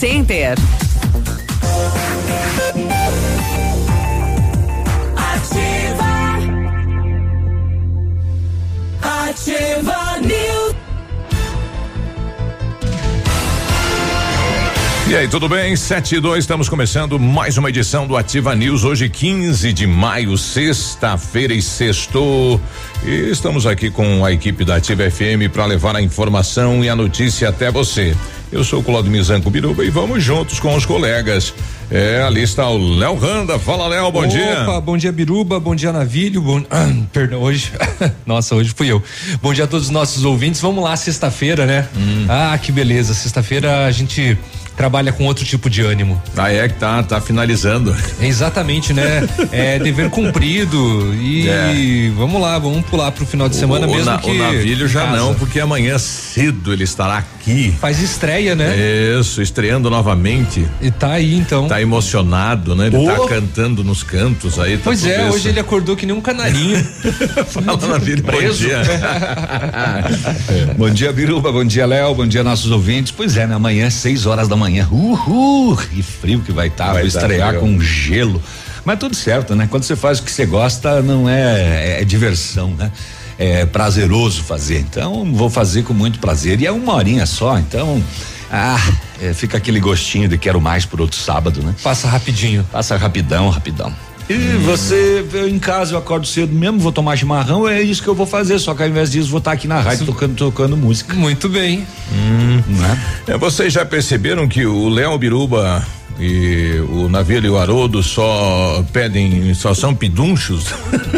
Center. Ativa News. E aí, tudo bem? 7 e 2, estamos começando mais uma edição do Ativa News. Hoje, 15 de maio, sexta-feira e sexto. E estamos aqui com a equipe da Ativa FM para levar a informação e a notícia até você. Eu sou o Claudio Mizanco Biruba e vamos juntos com os colegas. É, ali está o Léo Randa. Fala, Léo, bom Opa, dia. bom dia, Biruba, bom dia, Navilho, bom, ah, perdão, hoje, nossa, hoje fui eu. Bom dia a todos os nossos ouvintes, vamos lá, sexta-feira, né? Hum. Ah, que beleza, sexta-feira a gente trabalha com outro tipo de ânimo. Ah, é que tá, tá finalizando. Exatamente, né? é dever cumprido e É. vamos lá, vamos pular pro final de semana o, mesmo na- que o navilho já casa. não, porque amanhã cedo ele estará aqui. Faz estreia, né? Isso, estreando novamente. E tá aí então. Tá emocionado, né? Ele Oh. tá cantando nos cantos aí. Tá Pois é, isso. hoje ele acordou que nem um canarinho. Fala navilho, bom dia. Bom dia, Biruba. Bom dia, Léo. Bom dia, nossos ouvintes. Pois é, né? Amanhã, 6 horas da manhã. Uhul! Que frio que vai estar. Vai Vou tá estrear frio. com gelo. Mas tudo certo, né? Quando você faz o que você gosta, não é, é diversão, né? É prazeroso fazer. Então, vou fazer com muito prazer. E é uma horinha só, então. Ah, é, fica aquele gostinho de quero mais por outro sábado, né? Passa rapidinho. Passa rapidão, rapidão. E você, eu, em casa, eu acordo cedo mesmo, vou tomar chimarrão, é isso que eu vou fazer. Só que ao invés disso, vou estar aqui na rádio tocando, tocando música. Muito bem. Né? É, vocês já perceberam que o Léo Biruba e o Navilho e o Haroldo só pedem, só são pedunchos?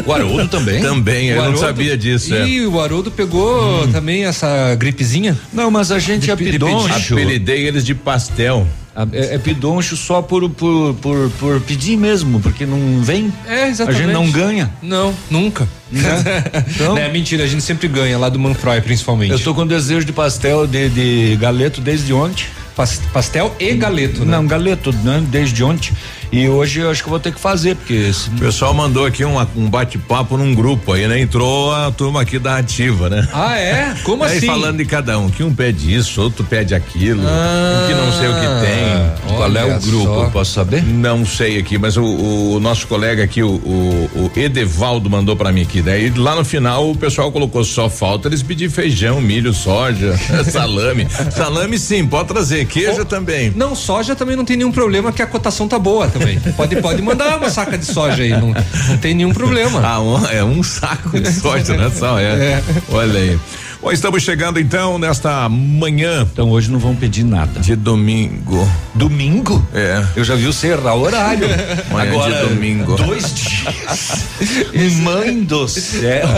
O Haroldo também? também, eu O não Haroldo- sabia disso. é. E o Haroldo pegou também essa gripezinha? Não, mas a gente é de pidoncho. Apelidei eles de pastel. A- É, é pidoncho só por, por, por, por pedir mesmo, porque não vem. É, A exatamente. gente não ganha. Não, nunca. Né? Então, é mentira, a gente sempre ganha, lá do Manfroy principalmente. eu tô com desejo de pastel de, de galeto desde ontem. Pas- pastel e galeto, né? Não, galeto, né? Desde ontem. E hoje eu acho que eu vou ter que fazer, porque. O pessoal mandou aqui um, um bate-papo num grupo aí, né? Entrou a turma aqui da ativa, né? Ah, é? Como aí assim? falando de cada um, que um pede isso, outro pede aquilo, um que não sei o que tem. Qual é o grupo? só. Posso saber? Não sei aqui, mas o, o nosso colega aqui, o, o, o Edevaldo, mandou pra mim aqui. Daí lá no final o pessoal colocou só falta eles pedir feijão, milho, soja, salame. Salame sim, pode trazer. Queijo também. Não, soja também não tem nenhum problema, que a cotação tá boa também. Pode, pode mandar uma saca de soja aí, não, não tem nenhum problema. Ah, um, é um saco de soja, né? Só é. Olha aí. Bom, estamos chegando então nesta manhã Então hoje não vão pedir nada. de domingo. Domingo? É. Eu já vi o errar o horário. Manhã de Agora, domingo. dois dias. Mãe do céu.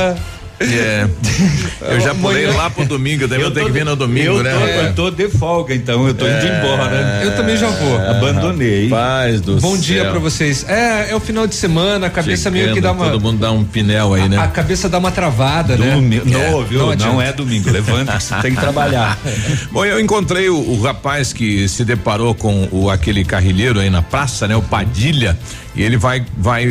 É. Eu já pulei lá pro domingo, daí eu, tenho que vir no domingo, eu né? Tô, É. Eu tô de folga, então eu tô indo embora. Eu também já vou. Abandonei. Paz do Bom céu. dia pra vocês. É, é o final de semana, a cabeça meio que Chegando, dá uma. Todo mundo dá um pinel aí, né? A cabeça dá uma travada, né? Domingo. É, Não, viu? não Não, é domingo. Levanta você tem que trabalhar. Bom, eu encontrei o, o rapaz que se deparou com o aquele carrilheiro aí na praça, né? O Padilha. E ele vai, vai,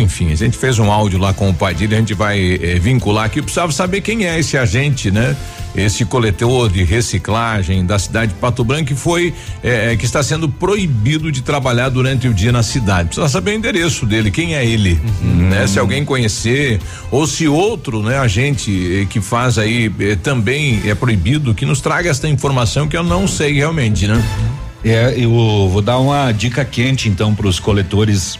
enfim, a gente fez um áudio lá com o Padilha, a gente vai eh, vincular aqui. Eu precisava saber quem é esse agente, né? esse coletor de reciclagem da cidade de Pato Branco que foi é, que está sendo proibido de trabalhar durante o dia na cidade. Precisa saber o endereço dele, quem é ele, uhum. né? Se alguém conhecer ou se outro, né, agente que faz aí também é proibido que nos traga esta informação que eu não sei realmente, né? É, eu vou dar uma dica quente então para os coletores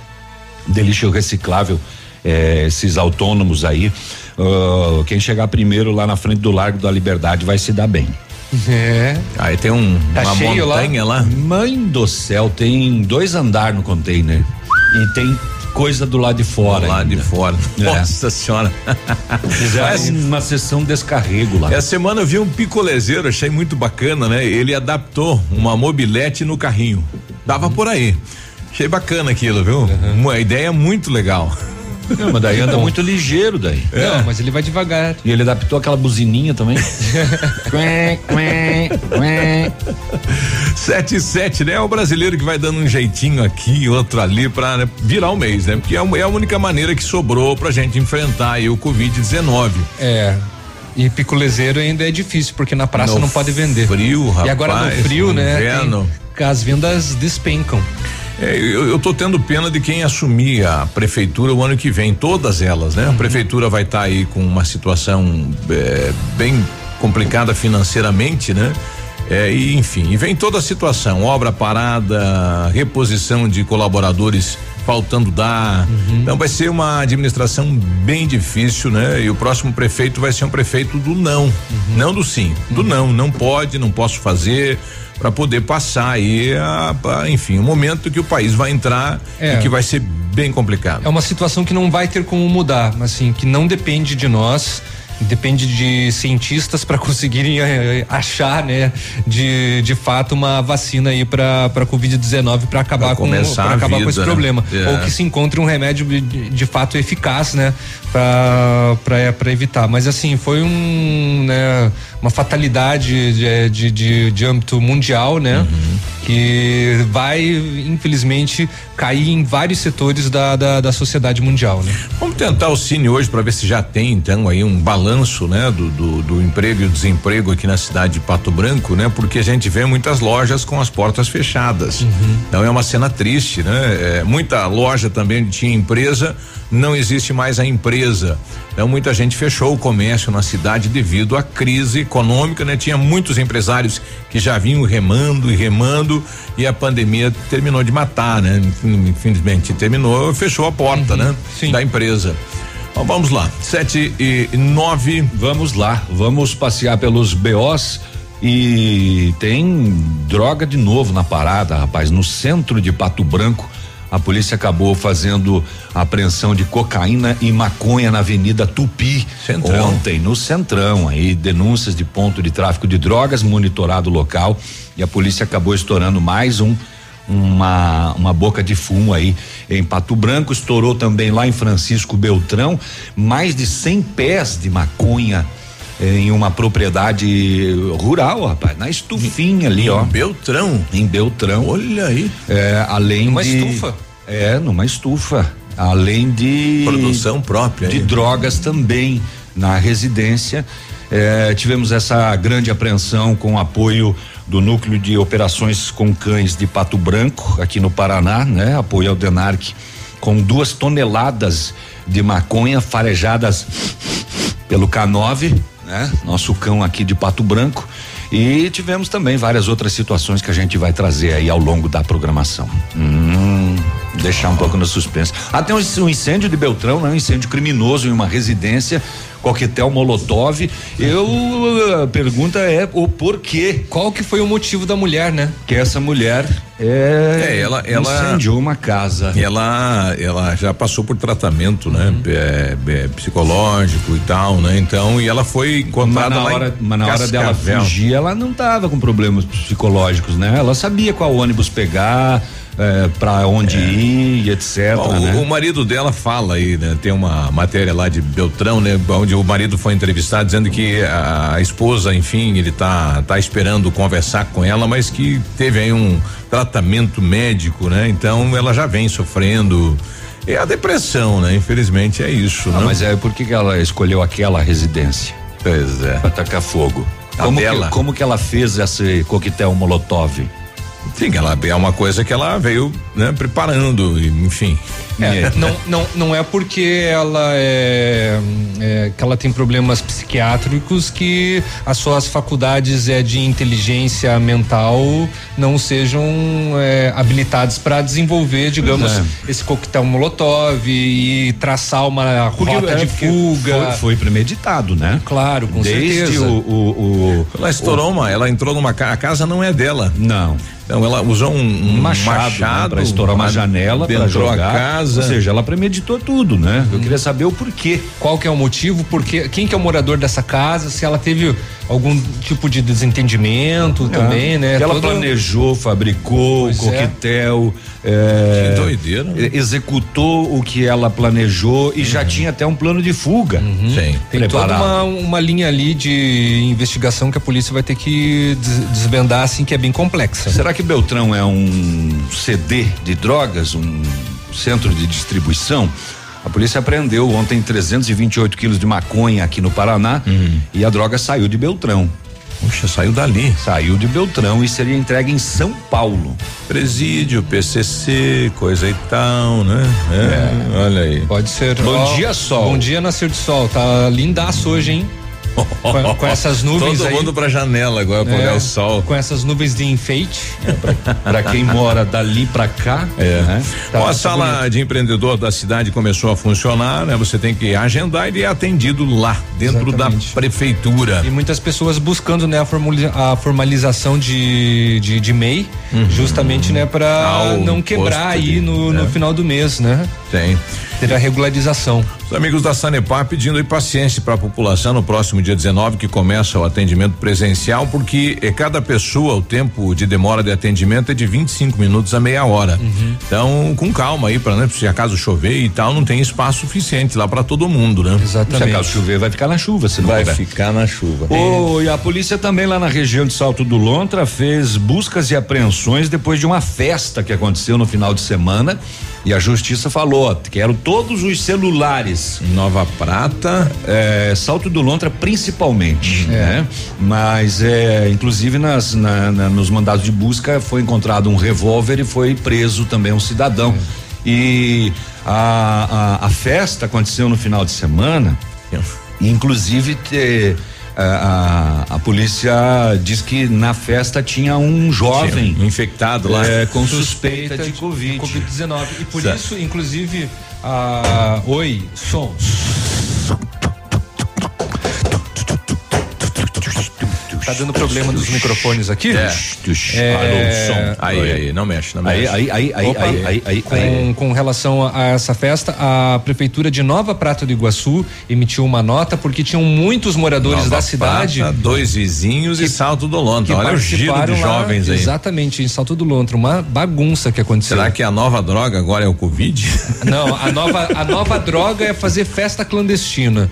de lixo reciclável, é, esses autônomos aí. Uh, quem chegar primeiro lá na frente do Largo da Liberdade vai se dar bem. É. Aí tem um, tá uma montanha lá? lá? Mãe do céu, tem dois andares no container. E tem coisa do lado de fora. Do lado de fora. É. Nossa senhora. Fizeram uma sessão descarrego lá. Essa semana eu vi um picolezeiro, achei muito bacana, né? Ele adaptou uma mobilete no carrinho. Dava uhum. por aí. Achei bacana aquilo, viu? Uhum. Uma ideia muito legal. Não, mas daí anda Bom. muito ligeiro daí. É. Não, mas ele vai devagar. E ele adaptou aquela buzininha também. Sete e sete, né? É o brasileiro que vai dando um jeitinho aqui, outro ali pra né, virar o mês, né? Porque é, é a única maneira que sobrou pra gente enfrentar aí o Covid-19. É. E picolezeiro ainda é difícil, porque na praça no não pode vender. Frio, rapaz. E agora no frio, no né? Inverno. Tem, as vendas despencam. É, eu, tô tendo pena de quem assumir a prefeitura o ano que vem, todas elas, né? Uhum. A prefeitura vai estar tá aí com uma situação é, bem complicada financeiramente, né? É, e enfim, e vem toda a situação, obra parada, reposição de colaboradores faltando dar. Uhum. Então vai ser uma administração bem difícil, né? E o próximo prefeito vai ser um prefeito do não, uhum. não do sim, do uhum. não, não pode, não posso fazer para poder passar aí, a, a, enfim, o momento que o país vai entrar é. e que vai ser bem complicado. É uma situação que não vai ter como mudar, assim, que não depende de nós depende de cientistas para conseguirem eh, achar, né, de, de fato uma vacina aí para para COVID-19 para acabar com para acabar vida, com esse né? problema, é. ou que se encontre um remédio de, de fato eficaz, né, para para evitar. Mas assim, foi um, né, uma fatalidade de, de, de, de âmbito mundial, né? Uhum. Que vai, infelizmente, cair em vários setores da, da, da sociedade mundial, né? Vamos tentar o Cine hoje para ver se já tem, então, aí um balanço, né? Do, do, do, emprego e o desemprego aqui na cidade de Pato Branco, né? Porque a gente vê muitas lojas com as portas fechadas. Uhum. Então é uma cena triste, né? É, muita loja também tinha empresa, não existe mais a empresa. Então muita gente fechou o comércio na cidade devido à crise econômica, né? Tinha muitos empresários que já vinham remando e remando e a pandemia terminou de matar, né? Infelizmente terminou, fechou a porta, uhum, né? Sim. Da empresa. Então, vamos lá, sete e nove. Vamos lá, vamos passear pelos BOs e tem droga de novo na parada, rapaz, no centro de Pato Branco a polícia acabou fazendo apreensão de cocaína e maconha na Avenida Tupi Centrão. ontem no Centrão, aí denúncias de ponto de tráfico de drogas, monitorado local e a polícia acabou estourando mais um uma, uma boca de fumo aí em Pato Branco, estourou também lá em Francisco Beltrão, mais de 100 pés de maconha em uma propriedade rural, rapaz, na estufinha ali, em ó. Beltrão. Em Beltrão. Olha aí. É, além uma de. Uma estufa. É, numa estufa. Além de. Produção própria. De aí. drogas também na residência. É, tivemos essa grande apreensão com apoio do núcleo de operações com cães de Pato Branco, aqui no Paraná, né? Apoio ao Denarc, com duas toneladas de maconha farejadas pelo K9 né? Nosso cão aqui de Pato Branco. E tivemos também várias outras situações que a gente vai trazer aí ao longo da programação. Hum, deixar um pouco no suspense. Até um, um incêndio de Beltrão, né? Um incêndio criminoso em uma residência coquetel Molotov. Eu a pergunta é o porquê. Qual que foi o motivo da mulher, né? Que essa mulher é, é ela ela incendiou uma casa. Ela ela já passou por tratamento, né? Uhum. É, é, psicológico e tal, né? Então, e ela foi encontrada mas na hora, mas na hora dela fugir, ela não tava com problemas psicológicos, né? Ela sabia qual ônibus pegar, é, para onde é. ir e etc. Bom, né? o, o, marido dela fala aí, né? Tem uma matéria lá de Beltrão, né? Onde o marido foi entrevistado dizendo que a, a esposa, enfim, ele tá tá esperando conversar com ela, mas que teve aí um tratamento médico, né? Então ela já vem sofrendo é a depressão, né? Infelizmente é isso, ah, né? Mas é por que ela escolheu aquela residência? Pois é. Pra tacar fogo. A Como que, como que ela fez esse coquetel molotov? Sim, ela é uma coisa que ela veio, né, preparando, e, enfim. É, não, não, não é porque ela é, é, que ela tem problemas psiquiátricos que as suas faculdades é de inteligência mental não sejam é, habilitadas para desenvolver, digamos, é. esse coquetel molotov e, traçar uma rota é, de porque fuga. Foi, foi premeditado, né? Claro, com Desde certeza. o, o, o- Ela estourou uma, ela entrou numa casa, a casa não é dela. Não. Então ela usou um, um machado, machado, né, pra estourar uma janela, pra entrou jogar. a casa. Ou seja, ela premeditou tudo, né? Eu queria saber o porquê. Qual que é o motivo? Porque quem que é o morador dessa casa? Se ela teve algum tipo de desentendimento também, né? Ela Toda- planejou, fabricou o Pois é. coquetel. é, Que doideira, né? Executou o que ela planejou e já tinha até um plano de fuga. Sim. Tem toda preparado. uma, uma linha ali de investigação que a polícia vai ter que des- desvendar, assim, que é bem complexa. Será que Beltrão é um CD de drogas, um centro de distribuição? A polícia apreendeu ontem 328 quilos de maconha aqui no Paraná e a droga saiu de Beltrão. Puxa, saiu dali. Saiu de Beltrão e seria entregue em São Paulo. Presídio, PCC, coisa e tal, né? É, Olha aí. Pode ser. Bom dia, sol. Bom dia, nascer de sol. Tá lindaço hoje, hein? Com, com essas nuvens Todo aí. mundo pra janela agora pra É, olhar o sol. Com essas nuvens de enfeite. Pra quem mora dali pra cá, É. né? Tá, Bom, a tá sala bonito. de empreendedor da cidade começou a funcionar, né? Você tem que agendar e é atendido lá, dentro Exatamente. da prefeitura. E muitas pessoas buscando né, a, formalização de, de, de MEI, justamente né, para não quebrar aí de- no, né? no final do mês, né? Tem. Ter a regularização. Os amigos da Sanepar pedindo aí paciência para a população no próximo dia 19, que começa o atendimento presencial, porque é cada pessoa, o tempo de demora de atendimento é de 25 minutos a meia hora. Então, com calma aí, para né, se acaso chover e tal, não tem espaço suficiente lá para todo mundo, né? Se Exatamente. acaso chover, vai ficar na chuva, se não Vai houver. ficar na chuva. Ô, e a polícia também lá na região de Salto do Lontra fez buscas e apreensões depois de uma festa que aconteceu no final de semana e a justiça falou, ó, quero todos os celulares. Nova Prata. É, Salto do Lontra principalmente, né? Mas é, inclusive nas, na- na- nos mandados de busca foi encontrado um revólver e foi preso também um cidadão. E a, a, a festa aconteceu no final de semana. E, Inclusive, te- a, a, a polícia diz que na festa tinha um jovem Tinha infectado lá. é, com suspeita de Covid. Covid-19. E por isso, inclusive, a. Oi, som. Tá dando problema dos microfones aqui? É. É. Aí, aí, não mexe, não mexe. aí, aí, aí, Opa. aí, aí, aí, Com, aí. com relação a, a essa festa, a prefeitura de Nova Prata do Iguaçu emitiu uma nota porque tinham muitos moradores Nova da cidade Prata, dois vizinhos e Salto do que Lontra. Olha o giro de lá, jovens aí. Exatamente, em Salto do Lontra, uma bagunça que aconteceu. Será que a nova droga agora é o Covid? Não, a nova, a nova droga é fazer festa clandestina.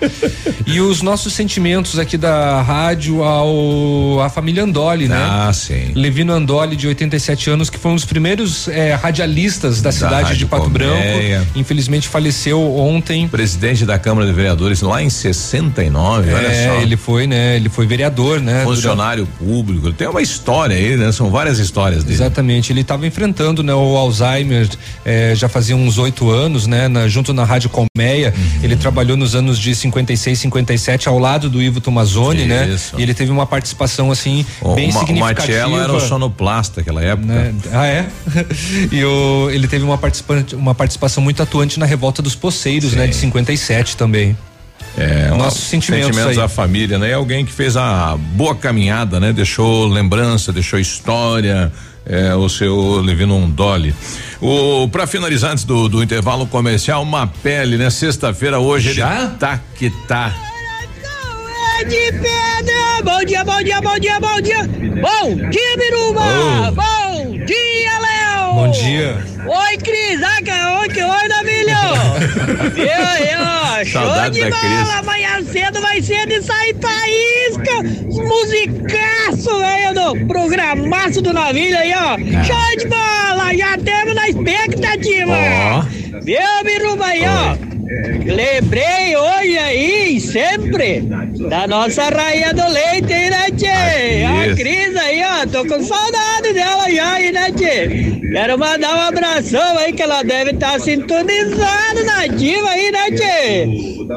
E os nossos sentimentos aqui da rádio ao a família Andoli, né? Ah, sim. Levino Andoli, de 87 anos, que foi um dos primeiros eh, radialistas da, cidade de Pato Colmeia. Branco. Infelizmente faleceu ontem. Presidente da Câmara de Vereadores lá em 69, olha É, só. ele foi, né? Ele foi vereador, né? Funcionário público. Tem uma história aí, né? São várias histórias dele. Exatamente, ele estava enfrentando né, o Alzheimer eh, já fazia uns oito anos, né? na- junto na Rádio Colmeia. Uhum. Ele trabalhou nos anos de 56, 57 ao lado do Ivo Tomazoni, né? Isso. E ele teve uma participação assim O, bem Ma- o significativa. Marcello era o sonoplasta naquela época. né? Ah, é? e o, ele teve uma, participante, uma participação muito atuante na revolta dos poceiros, né? De 57 também. É, Nossos sentimentos aí. da família, né? É alguém que fez a boa caminhada, né? Deixou lembrança, deixou história. É, o seu Levino Dolly. O para finalizar antes do, do intervalo comercial, uma pele, né? Sexta-feira hoje Já? ele tá que tá. É de pedra. Bom dia, bom dia, bom dia, bom dia. Bom dia, Biruba. Oh. Bom dia, Léo. Bom dia. Oi, Cris. Ah, que oi, que oi, Navilho. eu, eu, show Saudade de bola. Amanhã cedo vai ser de sair faísca. Musicaço, velho, do programaço do Navilho aí, ó. Show de bola. Já temos na expectativa. Ó. Viu, Biruba aí, ó. Lembrei hoje aí, sempre, da nossa rainha do leite, hein, né, tchê? A Cris aí, ó, tô com saudade dela já, aí, né, tchê? Quero mandar um abração aí, que ela deve estar tá sintonizada na diva aí, né, tchê?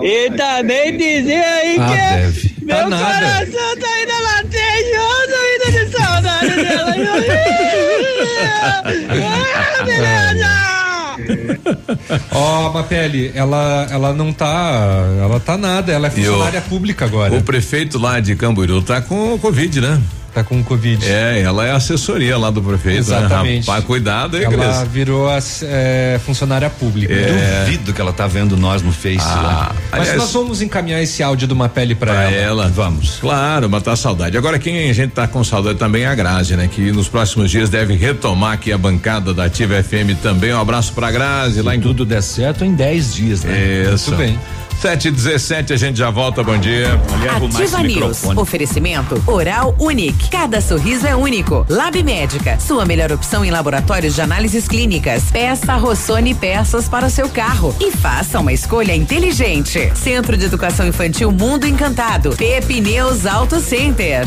E também dizer aí Ah, que deve. meu Tá coração tá ainda latejoso, ainda de saudade dela. ah, beleza! Ó, Mapele, ela, ela não tá. Ela tá nada, ela é E o- funcionária pública agora. O prefeito lá de Camboriú tá com Covid, né? Tá com Covid. É, ela é assessoria lá do prefeito. Exatamente. Né? Rapaz, cuidado aí, Ela Cris. virou as- é, funcionária pública. Duvido que ela tá vendo nós no Face Ah, lá. Mas aliás, nós vamos encaminhar esse áudio de uma pele pra, pra ela. ela. Vamos. Claro, matar a saudade. Agora, quem a gente tá com saudade também é a Grazi, né? Que nos próximos dias deve retomar aqui a bancada da Ativa FM também. Um abraço pra Grazi lá em Tudo der certo em 10 dias, né? Isso. Muito bem. 7 e 17 a gente já volta, bom dia. Ativa News. Oferecimento Oral Unique. Cada sorriso é único. Lab Médica. Sua melhor opção em laboratórios de análises clínicas. Peça Rossoni peças para o seu carro e faça uma escolha inteligente. Centro de Educação Infantil Mundo Encantado. Pepineus Auto Center.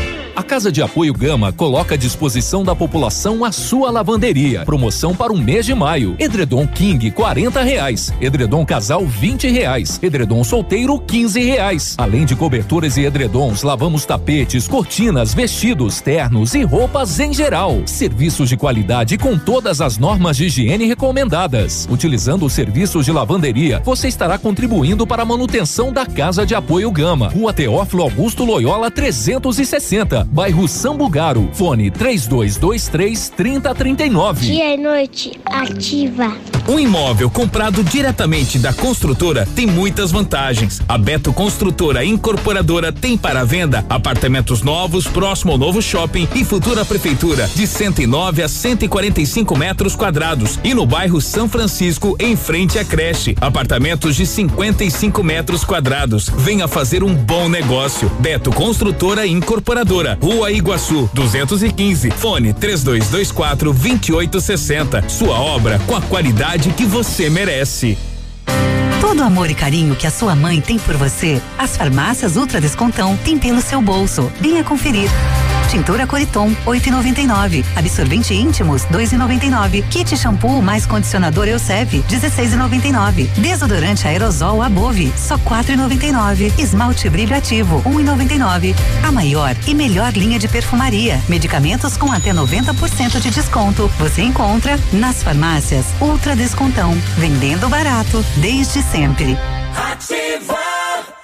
A Casa de Apoio Gama coloca à disposição da população a sua lavanderia. Promoção para o mês de maio. Edredom King, 40 reais. Edredom Casal, 20 reais. Edredom Solteiro, 15 reais. Além de coberturas e edredons, lavamos tapetes, cortinas, vestidos, ternos e roupas em geral. Serviços de qualidade com todas as normas de higiene recomendadas. Utilizando os serviços de lavanderia, você estará contribuindo para a manutenção da Casa de Apoio Gama. Rua Teófilo Augusto Loyola 360, bairro Sambugaro. Fone 3223 3039. Dia e noite ativa. Um imóvel comprado diretamente da construtora tem muitas vantagens. A Beto Construtora Incorporadora tem para venda apartamentos novos próximo ao novo shopping e futura prefeitura de 109 a 145 metros quadrados e no bairro São Francisco em frente à creche apartamentos de 55 metros quadrados. Venha fazer um bom negócio. Beto Construtora Incorporadora, Rua Iguaçu 215, fone 3224 2860. Sua obra com a qualidade que você merece. Todo o amor e carinho que a sua mãe tem por você, as farmácias Ultra Descontão têm pelo seu bolso. Venha conferir. Tintura Coriton, 8,99. Absorvente íntimos, 2,99. Kit shampoo mais condicionador Elseve, 16,99. Desodorante aerosol Above, só 4,99. Esmalte brilho ativo, 1,99. A maior e melhor linha de perfumaria. Medicamentos com até 90% de desconto. Você encontra nas farmácias Ultra Descontão. Vendendo barato desde sempre.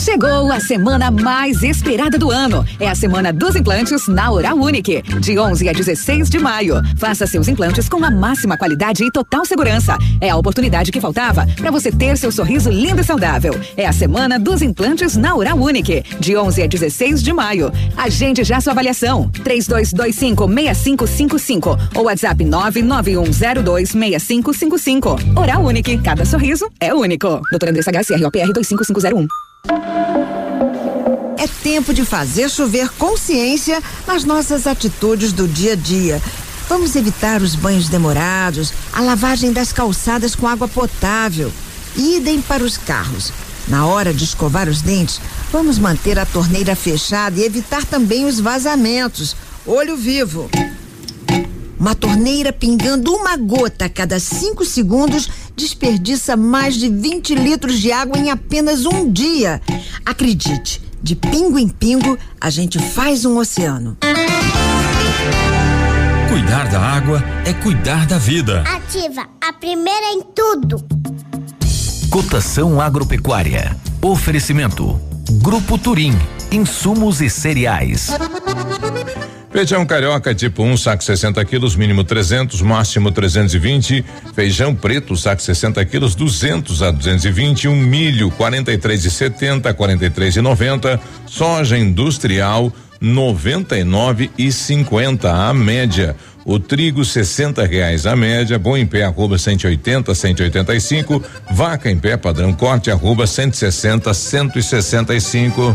Chegou a semana mais esperada do ano. É a semana dos implantes na Oral Unique, de 11 a 16 de maio. Faça seus implantes com a máxima qualidade e total segurança. É a oportunidade que faltava para você ter seu sorriso lindo e saudável. É a semana dos implantes na Oral Unique, de 11 a 16 de maio. Agende já sua avaliação. 3225 6555 ou WhatsApp 99102 6555. Oral Unique, cada sorriso é único. Doutora Andressa HCROPR 25501. É tempo de fazer chover consciência nas nossas atitudes do dia a dia. Vamos evitar os banhos demorados, a lavagem das calçadas com água potável. Idem para os carros. Na hora de escovar os dentes, vamos manter a torneira fechada e evitar também os vazamentos. Olho vivo. Uma torneira pingando uma gota a cada cinco segundos desperdiça mais de 20 litros de água em apenas um dia. Acredite, de pingo em pingo a gente faz um oceano. Cuidar da água é cuidar da vida. Ativa, a primeira em tudo. Cotação agropecuária. Oferecimento. Grupo Turim. Insumos e cereais. Feijão carioca tipo 1, um, saco 60 quilos, mínimo 300, máximo 320. Feijão preto, saco 60 quilos, 200 a 220. Um milho 43,70 a 43,90. Soja industrial 99 e 50 a média. O trigo sessenta reais a média, bom em pé arroba 180, 185, vaca em pé padrão corte arroba 160, 165.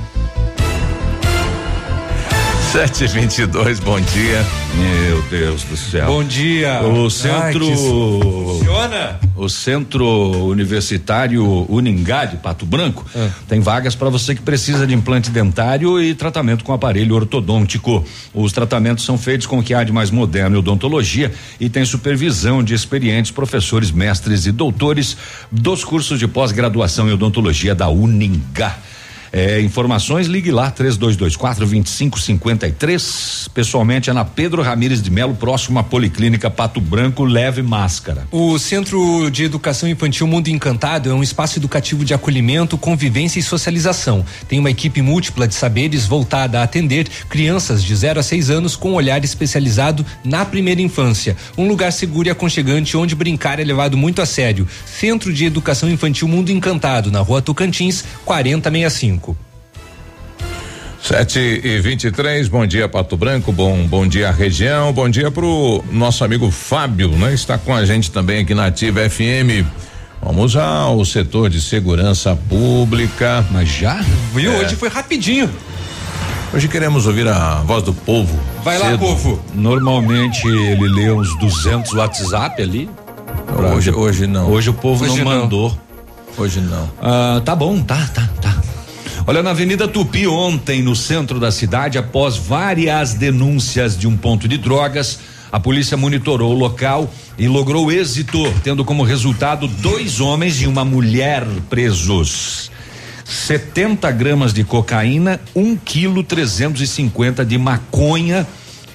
Sete e vinte e dois, bom dia. Meu Deus do céu. Bom dia. O centro. Ai, funciona? O centro universitário Uningá de Pato Branco Ah. tem vagas para você que precisa de implante dentário e tratamento com aparelho ortodôntico. Os tratamentos são feitos com o que há de mais moderno em odontologia e tem supervisão de experientes professores, mestres e doutores dos cursos de pós-graduação em odontologia da Uningá. É, informações, ligue lá, 3224 2553. Pessoalmente é na Pedro Ramires de Melo, próximo à Policlínica Pato Branco, leve máscara. O Centro de Educação Infantil Mundo Encantado é um espaço educativo de acolhimento, convivência e socialização. Tem uma equipe múltipla de saberes voltada a atender crianças de 0 a 6 anos com olhar especializado na primeira infância. Um lugar seguro e aconchegante onde brincar é levado muito a sério. Centro de Educação Infantil Mundo Encantado, na rua Tocantins, 4065. Sete e vinte e três, bom dia Pato Branco, bom bom dia região, bom dia pro nosso amigo Fábio, né? Está com a gente também aqui na Ativa FM. Vamos ao setor de segurança pública. Mas já? Viu? É. Hoje foi rapidinho. Hoje queremos ouvir a voz do povo. Vai lá, Cedo. povo. Normalmente ele lê uns 200 WhatsApp ali. Hoje, hoje não. Hoje o povo Hoje não não. mandou. Hoje não. Ah, tá bom, tá, tá, tá. Olha, na Avenida Tupi, ontem, no centro da cidade, após várias denúncias de um ponto de drogas, a polícia monitorou o local e logrou êxito, tendo como resultado dois homens e uma mulher presos. 70 gramas de cocaína, 1 quilo 350 de maconha,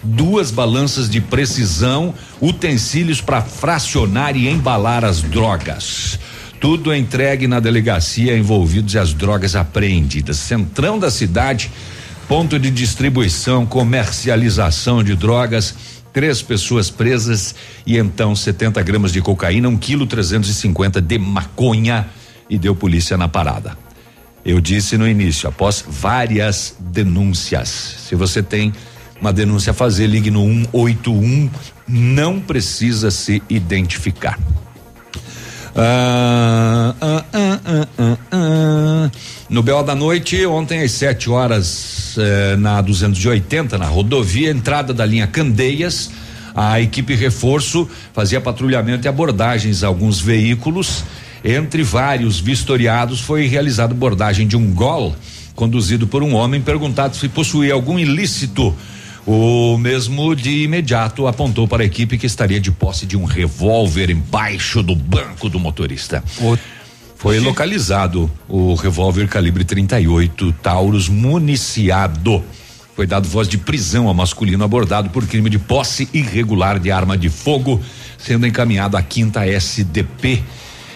duas balanças de precisão, utensílios para fracionar e embalar as drogas. Tudo entregue na delegacia envolvidos e as drogas apreendidas. Centrão da cidade, ponto de distribuição, comercialização de drogas. Três pessoas presas e então 70 gramas de cocaína, 1 quilo 350 de maconha e deu polícia na parada. Eu disse no início, após várias denúncias. Se você tem uma denúncia a fazer, ligue no 181, não precisa se identificar. Ah, ah, ah, ah, ah, ah. No BO da noite, ontem às 7 horas, eh, na 280, na rodovia, entrada da linha Candeias, a equipe reforço fazia patrulhamento e abordagens a alguns veículos. Entre vários vistoriados, foi realizada abordagem de um gol conduzido por um homem perguntado se possuía algum ilícito. O mesmo de imediato apontou para a equipe que estaria de posse de um revólver embaixo do banco do motorista. Foi localizado o revólver calibre 38 Taurus municiado. Foi dado voz de prisão a masculino abordado por crime de posse irregular de arma de fogo, sendo encaminhado à quinta SDP.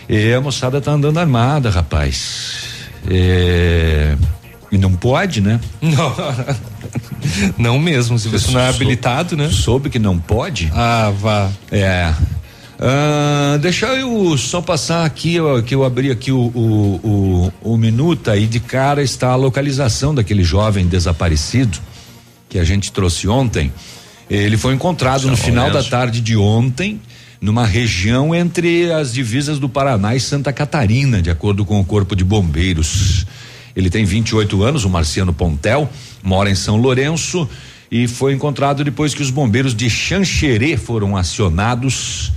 E a moçada tá andando armada, rapaz. É, E não pode, né? Não, não mesmo. Se você não é habilitado, né? Soube que não pode? Ah, vá. É. Ah, deixa eu só passar aqui, ó, que eu abri aqui o, o, o, o minuta e de cara está a localização daquele jovem desaparecido que a gente trouxe ontem. Ele foi encontrado no final da tarde de ontem, numa região entre as divisas do Paraná e Santa Catarina, de acordo com o Corpo de Bombeiros. Ele tem 28 anos, o Marciano Pontel, mora em São Lourenço e foi encontrado depois que os bombeiros de Xanxerê foram acionados.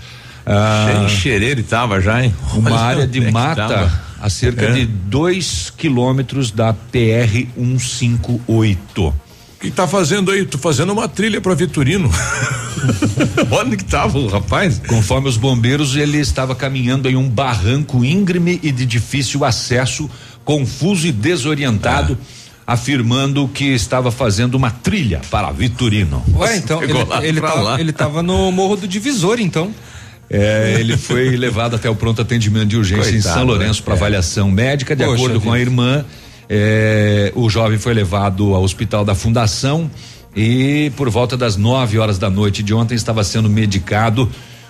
Ah, Xanxerê ele tava já, hein? Uma Olha área de é mata a cerca É. de dois quilômetros da PR 158. O que tá fazendo aí? Tô fazendo uma trilha para Vitorino. Onde que tava o rapaz? Conforme os bombeiros, ele estava caminhando em um barranco íngreme e de difícil acesso, confuso e desorientado, Ah. afirmando que estava fazendo uma trilha para Vitorino. Ué, então ele, ele, tá, ele tava no Morro do Divisor, então. É, ele foi levado até o pronto atendimento de urgência em Coitado, São Lourenço né? para É. avaliação médica. De Poxa acordo com a irmã, é, o jovem foi levado ao hospital da Fundação e por volta das 9 horas da noite de ontem estava sendo medicado.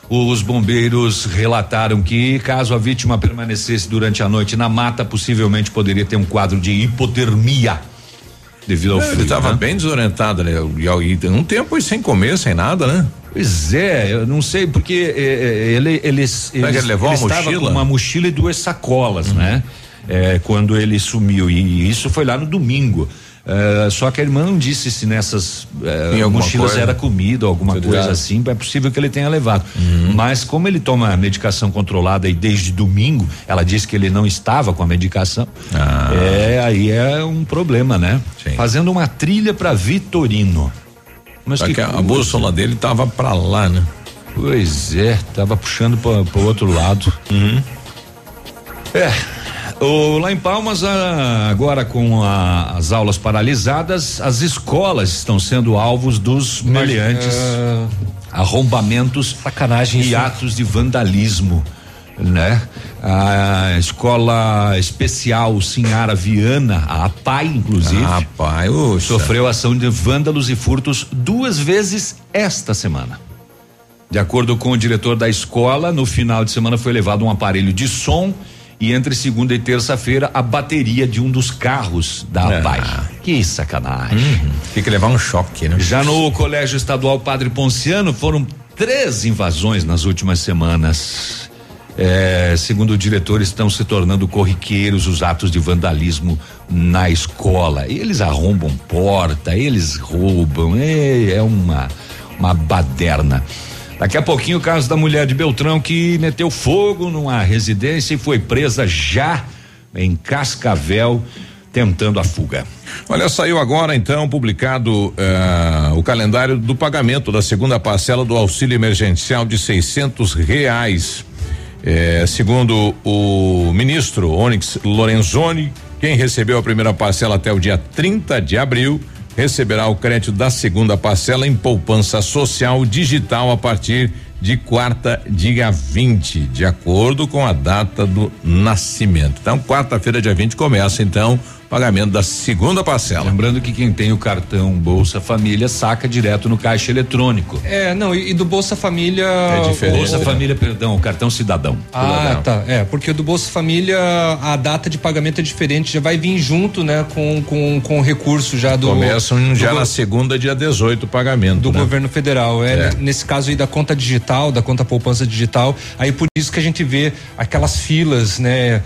Os bombeiros relataram que, caso a vítima permanecesse durante a noite na mata, possivelmente poderia ter um quadro de hipotermia devido ao É, frio. ele tava né? bem desorientado, né? E, e um tempo sem comer, sem nada, né? Pois é, eu não sei porque é, é, ele eles que eles- ele levou uma estava mochila? com uma mochila e duas sacolas, né? É, quando ele sumiu e isso foi lá no domingo. É, só que a irmã não disse se nessas alguma mochilas coisa? era comida ou alguma Tô coisa assim, é possível que ele tenha levado. Uhum. Mas como ele toma medicação controlada e desde domingo, ela disse que ele não estava com a medicação. Ah. É, aí é um problema, né? Fazendo uma trilha para Vitorino. Mas Só que que a, bússola dele tava pra lá, né? Pois é, tava puxando para o outro lado. Uhum. É. O, lá em Palmas, a- agora com a- as aulas paralisadas, as escolas estão sendo alvos dos meliantes, ah, arrombamentos, sacanagem e isso. atos de vandalismo, né? A escola especial Sinhara Viana, a APAI, inclusive, Ah, pai, oxa. sofreu ação de vândalos e furtos duas vezes esta semana. De acordo com o diretor da escola, no final de semana foi levado um aparelho de som e entre segunda e terça-feira a bateria de um dos carros da Ah. APAI. Que sacanagem. Uhum. Tem que levar um choque, né? Já no Colégio Estadual Padre Ponciano foram três invasões nas últimas semanas. É, segundo o diretor, estão se tornando corriqueiros os atos de vandalismo na escola. Eles arrombam porta, eles roubam, é, é uma, uma baderna. Daqui a pouquinho o caso da mulher de Beltrão que meteu fogo numa residência e foi presa já em Cascavel, tentando a fuga. Olha, saiu agora então publicado eh, o calendário do pagamento da segunda parcela do auxílio emergencial de seiscentos reais. Eh, segundo o ministro Onyx Lorenzoni, quem recebeu a primeira parcela até o dia 30 de abril receberá o crédito da segunda parcela em poupança social digital a partir de quarta, dia 20, de acordo com a data do nascimento. Então, quarta-feira, dia 20, começa então pagamento da segunda parcela. Lembrando que quem tem o cartão Bolsa Família saca direto no caixa eletrônico. É, não, e, e do Bolsa Família. Bolsa o- Família, perdão, o cartão cidadão. Ah, tá. É, porque o do Bolsa Família, a data de pagamento é diferente, já vai vir junto, né, com, com, com o recurso já do. Começam do já go- na segunda, dia 18, o pagamento. do né? governo federal. É, É. nesse caso aí da conta digital, da conta poupança digital. Aí por isso que a gente vê aquelas filas, né,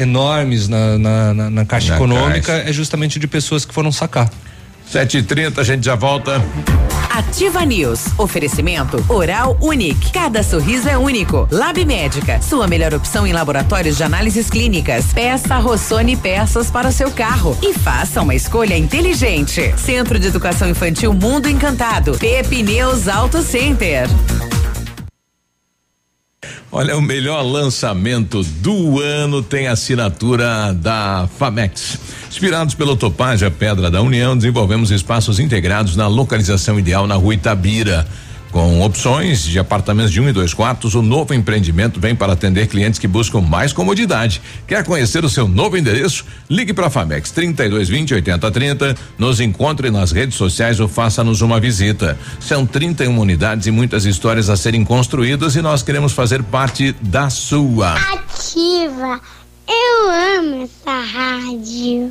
enormes na, na, na- na Caixa Na Econômica, Caixa. é justamente de pessoas que foram sacar. 7h30, a gente já volta. Ativa News. Oferecimento Oral Unique. Cada sorriso é único. Lab Médica. Sua melhor opção em laboratórios de análises clínicas. Peça Rossoni peças para o seu carro. E faça uma escolha inteligente. Centro de Educação Infantil Mundo Encantado. Pepineus Auto Center. Olha, o melhor lançamento do ano tem assinatura da Famex. Inspirados pelo Topázia Pedra da União, desenvolvemos espaços integrados na localização ideal na rua Itabira. Com opções de apartamentos de um e dois quartos, o novo empreendimento vem para atender clientes que buscam mais comodidade. Quer conhecer o seu novo endereço? Ligue para a Famex 3220 8030, nos encontre nas redes sociais ou faça-nos uma visita. São 31 unidades e muitas histórias a serem construídas e nós queremos fazer parte da sua. Ativa. Eu amo essa rádio.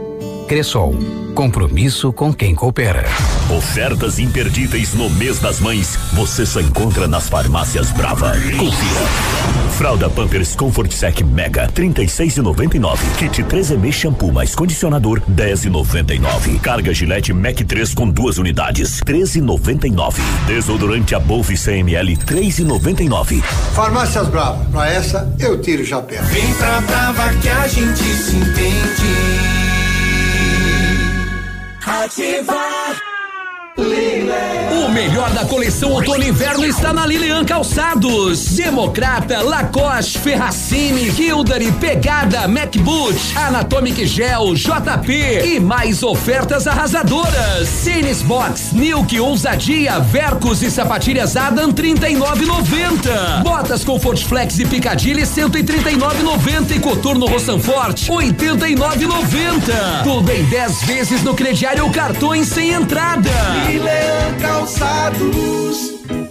Cressol. Compromisso com quem coopera. Ofertas imperdíveis no mês das mães você só encontra nas farmácias Brava. Confira. Fralda Pampers Comfort Sec Mega 36,99. Kit 3M shampoo mais condicionador 10,99. Carga Gillette Mac 3 com duas unidades 13,99. Desodorante Above 100 ml 3,99. Farmácias Brava, pra essa eu tiro o chapéu. Vem pra Brava que a gente se entende. Ativar. O melhor da coleção outono e inverno está na Lilian Calçados. Democrata, Lacoste, Ferracini, Hildary, Pegada, MacBoot, Anatomic Gel, JP e mais ofertas arrasadoras. Tênis Box, Nilk, Ousadia, Vercos e sapatilhas Adam 39,90. Botas Comfort Flex e Picadilly 139,90 e Coturno Roçanforte 89,90. Tudo em 10 vezes no crediário ou cartões sem entrada. Leão Calçados.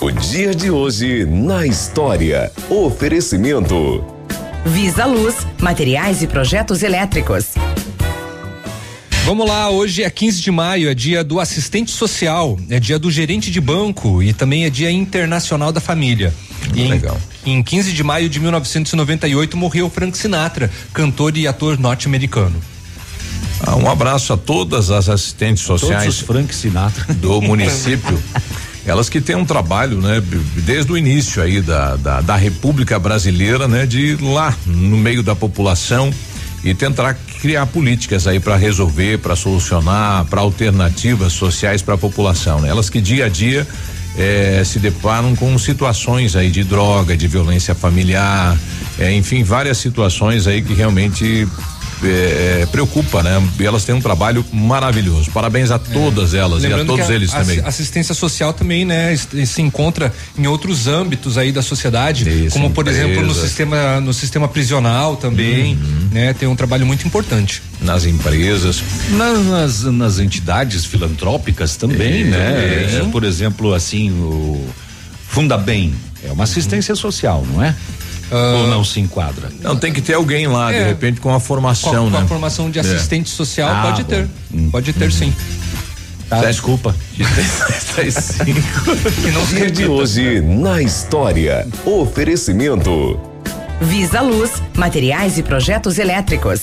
O dia de hoje na história. Oferecimento. Visa Luz, materiais e projetos elétricos. Vamos lá, hoje é 15 de maio, é dia do assistente social, é dia do gerente de banco e também é dia internacional da família. E em- legal. Em, 15 de maio de 1998 morreu Frank Sinatra, cantor e ator norte-americano. Ah, um abraço a todas as assistentes sociais. Todos os Frank Sinatra. Do município. Elas que têm um trabalho, né, desde o início aí da, da, da República Brasileira, né, de ir lá no meio da população e tentar criar políticas aí para resolver, para solucionar, para alternativas sociais para a população. Né? Elas que dia a dia eh, se deparam com situações aí de droga, de violência familiar, eh, enfim, várias situações aí que realmente eh, eh, preocupa, né? E elas têm um trabalho maravilhoso. Parabéns a todas elas e a Lembrando todos que a eles assi- também. Assistência social também, né, se encontra em outros âmbitos aí da sociedade, como por exemplo no sistema no sistema prisional também, Uhum. né, tem um trabalho muito importante. Nas empresas. Nas, nas, nas entidades filantrópicas também, É, né? é. É, por exemplo, assim, o Fundabem é uma assistência social, não é? Ou não se enquadra? Não, tem que ter alguém lá, de É. repente, com a formação, com, a, com a né? formação de É. assistente social Ah, pode bom. ter, Hum. pode ter sim. Tá, desculpa. Dia de hoje na história. Oferecimento. Visa Luz, materiais e projetos elétricos.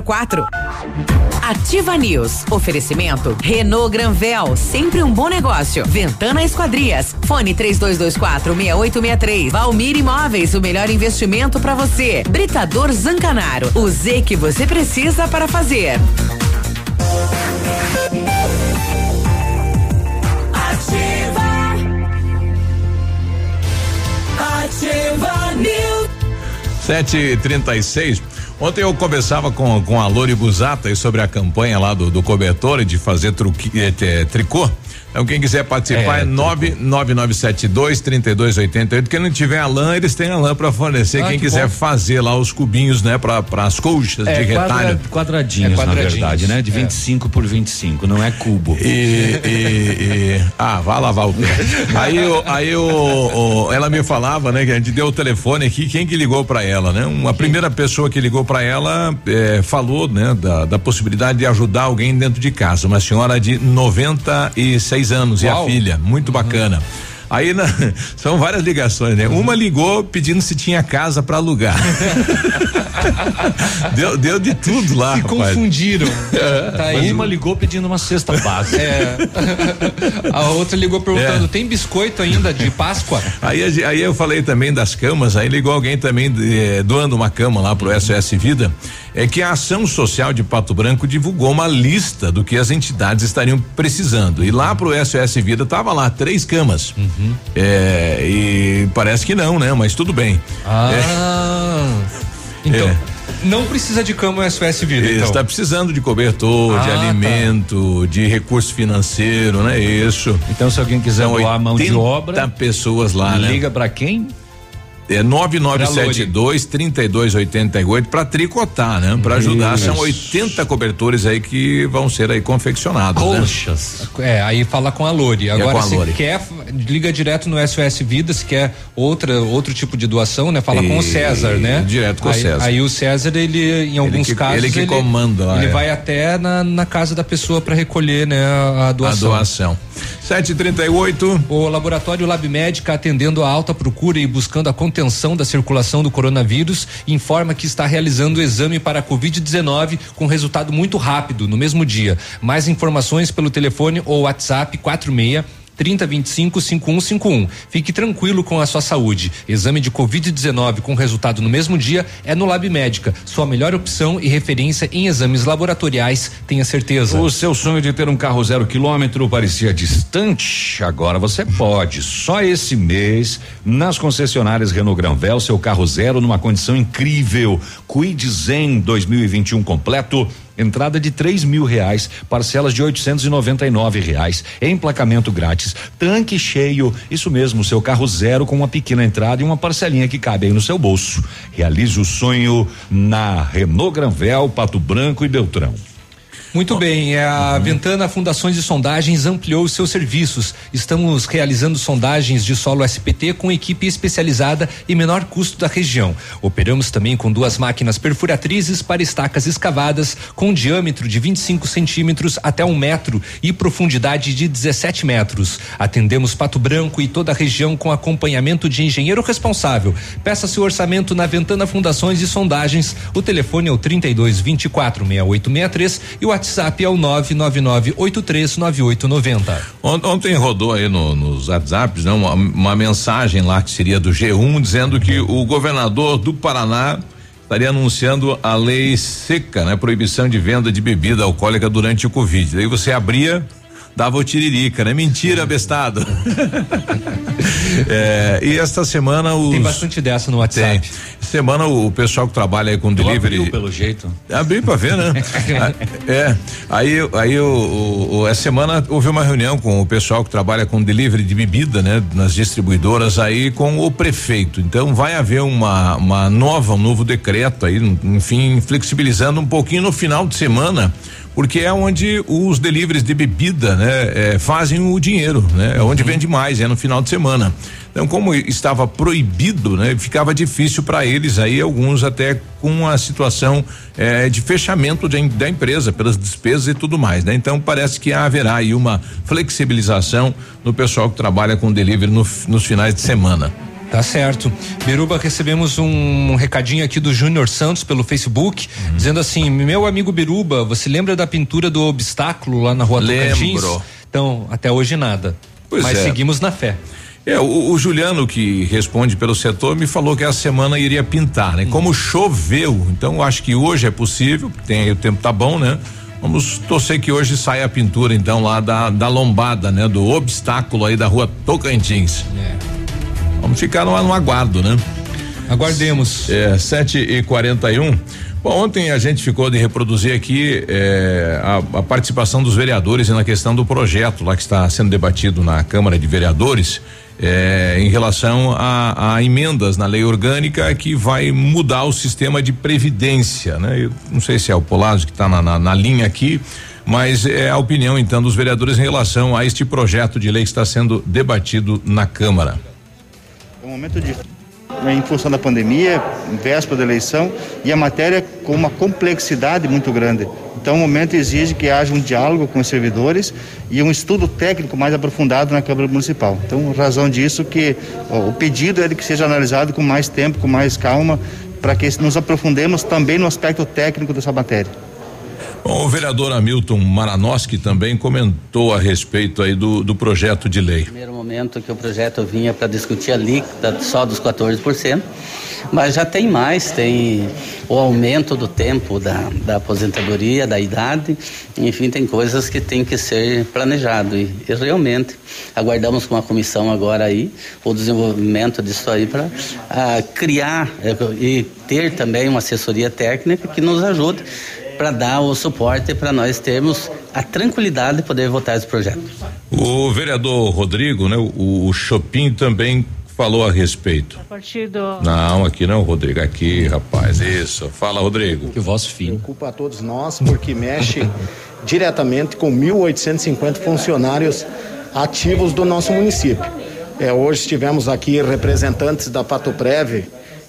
3220-6804. Ativa News. Oferecimento Renault Granvel, sempre um bom negócio. Ventana Esquadrias. Fone 32246863. Valmir Imóveis, o melhor investimento para você. Britador Zancanaro. O Z que você precisa para fazer. Ativa. Ativa News. 7:36. Ontem eu conversava com, com a Lori Busata aí sobre a campanha lá do, do cobertor de fazer truqui, eh, eh, tricô. Então, quem quiser participar é, é 99972 3288. Quem não tiver a lã, eles têm a lã para fornecer. Ah, quem que quiser bom. fazer lá os cubinhos, né, para as colchas É, de quadra- retalho. quadradinhos, É na quadradinhos. verdade, né? De É. 25 por 25, não é cubo. E, e- e- ah, vá lavar o pé. Aí, o- aí o, o- ela me falava, né, que a gente deu o telefone aqui, quem que ligou para ela, né? Uma primeira pessoa que ligou para ela eh, falou, né, da, da possibilidade de ajudar alguém dentro de casa, uma senhora de 96 anos e a Uau. filha, muito bacana. Aí na- são várias ligações, né? Uma ligou pedindo se tinha casa para alugar. deu, deu de tudo lá. Se rapaz. confundiram. Tá aí. Uma ligou pedindo uma cesta básica. É. A outra ligou perguntando: tem biscoito ainda de Páscoa? Aí, aí eu falei também das camas, aí ligou alguém também eh, doando uma cama lá pro SOS Vida. É que a ação social de Pato Branco divulgou uma lista do que as entidades estariam precisando. E lá pro SOS Vida tava lá três camas. É, e parece que não, né? Mas tudo bem. Ah. Então, É. não precisa de cama o SOS Vida. Isso, Então. tá precisando de cobertor, de Ah, tá. alimento, de recurso financeiro, né? Isso. Então, se alguém quiser São doar a mão de 80 obra, pessoas lá, né? liga pra quem? É 9972 3288 para tricotar, né? Para ajudar. São Isso. 80 cobertores aí que vão ser aí confeccionados. né? Colchas. É, aí fala com a Lori. É Agora, com a se Lori. quer, liga direto no SOS Vida, se quer outra, outro tipo de doação, né? Fala com o E- César, né? direto com o aí, César. Aí o César, ele, em alguns que- casos. ele que comanda lá, Ele é. vai até na, na casa da pessoa para recolher, né? A, a doação. A doação. 738. O laboratório Lab Médica, atendendo a alta procura e buscando a contenção da circulação do coronavírus, informa que está realizando o exame para a Covid-19 com resultado muito rápido, no mesmo dia. Mais informações pelo telefone ou WhatsApp 46 3025 5151. Fique tranquilo com a sua saúde. Exame de Covid-19 com resultado no mesmo dia é no Lab Médica. Sua melhor opção e referência em exames laboratoriais, tenha certeza. O seu sonho de ter um carro zero quilômetro parecia distante. Agora você pode. Só esse mês, nas concessionárias Renault Granvel, seu carro zero numa condição incrível. Quid Zen 2021 completo. Entrada de três mil reais, parcelas de 899 reais, emplacamento grátis, tanque cheio, isso mesmo, seu carro zero com uma pequena entrada e uma parcelinha que cabe aí no seu bolso. Realize o sonho na Renault Granvel, Pato Branco e Beltrão. Muito bem, é a Ventana Fundações e Sondagens ampliou os seus serviços. Estamos realizando sondagens de solo SPT com equipe especializada e menor custo da região. Operamos também com duas máquinas perfuratrizes para estacas escavadas com diâmetro de 25 centímetros até um metro e profundidade de 17 metros. Atendemos Pato Branco e toda a região com acompanhamento de engenheiro responsável. Peça seu orçamento na Ventana Fundações e Sondagens. O telefone é o 32 24 6863 e o WhatsApp é o 999 839890. Ont- Ontem rodou aí no- nos WhatsApps né, uma, uma mensagem lá que seria do G1 dizendo que o governador do Paraná estaria anunciando a lei seca, né? Proibição de venda de bebida alcoólica durante o Covid. Daí você abria dava o tiririca, né? Mentira, bestado. é, e esta semana os. Tem bastante dessa no WhatsApp. Tem. Semana o, o pessoal que trabalha aí com delivery. Abriu, pelo jeito. Abriu pra ver, né? é. Aí, aí o, o, essa semana houve uma reunião com o pessoal que trabalha com delivery de bebida, né? Nas distribuidoras aí com o prefeito. Então vai haver uma, uma nova, um novo decreto aí, enfim, flexibilizando um pouquinho no final de semana porque é onde os deliveries de bebida, né, é, fazem o dinheiro, né? É onde vende mais, é no final de semana. Então, como estava proibido, né, ficava difícil para eles aí, alguns até com a situação é, de fechamento de, da empresa pelas despesas e tudo mais, né? Então, parece que haverá aí uma flexibilização no pessoal que trabalha com delivery no, nos finais de semana. Tá certo. Biruba, recebemos um recadinho aqui do Júnior Santos pelo Facebook, uhum. dizendo assim: meu amigo Biruba, você lembra da pintura do obstáculo lá na rua Lembro. Tocantins? Então, até hoje nada. Pois Mas é. seguimos na fé. É, o, o, Juliano que responde pelo setor me falou que essa semana iria pintar, né? Como choveu, então acho que hoje é possível, tem o tempo tá bom, né? Vamos torcer que hoje saia a pintura então lá da, da lombada, né? Do obstáculo aí da rua Tocantins. É. Vamos ficar no, no aguardo, né? Aguardemos. É, sete e quarenta e um. Bom, ontem a gente ficou de reproduzir aqui é, a, a, participação dos vereadores na questão do projeto lá que está sendo debatido na Câmara de Vereadores é, em relação a, a, emendas na lei orgânica que vai mudar o sistema de previdência, né? Eu não sei se é o Polazzo que está na, na, na linha aqui, mas é a opinião então dos vereadores em relação a este projeto de lei que está sendo debatido na Câmara. Momento de em função da pandemia, véspera da eleição, e a matéria com uma complexidade muito grande. Então, o momento exige que haja um diálogo com os servidores e um estudo técnico mais aprofundado na Câmara Municipal. Então, razão disso que ó, o pedido é de que seja analisado com mais tempo, com mais calma, para que nos aprofundemos também no aspecto técnico dessa matéria. Bom, o vereador Hamilton Maranoski também comentou a respeito aí do, do projeto de lei. Primeiro momento que o projeto vinha para discutir a líquida só dos 14%, mas já tem mais, tem o aumento do tempo da, da aposentadoria, da idade, enfim, tem coisas que tem que ser planejado e, e realmente aguardamos com a comissão agora aí o desenvolvimento disso aí para ah, criar eh, e ter também uma assessoria técnica que nos ajude para dar o suporte para nós termos a tranquilidade de poder votar esse projeto. O vereador Rodrigo, né, o, o Chopin também falou a respeito. A partir do. Não, aqui não, Rodrigo, aqui, rapaz, isso. Fala, Rodrigo. Que voz fina. Preocupa a todos nós porque mexe diretamente com 1.850 funcionários ativos do nosso município. É, hoje tivemos aqui representantes da Pato Preve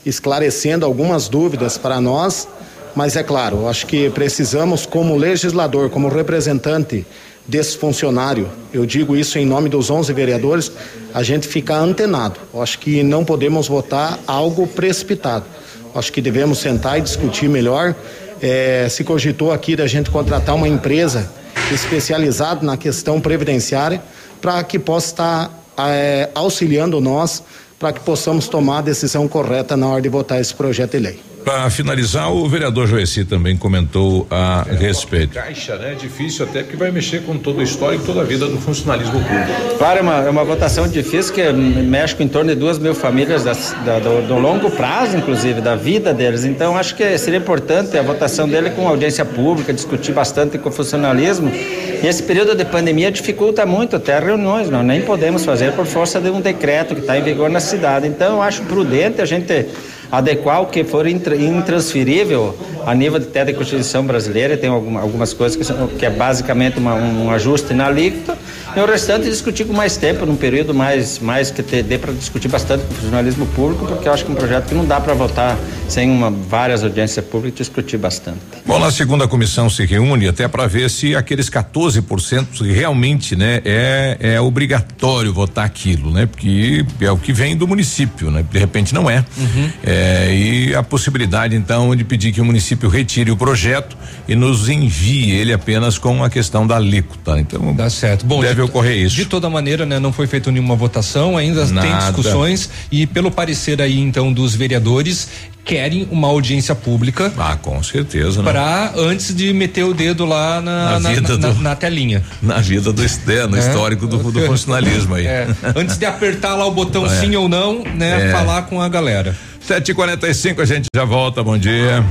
esclarecendo algumas dúvidas para nós mas é claro, acho que precisamos, como legislador, como representante desse funcionário, eu digo isso em nome dos 11 vereadores, a gente ficar antenado. Acho que não podemos votar algo precipitado. Acho que devemos sentar e discutir melhor. É, se cogitou aqui da gente contratar uma empresa especializada na questão previdenciária para que possa estar é, auxiliando nós para que possamos tomar a decisão correta na hora de votar esse projeto de lei. Para finalizar, o vereador Joeci também comentou a é, respeito. Caixa, né? É difícil até porque vai mexer com todo o histórico, toda a vida do funcionalismo público. Claro, é uma, é uma votação difícil que mexe com em torno de duas mil famílias da, da, do, do, longo prazo, inclusive, da vida deles. Então, acho que seria importante a votação dele com audiência pública, discutir bastante com o funcionalismo. E esse período de pandemia dificulta muito até reuniões, nós nem podemos fazer por força de um decreto que está em vigor na cidade. Então, acho prudente a gente adequar o que for intransferível a nível até da Constituição brasileira, tem algumas coisas que, são, que é basicamente uma, um ajuste na alíquota, e o restante discutir com mais tempo, num período mais, mais que te, dê para discutir bastante com o jornalismo público, porque eu acho que é um projeto que não dá para votar sem uma, várias audiências públicas discutir bastante. Bom, na segunda comissão se reúne até para ver se aqueles 14% realmente, né, é, é obrigatório votar aquilo, né? Porque é o que vem do município, né? De repente não é. Uhum. é e a possibilidade então de pedir que o município retire o projeto e nos envie ele apenas com a questão da alíquota. Então, dá certo. Bom, deve de, ocorrer isso. De toda maneira, né, não foi feita nenhuma votação, ainda Nada. tem discussões e pelo parecer aí então dos vereadores, querem uma audiência pública. Ah, com certeza. Né? Para antes de meter o dedo lá na, na, na, na, na telinha. Na vida do é, no é. histórico do, do funcionalismo aí. É. Antes de apertar lá o botão é. sim ou não, né? É. Falar com a galera. 7h45 a gente já volta. Bom dia.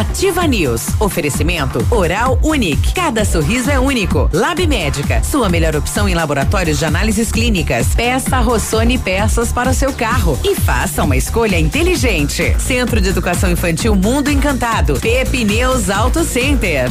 Ativa News. Oferecimento Oral Unique. Cada sorriso é único. Lab Médica. Sua melhor opção em laboratórios de análises clínicas. Peça Rossoni peças para o seu carro e faça uma escolha inteligente. Centro de Educação Infantil Mundo Encantado. Pepe News Auto Center.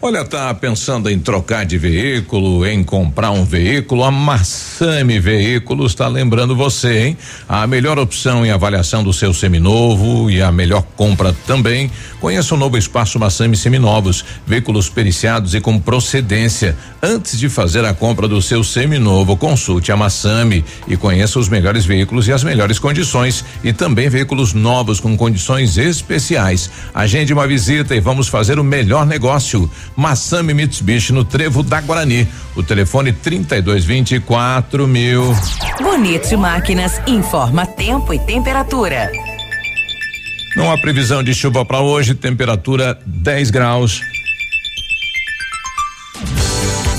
Olha, tá pensando em trocar de veículo, em comprar um veículo? A Massami Veículos está lembrando você, hein? A melhor opção em avaliação do seu seminovo e a melhor compra também. Conheça o novo espaço Massami Seminovos, veículos periciados e com procedência. Antes de fazer a compra do seu seminovo, consulte a Massami e conheça os melhores veículos e as melhores condições e também veículos novos com condições especiais. Agende uma visita e vamos fazer o melhor negócio. Massami Mitsubishi no Trevo da Guarani. O telefone 3224 mil. Bonito Máquinas informa tempo e temperatura. Não há previsão de chuva para hoje, temperatura 10 graus.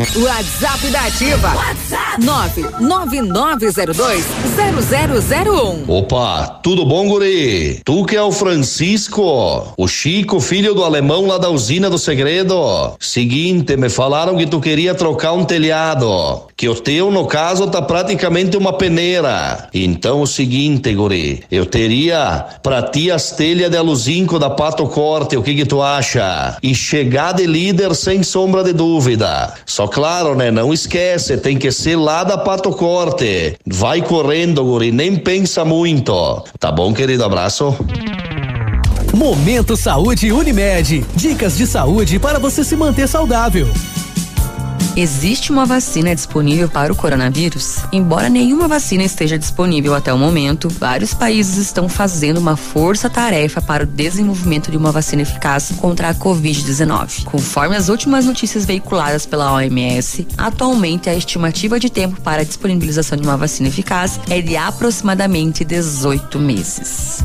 WhatsApp da Ativa. WhatsApp 999020001. Opa, tudo bom, guri? Tu que é o Francisco, o Chico, filho do alemão lá da usina do segredo. Seguinte, me falaram que tu queria trocar um telhado, que o teu, no caso, tá praticamente uma peneira. Então, o seguinte, guri, eu teria pra ti as telhas de aluzinco da Pato Corte, o que que tu acha? E chegar de líder sem sombra de dúvida. Só claro, né? Não esquece, tem que ser lá da Pato Corte. Vai correndo, guri, nem pensa muito. Tá bom, querido? Abraço. Momento Saúde Unimed. Dicas de saúde para você se manter saudável. Existe uma vacina disponível para o coronavírus? Embora nenhuma vacina esteja disponível até o momento, vários países estão fazendo uma força-tarefa para o desenvolvimento de uma vacina eficaz contra a Covid-19. Conforme as últimas notícias veiculadas pela OMS, atualmente a estimativa de tempo para a disponibilização de uma vacina eficaz é de aproximadamente 18 meses.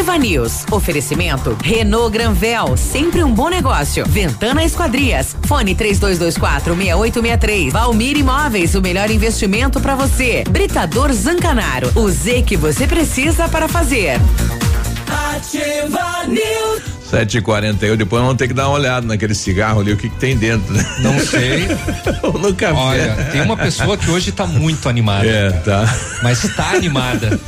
Ativa News. Oferecimento Renault Granvel, sempre um bom negócio. Ventana Esquadrias. Fone 3224 6863. Valmir Imóveis, o melhor investimento para você. Britador Zancanaro. O Z que você precisa para fazer. Ativa News. Sete e quarenta e depois vamos ter que dar uma olhada naquele cigarro ali, o que, que tem dentro, né? Não sei. no café. Olha, tem uma pessoa que hoje tá muito animada. É, tá. Mas tá animada.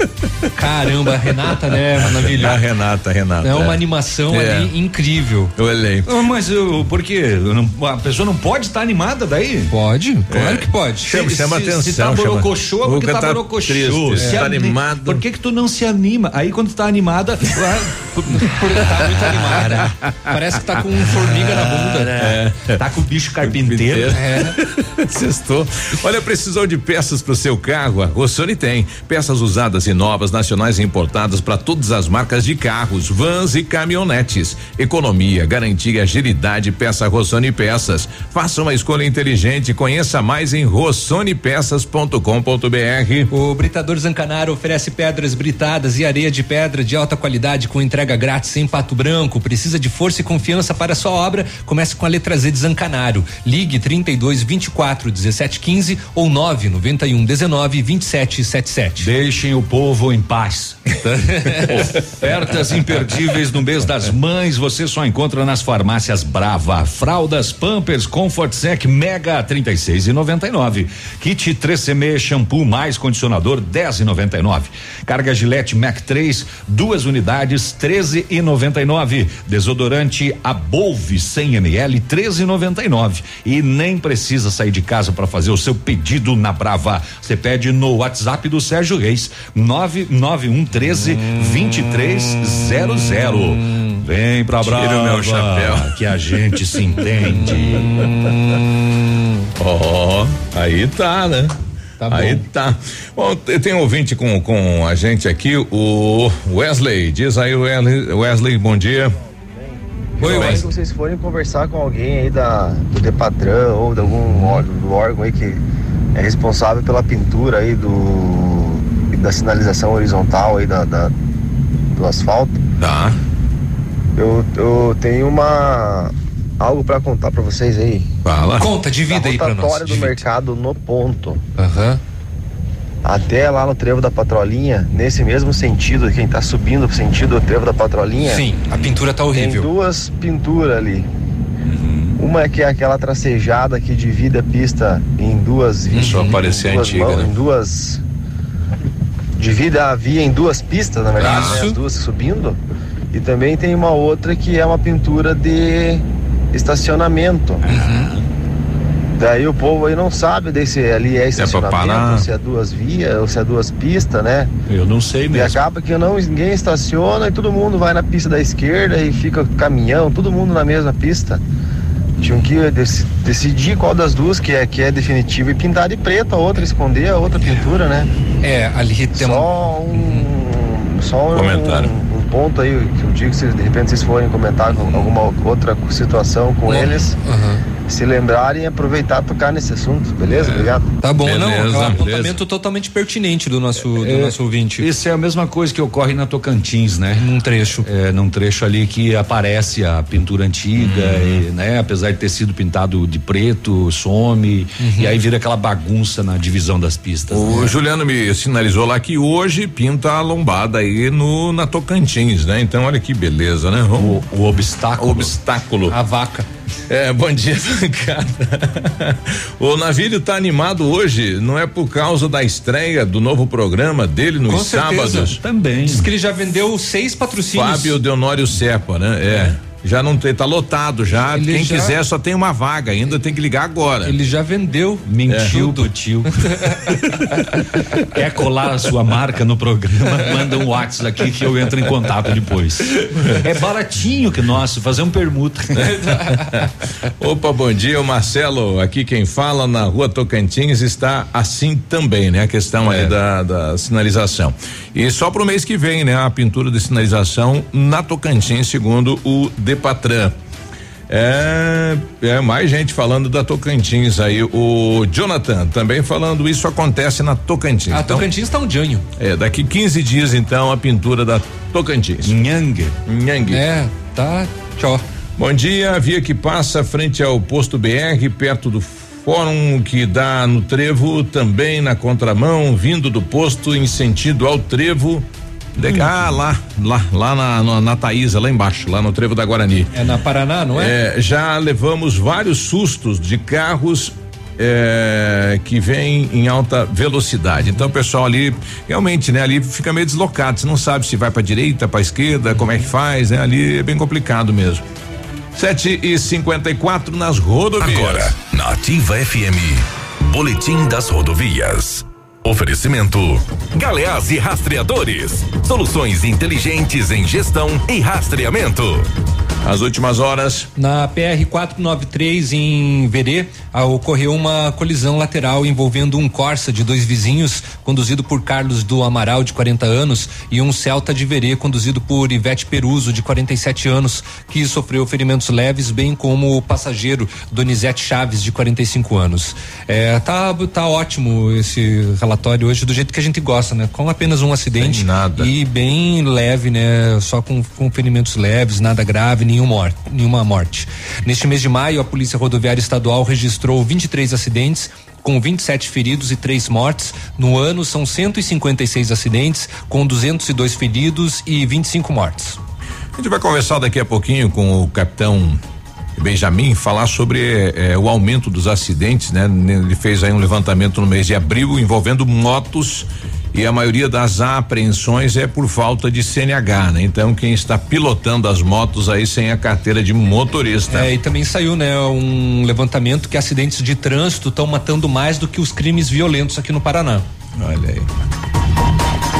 Caramba, a Renata, né? Maravilhosa. A Renata, a Renata. É uma é. animação é. ali incrível. Eu olhei. Ah, mas eu, por quê? A pessoa não pode estar tá animada daí? Pode, claro é. que pode. Chama, se, chama se, atenção. Se tá borocochô, porque tá, tá borocochô. Se tá animado. Por que que tu não se anima? Aí quando tu tá animada, porque tá muito animado. Cara, parece que tá com formiga na bunda. É. Tá com o bicho carpinteiro. É. Sextou. Olha, precisou de peças pro seu carro? A Rossoni tem. Peças usadas e novas, nacionais e importadas para todas as marcas de carros, vans e caminhonetes. Economia, garantia, agilidade, peça Rossoni Peças. Faça uma escolha inteligente. Conheça mais em rossonepeças.com.br. O Britador Zancanaro oferece pedras britadas e areia de pedra de alta qualidade com entrega grátis em Pato Branco precisa de força e confiança para a sua obra? Comece com a letra Z de Zancanaro. Ligue 32 24 17 15 ou 991 19 27 77. Deixem o povo em paz. Ofertas imperdíveis no mês das mães você só encontra nas farmácias Brava. Fraldas Pampers Comfort Sec Mega 36 e 99. Kit 3CM shampoo mais condicionador 10 e 99. Carga Gillette Mac 3 duas unidades 13 e 99. Desodorante Abolve 100 ml 13 e 99. Nem precisa sair de casa para fazer o seu pedido na Brava. Você pede no WhatsApp do Sérgio Reis 991 13 2300. Vem pra Brava. Tira o meu chapéu. Que a gente se entende. Ó, aí tá, né? Aí tá. Bom, te- tem um ouvinte com, com a gente aqui, o Wesley. Diz aí, Wesley, Wesley bom dia. Oi, Se Wesley. vocês forem conversar com alguém aí da, do Depatran ou de algum órgão, do órgão aí que é responsável pela pintura aí do da sinalização horizontal aí da, da- do asfalto. Tá. Eu, eu tenho uma algo pra contar pra vocês aí. Fala. Conta, divida aí pra nós. rotatória do mercado no ponto. Aham. Até lá no trevo da patrolinha, nesse mesmo sentido, quem tá subindo pro sentido do trevo da patrolinha. Sim, a pintura tá horrível. Tem duas pinturas ali. Uma é que é aquela tracejada que divide a pista em duas vias. Só em duas antiga, mãos, né? Em duas. Divide a via em duas pistas, na verdade, né? Isso. as duas subindo. E também tem uma outra que é uma pintura de estacionamento. Daí o povo aí não sabe daí se ali é pra estacionamento, parar. se é duas vias, ou se é duas pistas, né? Eu não sei E mesmo. acaba que não, ninguém estaciona e todo mundo vai na pista da esquerda e fica caminhão, todo mundo na mesma pista. Tinham que dec- decidir qual das duas que é, que é definitiva e pintar de preto a outra, esconder a outra pintura, né? É, ali tem Só um. Só um, Comentário. um ponto aí que eu digo se de repente vocês forem comentar com alguma outra situação com eles, se lembrarem, aproveitar e tocar nesse assunto, beleza? Obrigado. Tá bom, não, é um Beleza, apontamento totalmente pertinente do nosso, do É, nosso ouvinte. Isso é a mesma coisa que ocorre na Tocantins, né? Num trecho. É, num trecho ali que aparece a pintura antiga, Uhum. e, né? Apesar de ter sido pintado de preto, some, Uhum. e aí vira aquela bagunça na divisão das pistas. O né? Juliano me sinalizou lá que hoje pinta a lombada aí no, na Tocantins, né? Então olha que beleza, né? Vamos, o, obstáculo. obstáculo. A vaca. É, bom dia, bancada. O Navírio tá animado hoje, não é por causa da estreia do novo programa dele nos Com certeza. sábados. Também. Diz que ele já vendeu seis patrocínios. Fábio Deonório Serpa, né? É. Já não tem, tá lotado já. Ele Quem já- quiser só tem uma vaga, ainda tem que ligar agora. Ele já vendeu. Mentiu pro tio. Quer colar a sua marca no programa? Manda um WhatsApp aqui que eu entro em contato depois. É baratinho que nosso, fazer um permuta. Opa, bom dia, o Marcelo. Aqui quem fala na rua Tocantins está assim também, né? A questão aí da, da sinalização. E só pro mês que vem, né? A pintura de sinalização na Tocantins, segundo o Depatran. É, é mais gente falando da Tocantins aí. O Jonathan também falando isso acontece na Tocantins. A Então, Tocantins tá um janho. é, daqui 15 dias então a pintura da Tocantins. Nhangue. Nhangue. É, tá. Tchau. Bom dia, via que passa frente ao posto BR, perto do fórum que dá no trevo, também na contramão, vindo do posto em sentido ao trevo. De, ah, lá, lá, lá na, na, na Taísa, lá embaixo, lá no trevo da Guarani. É na Paraná, não é? É, já levamos vários sustos de carros é, que vêm em alta velocidade. Então, o pessoal ali, realmente, né, ali fica meio deslocado. Você não sabe se vai para direita, para esquerda, como é que faz, né? Ali é bem complicado mesmo. 7 e 54 nas rodovias. Agora, na Ativa FM, Boletim das Rodovias. Oferecimento: Galeás e Rastreadores. Soluções inteligentes em gestão e rastreamento. As últimas horas. Na PR 493 em Verê, ocorreu uma colisão lateral envolvendo um Corsa de dois vizinhos, conduzido por Carlos do Amaral, de 40 anos, e um Celta de Verê, conduzido por Ivete Peruso, de 47 anos, que sofreu ferimentos leves, bem como o passageiro Donizete Chaves, de 45 anos. É, tá, tá ótimo esse relatório hoje, do jeito que a gente gosta, né? Com apenas um acidente e bem leve, né? Só com, com ferimentos leves, nada grave, nenhum morte, nenhuma morte. Neste mês de maio, a Polícia Rodoviária Estadual registrou 23 acidentes com 27 feridos e três mortes. No ano, são 156 acidentes, com 202 feridos e 25 mortes. A gente vai conversar daqui a pouquinho com o capitão Benjamin falar sobre eh, o aumento dos acidentes, né? Ele fez aí um levantamento no mês de abril envolvendo motos e a maioria das apreensões é por falta de CNH, né? Então quem está pilotando as motos aí sem a carteira de motorista. É, e também saiu, né, um levantamento que acidentes de trânsito estão matando mais do que os crimes violentos aqui no Paraná. Olha aí.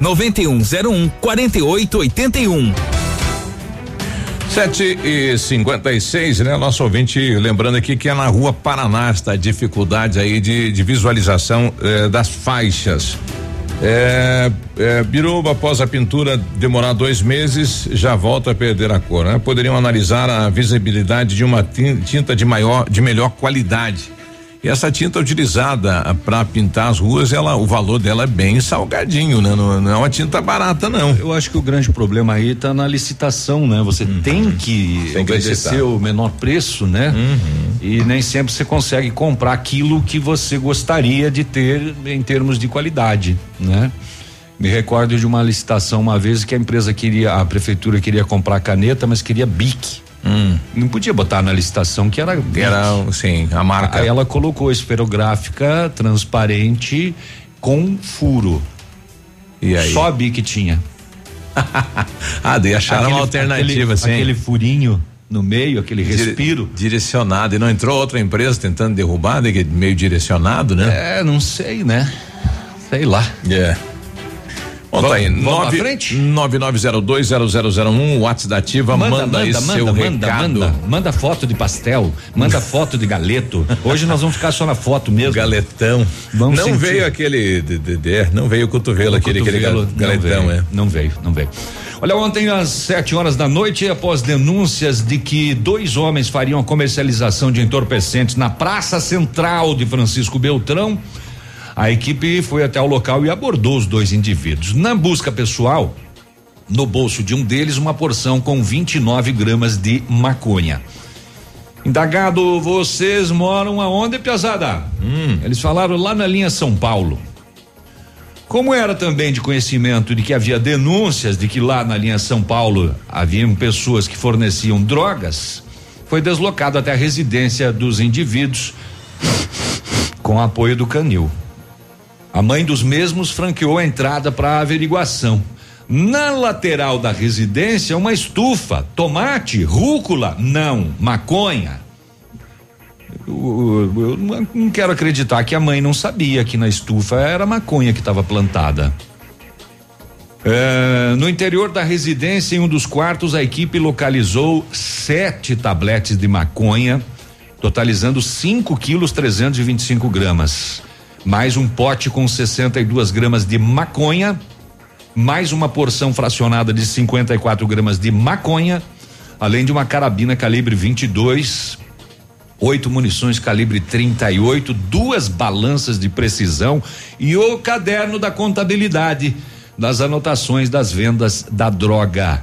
9101 4881. 7 e 56, né? Nosso ouvinte lembrando aqui que é na rua Paraná está dificuldade aí de, de visualização eh, das faixas. É, é, Biruba, após a pintura demorar dois meses, já volta a perder a cor. Né? Poderiam analisar a visibilidade de uma tinta de maior, de melhor qualidade. E essa tinta utilizada para pintar as ruas, ela, o valor dela é bem salgadinho, né? Não, não, é uma tinta barata, não. Eu acho que o grande problema aí está na licitação, né? Você uhum. tem que tem obedecer que o menor preço, né? Uhum. E nem sempre você consegue comprar aquilo que você gostaria de ter em termos de qualidade, né? Me recordo de uma licitação uma vez que a empresa queria, a prefeitura queria comprar caneta, mas queria bique. Hum. Não podia botar na licitação que era. Era, sim, a marca. Aí ela colocou esferográfica transparente com furo. E aí? Só a BIC tinha. ah, daí acharam aquele, uma alternativa, aquele, Aquele furinho no meio, aquele respiro. Direcionado. E não entrou outra empresa tentando derrubar, meio direcionado, né? É, não sei, né? Sei lá. É. Yeah. Tá aí, 99020001, WhatsApp da Ativa, manda, manda, manda seu manda, recado. Manda, manda foto de pastel, manda foto de galeto. Hoje nós vamos ficar só na foto mesmo. Galetão. Vamos não sentir. veio aquele, de, de, de, não veio o cotovelo, o aquele, cotovelo, aquele galetão, não veio, é. Não veio, não veio. Olha, ontem às 7 horas da noite, após denúncias de que dois homens fariam comercialização de entorpecentes na Praça Central de Francisco Beltrão, a equipe foi até o local e abordou os dois indivíduos. Na busca pessoal, no bolso de um deles, uma porção com 29 gramas de maconha. Indagado, vocês moram aonde, Piazada? Hum. Eles falaram lá na linha São Paulo. Como era também de conhecimento de que havia denúncias de que lá na linha São Paulo haviam pessoas que forneciam drogas, foi deslocado até a residência dos indivíduos com apoio do canil. A mãe dos mesmos franqueou a entrada para a averiguação. Na lateral da residência, uma estufa, tomate, rúcula, não, maconha. Eu, eu, eu, não quero acreditar que a mãe não sabia que na estufa era maconha que estava plantada. É, no interior da residência, em um dos quartos, a equipe localizou sete tabletes de maconha, totalizando 5 quilos 325 gramas mais um pote com 62 gramas de maconha, mais uma porção fracionada de 54 gramas de maconha, além de uma carabina calibre 22, oito munições calibre 38, duas balanças de precisão e o caderno da contabilidade das anotações das vendas da droga.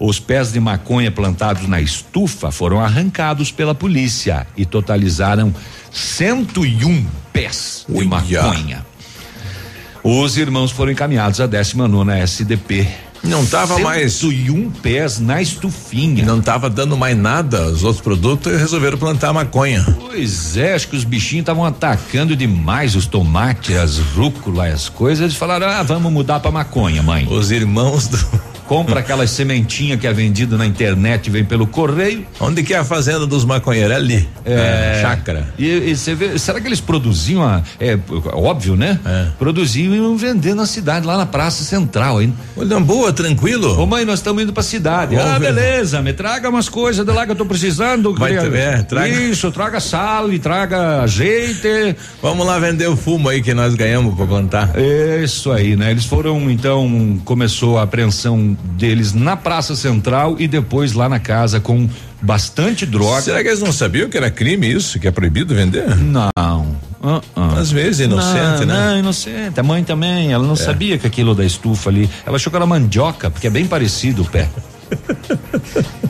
Os pés de maconha plantados na estufa foram arrancados pela polícia e totalizaram 101 pés de maconha. Os irmãos foram encaminhados à 19 SDP Não tava mais. 101 pés na estufinha. Não tava dando mais nada os outros produtos e resolveram plantar maconha. Pois é, acho que os bichinhos estavam atacando demais os tomates, as rúcula, as coisas. Eles falaram: ah, vamos mudar pra maconha, mãe. Os irmãos do. Compra aquela sementinha que é vendida na internet, vem pelo correio. Onde que é a fazenda dos maconheiros? Ali. É. chácara. E você vê, será que eles produziam, a, é óbvio, né? É. Produziam e iam vender na cidade, lá na Praça Central, hein? Olha, boa, tranquilo. Ô mãe, nós estamos indo pra cidade. Ah, ver. beleza, me traga umas coisas de lá que eu tô precisando. Vai queria- ter- é, traga. Isso, traga sal e traga azeite. Vamos lá vender o fumo aí que nós ganhamos pra plantar. Isso aí, né? Eles foram, então, começou a apreensão deles na Praça Central e depois lá na casa com bastante droga. Será que eles não sabiam que era crime isso, que é proibido vender? Não. Ah, ah. Às vezes inocente, não, né? Não, inocente. A mãe também, ela não É. sabia que aquilo da estufa ali. Ela achou que era mandioca, porque é bem parecido o pé.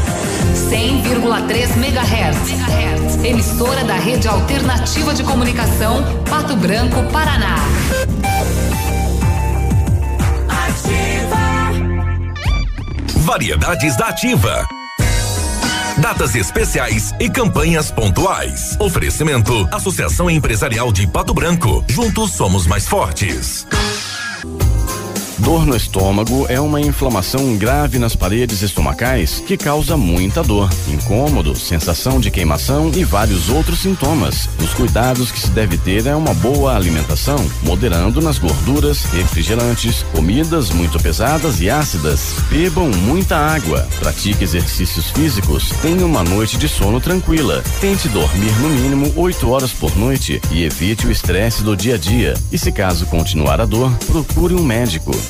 100,3 MHz. Emissora da Rede Alternativa de Comunicação, Pato Branco, Paraná. Variedades da Ativa. Datas especiais e campanhas pontuais. Oferecimento: Associação Empresarial de Pato Branco. Juntos somos mais fortes. Dor no estômago é uma inflamação grave nas paredes estomacais que causa muita dor, incômodo, sensação de queimação e vários outros sintomas. Os cuidados que se deve ter é uma boa alimentação, moderando nas gorduras, refrigerantes, comidas muito pesadas e ácidas. Bebam muita água, pratique exercícios físicos, tenha uma noite de sono tranquila. Tente dormir no mínimo 8 horas por noite e evite o estresse do dia a dia. E se caso continuar a dor, procure um médico.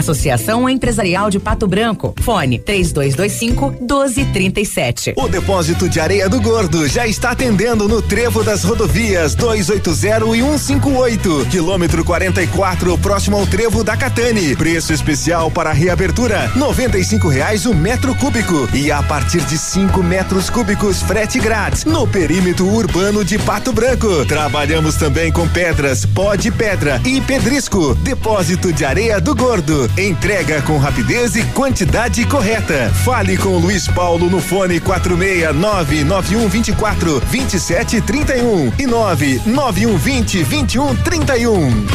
Associação Empresarial de Pato Branco. Fone 3225 1237. O depósito de areia do Gordo já está atendendo no trevo das rodovias 280 e 158, quilômetro 44, próximo ao trevo da Catane. Preço especial para reabertura: 95 reais o metro cúbico e a partir de 5 metros cúbicos frete grátis no perímetro urbano de Pato Branco. Trabalhamos também com pedras, pó de pedra e pedrisco. Depósito de areia do Gordo. Entrega com rapidez e quantidade correta. Fale com o Luiz Paulo no fone 469 9124 2731 e 99120 2131.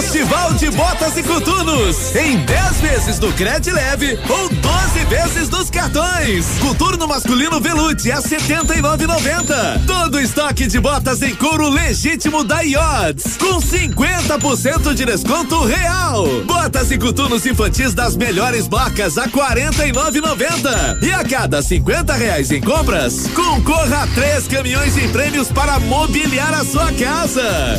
Festival de Botas e Coturnos. Em 10 vezes do Cred Leve ou 12 vezes dos cartões. Coturno masculino Velute a 79,90. Todo estoque de botas em couro legítimo da Iods. Com 50% de desconto real. Botas e coturnos infantis das melhores marcas a 49,90. E a cada 50 reais em compras, concorra a três caminhões em prêmios para mobiliar a sua casa.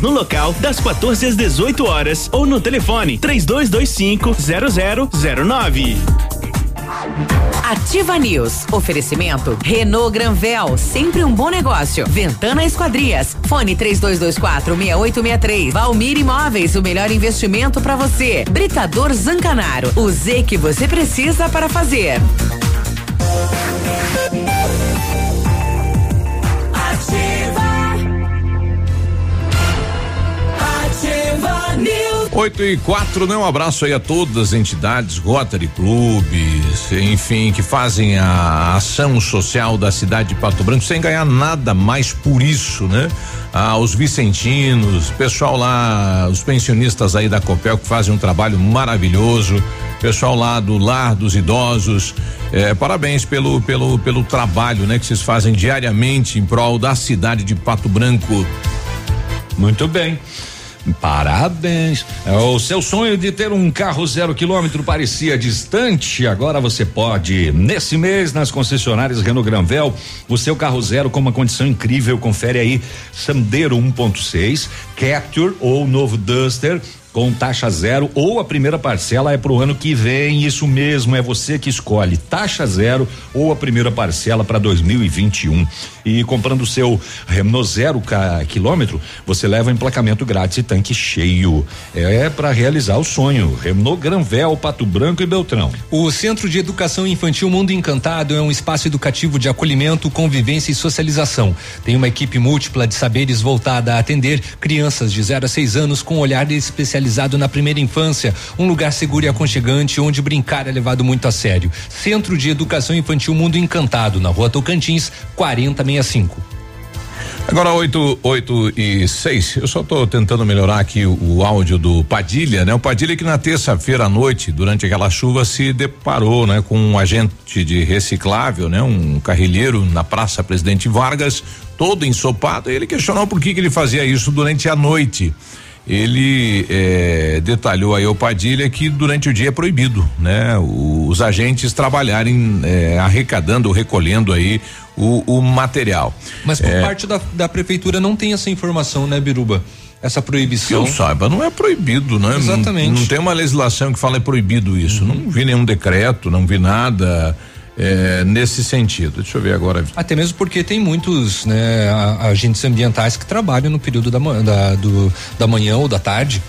no local das 14 às 18 horas ou no telefone 3225 0009. Ativa News. Oferecimento Renault Granvel, sempre um bom negócio. Ventana Esquadrias. Fone 3224 6863. Valmir Imóveis, o melhor investimento para você. Britador Zancanaro. O Z que você precisa para fazer. 8 e 4, né? Um abraço aí a todas as entidades, Rotary Clubes, enfim, que fazem a ação social da cidade de Pato Branco sem ganhar nada mais por isso, né? Ah, os vicentinos, pessoal lá, os pensionistas aí da Copel que fazem um trabalho maravilhoso, pessoal lá do lar dos idosos, eh, parabéns pelo, pelo, pelo trabalho, né? Que vocês fazem diariamente em prol da cidade de Pato Branco. Muito bem. Parabéns. É, O seu sonho de ter um carro zero quilômetro parecia distante. Agora você pode. Nesse mês, nas concessionárias Renault Granvel, o seu carro zero com uma condição incrível. Confere aí Sandero 1.6, Capture ou novo Duster. Com taxa zero ou a primeira parcela é para o ano que vem. Isso mesmo, é você que escolhe taxa zero ou a primeira parcela para 2021. E comprando o seu Renault zero quilômetro, você leva emplacamento grátis e tanque cheio. É para realizar o sonho. Renault Granvel, Pato Branco e Beltrão. O Centro de Educação Infantil Mundo Encantado é um espaço educativo de acolhimento, convivência e socialização. Tem uma equipe múltipla de saberes voltada a atender crianças de 0 a 6 anos com olhar especializado na primeira infância, um lugar seguro e aconchegante onde brincar é levado muito a sério. Centro de Educação Infantil Mundo Encantado, na Rua Tocantins, 4065. Agora 8, 8 e 6. Eu só estou tentando melhorar aqui o, o áudio do Padilha, né? O Padilha que na terça-feira à noite, durante aquela chuva, se deparou, né, com um agente de reciclável, né? Um carrilheiro na Praça Presidente Vargas, todo ensopado. Ele questionou por que, que ele fazia isso durante a noite. Ele eh, detalhou aí ao Padilha que durante o dia é proibido, né? O- os agentes trabalharem eh, arrecadando ou recolhendo aí o, o material. Mas por Eh, parte da, da prefeitura não tem essa informação, né, Biruba? Essa Que proibição. eu saiba, não é proibido, né? Não- Exatamente. Não, tem uma legislação que fala é proibido isso. Não vi nenhum decreto, não vi nada eh, nesse sentido. Deixa eu ver agora. Até mesmo porque tem muitos né, agentes ambientais que trabalham no período da, da, do- da manhã ou da tarde.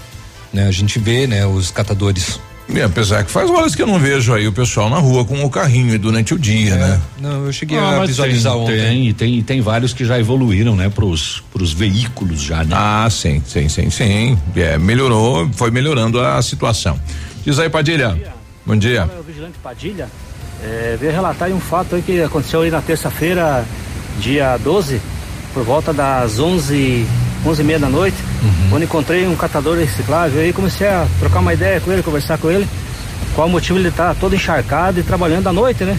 Né? A gente vê né, os catadores. E apesar que faz horas que eu não vejo aí o pessoal na rua com o carrinho e durante o dia, né? Não, eu cheguei Ah, a visualizar tem, ontem. Tem, tem, tem vários que já evoluíram, né, pros, pros veículos já, né? Ah, sim, sim, sim, sim. É, melhorou, foi melhorando a situação. Diz aí, Padilha. Bom dia. É o Vigilante Padilha. É, veio relatar um fato aí que aconteceu aí na terça-feira, dia 12, por volta das 11, 11 e meia da noite, onde encontrei um catador reciclável aí comecei a trocar uma ideia com ele, conversar com ele, qual o motivo ele tá todo encharcado e trabalhando à noite, né?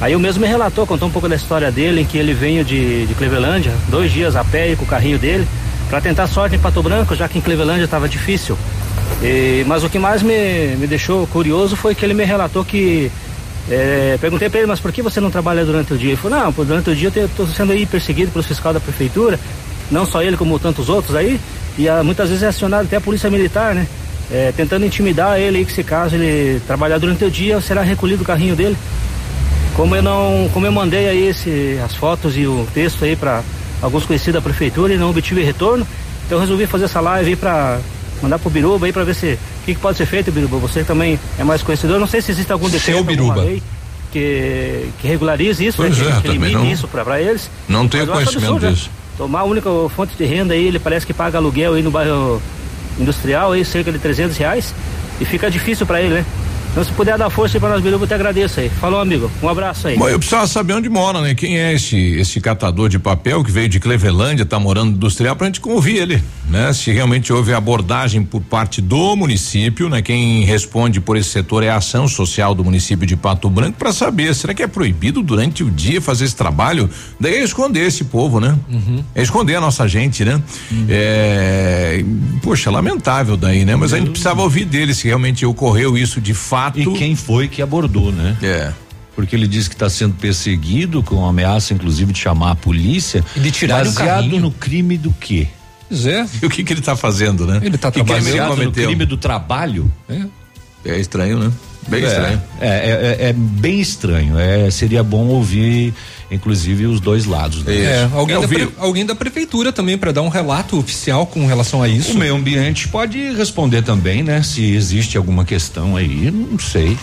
Aí o mesmo me relatou, contou um pouco da história dele, em que ele veio de, de Clevelândia, dois dias a pé com o carrinho dele, para tentar sorte em Pato Branco, já que em Clevelândia estava difícil. E- mas o que mais me, me deixou curioso foi que ele me relatou que. É, perguntei para ele, mas por que você não trabalha durante o dia? Ele falou, não, durante o dia eu estou sendo aí perseguido pelo fiscal da prefeitura, não só ele, como tantos outros aí, e ah, muitas vezes é acionado até a polícia militar, né? É, tentando intimidar ele aí, que se caso ele trabalhar durante o dia, será recolhido o carrinho dele. Como eu não, como eu mandei aí esse, as fotos e o texto aí para alguns conhecidos da prefeitura e não obtive retorno, então eu resolvi fazer essa live aí para mandar pro Biruba aí para ver se que, que pode ser feito, Biruba. Você também é mais conhecedor. Não sei se existe algum decreto, alguma Biruba. lei que, que regularize isso, Pois né, que, é, que limite não- isso para eles. Não tenho conhecimento absurdo, né? disso. Tomar a única fonte de renda aí, ele parece que paga aluguel aí no bairro industrial aí, cerca de 300 reais, e fica difícil para ele, né? Então se puder dar força aí pra nós, Biruba, eu te agradeço aí. Falou, amigo. Um abraço aí. Bom, eu precisava saber onde mora, né? Quem é esse esse catador de papel que veio de Clevelândia, tá morando industrial, pra gente ouvir ele, né? Se realmente houve abordagem por parte do município, né? Quem responde por esse setor é a ação social do município de Pato Branco pra saber, será que é proibido durante o dia fazer esse trabalho? Daí é esconder esse povo, né? É esconder a nossa gente, né? É, poxa, lamentável daí, né? Mas a gente precisava ouvir dele se realmente ocorreu isso de fato. E quem foi que abordou, né? É. Porque ele diz que está sendo perseguido, com ameaça, inclusive, de chamar a polícia. E de tirar o baseado carrinho. no crime do quê? Pois é. E o que que ele tá fazendo, né? Ele tá ele trabalhando Baseado no crime do trabalho. É. É estranho, né? Bem é, estranho. É, é, é- é bem estranho. É, seria bom ouvir, inclusive, os dois lados. né? É, alguém, Eu da pre- alguém da prefeitura também para dar um relato oficial com relação a isso. O meio ambiente pode responder também, né? Se existe alguma questão aí, não sei.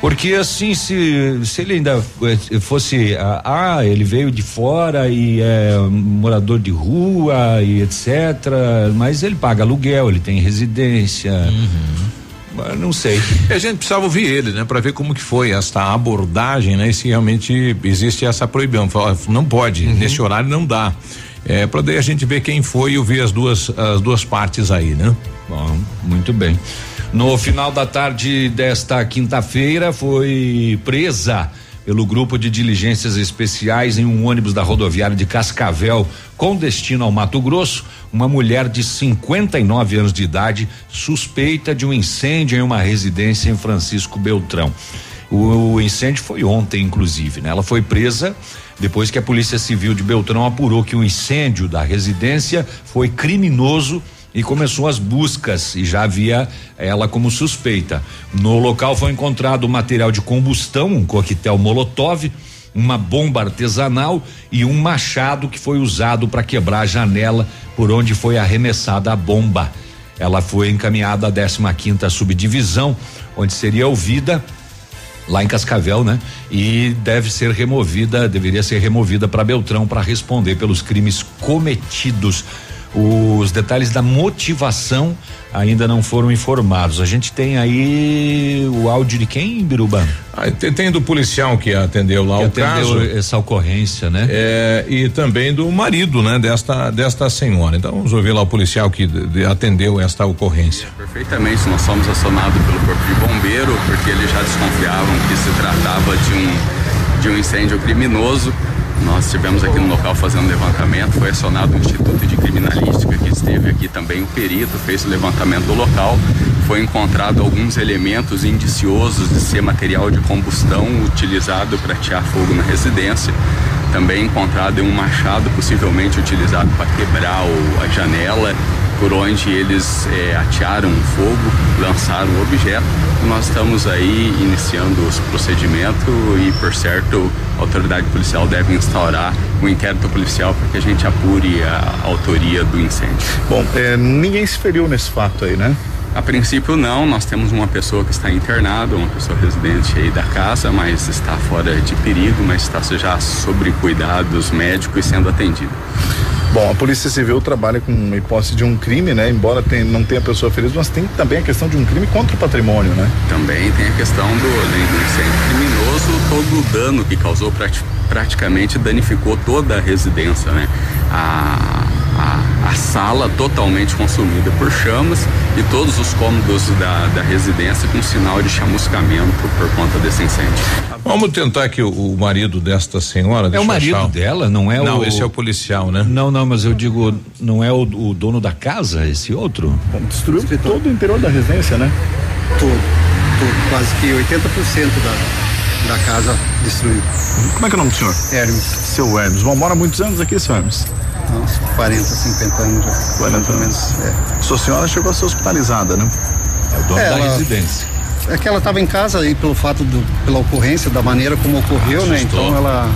Porque assim, se, se ele ainda eh, fosse, ah, ah, ele veio de fora e é morador de rua e etc. Mas ele paga aluguel, ele tem residência. Mas Não sei. A gente precisava ouvir ele, né, para ver como que foi esta abordagem, né, e se realmente existe essa proibição. Não pode, nesse horário não dá. É, para daí a gente ver quem foi e ouvir as duas as duas partes aí, né? Bom, muito bem. No final da tarde desta quinta-feira foi presa pelo grupo de diligências especiais em um ônibus da rodoviária de Cascavel com destino ao Mato Grosso, uma mulher de 59 anos de idade suspeita de um incêndio em uma residência em Francisco Beltrão. O, o incêndio foi ontem, inclusive, né? Ela foi presa depois que a Polícia Civil de Beltrão apurou que o incêndio da residência foi criminoso e começou as buscas e já havia ela como suspeita. No local foi encontrado material de combustão, um coquetel Molotov, uma bomba artesanal e um machado que foi usado para quebrar a janela por onde foi arremessada a bomba. Ela foi encaminhada à 15 quinta subdivisão, onde seria ouvida lá em Cascavel, né? E deve ser removida, deveria ser removida para Beltrão para responder pelos crimes cometidos. Os detalhes da motivação ainda não foram informados. A gente tem aí o áudio de quem, Biruba? Ah, tem, tem do policial que atendeu lá Que o atendeu caso. essa ocorrência, né? É, e também do marido, né, desta desta senhora. Então vamos ouvir lá o policial que de- de- atendeu esta ocorrência. Perfeitamente, nós fomos acionados pelo Corpo de Bombeiro porque eles já desconfiavam que se tratava de um, de um incêndio criminoso. Nós estivemos aqui no local fazendo levantamento, foi acionado o Instituto de Criminalística que esteve aqui também, o perito fez o levantamento do local. Foi encontrado alguns elementos indiciosos de ser material de combustão utilizado para atear fogo na residência. Também encontrado um machado possivelmente utilizado para quebrar a janela por onde eles eh, atearam o fogo, lançaram o objeto. Nós estamos aí iniciando os procedimentos e, por certo, a autoridade policial deve instaurar um inquérito policial para que a gente apure a autoria do incêndio. Bom, é, ninguém se feriu nesse fato aí, né? A princípio não, nós temos uma pessoa que está internada, uma pessoa residente aí da casa, mas está fora de perigo, mas está já sobre cuidados médicos e sendo atendida. Bom, a Polícia Civil trabalha com uma hipótese de um crime, né? Embora tenha- não tenha pessoa ferida, mas tem também a questão de um crime contra o patrimônio, né? Também tem a questão do, do incêndio criminoso, todo o dano que causou prati- praticamente danificou toda a residência, né? A, a, a sala totalmente consumida por chamas e todos os cômodos da, da residência com sinal de chamuscamento por conta desse incêndio. Vamos tentar que o, o marido desta senhora. É o marido achar. dela, não é o. Não, esse é o policial, né? Não, não, mas eu digo, não é o, o dono da casa, esse outro? Destruiu todo o interior da residência, né? Tudo, tudo. Quase que 80% da, da casa destruiu. Como é que é o nome do senhor? Hermes. Seu Hermes. Bom, mora muitos anos aqui, seu Hermes? Nossa, 40, 50 anos já. 40 anos. É. Sua senhora chegou a ser hospitalizada, né? É o dono da residência. É que ela estava em casa aí pelo fato do, pela ocorrência, da maneira como ocorreu, né? Assustou. Então ela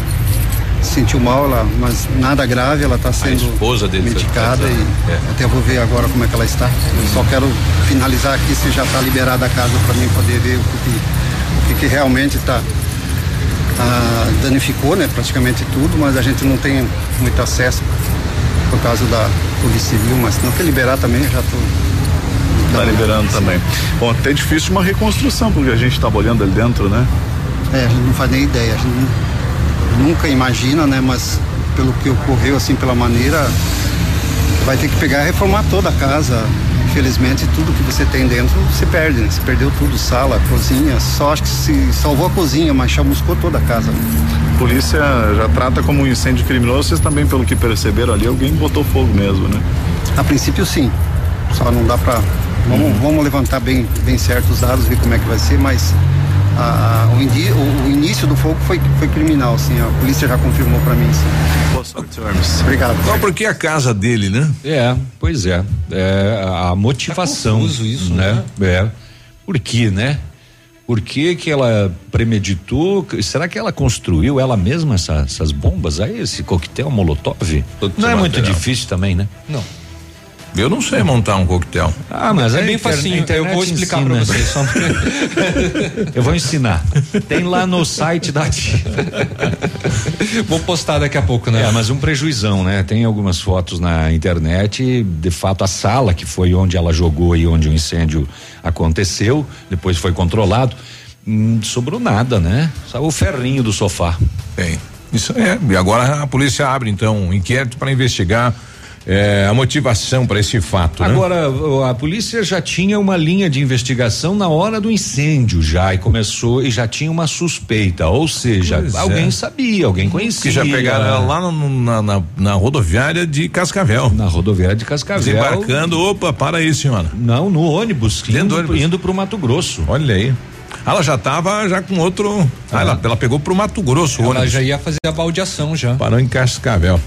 se sentiu mal, ela, mas nada grave, ela está sendo esposa dele medicada e É. até vou ver agora como é que ela está. Eu só quero finalizar aqui se já está liberada a casa para mim poder ver o que, o que, que realmente está ah, danificou, né? Praticamente tudo, mas a gente não tem muito acesso por causa da Polícia Civil, mas se não quer liberar também, já estou Tá liberando também. Bom, até difícil uma reconstrução, porque a gente estava olhando ali dentro, né? É, a gente não faz nem ideia, a gente nu- nunca imagina, né? Mas pelo que ocorreu, assim, pela maneira, vai ter que pegar e reformar toda a casa. Infelizmente, tudo que você tem dentro se perde, né? Se perdeu tudo, sala, cozinha, só acho que se salvou a cozinha, mas chamuscou toda a casa. A polícia já trata como um incêndio criminoso, vocês também, pelo que perceberam ali, alguém botou fogo mesmo, né? A princípio, sim. Só não dá pra. Vamos, vamos levantar bem, bem certo os dados, ver como é que vai ser, mas a- o, indi- o- o início do fogo foi, foi criminal, sim. A polícia já confirmou pra mim, sim. Boa sorte, Hermes. Obrigado. Só porque a casa dele, né? É, pois é. É a motivação. confuso isso, né? É. Por quê, né? Por que que ela premeditou? Será que ela construiu ela mesma essa- essas bombas aí, esse coquetel molotov? Não é muito material. difícil também, né? Não. Eu não sei montar um coquetel. Ah, mas É a bem inter- facinho, eu vou explicar pra ensina. vocês, só Eu vou ensinar. Tem lá no site da Ativa. Vou postar daqui a pouco, né? É, mas um prejuizão, né? Tem algumas fotos na internet, de fato a sala que foi onde ela jogou e onde o incêndio aconteceu, depois foi controlado, hum, sobrou nada, né? Só o ferrinho do sofá. Tem. Isso é. E agora a polícia abre então um inquérito para investigar eh, a motivação para esse fato. né? Agora, o- a polícia já tinha uma linha de investigação na hora do incêndio já e começou e já tinha uma suspeita, ou seja, Pois alguém é. sabia, alguém conhecia. Que já pegaram lá no- na, na, na rodoviária de Cascavel. Na rodoviária de Cascavel. Desembarcando, opa, para aí, senhora. Não, no ônibus, Dentro do indo, ônibus. indo pro Mato Grosso. Olha aí. Ela já estava já com outro. Ah, ela, ela pegou pro Mato Grosso Ela ônibus. já ia fazer a baldeação já. Parou em Cascavel.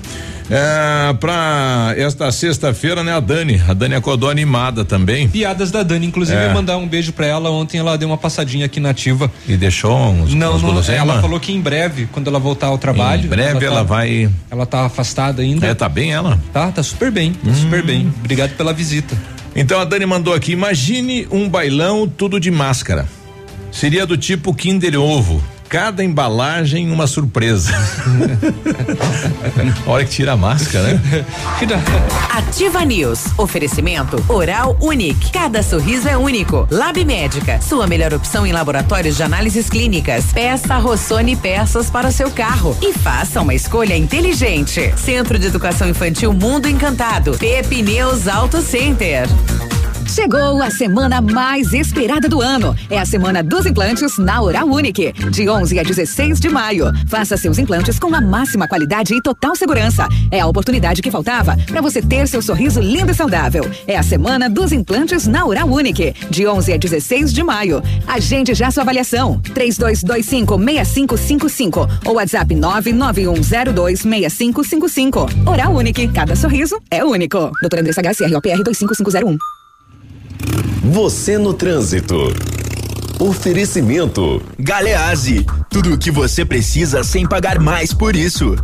É, pra esta sexta-feira, né, a Dani. A Dani acordou animada também. Piadas da Dani, inclusive É. mandar um beijo pra ela. Ontem ela deu uma passadinha aqui na ativa. E deixou uns, Não, uns não, ela falou que em breve, quando ela voltar ao trabalho. Em breve ela tá- vai- Ela tá afastada ainda. É, tá bem ela? Tá, tá super bem, tá super bem. Obrigado pela visita. Então a Dani mandou aqui: imagine um bailão tudo de máscara. Seria do tipo Kinder Ovo. Cada embalagem uma surpresa. hora que tira a máscara, né? Ativa News. Oferecimento Oral Unique. Cada sorriso é único. Lab Médica. Sua melhor opção em laboratórios de análises clínicas. Peça Rossoni peças para o seu carro e faça uma escolha inteligente. Centro de Educação Infantil Mundo Encantado. Pepineus Auto Center. Chegou a semana mais esperada do ano. É a semana dos implantes na Oral Unique, de 11 a 16 de maio. Faça seus implantes com a máxima qualidade e total segurança. É a oportunidade que faltava para você ter seu sorriso lindo e saudável. É a semana dos implantes na Oral Unique, de 11 a 16 de maio. Agende já sua avaliação. 3225-6555 ou WhatsApp 991026555. Oral Unique, cada sorriso é único. Doutora Andressa HCROPR 25501. Você no trânsito. Oferecimento. Galeazzi, tudo o que você precisa sem pagar mais por isso.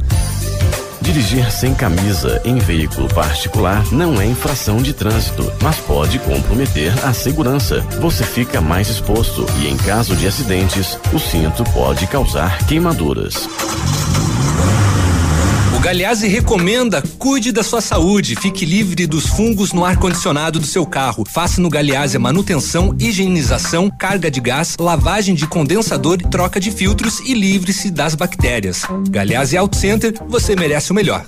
Dirigir sem camisa em veículo particular não é infração de trânsito, mas pode comprometer a segurança. Você fica mais exposto e, em caso de acidentes, o cinto pode causar queimaduras. O Galeazzi recomenda cuide da sua saúde, fique livre dos fungos no ar-condicionado do seu carro. Faça no Galeazzi a manutenção, higienização, carga de gás, lavagem de condensador, troca de filtros e livre-se das bactérias. Galeazzi Auto Center, você merece o melhor.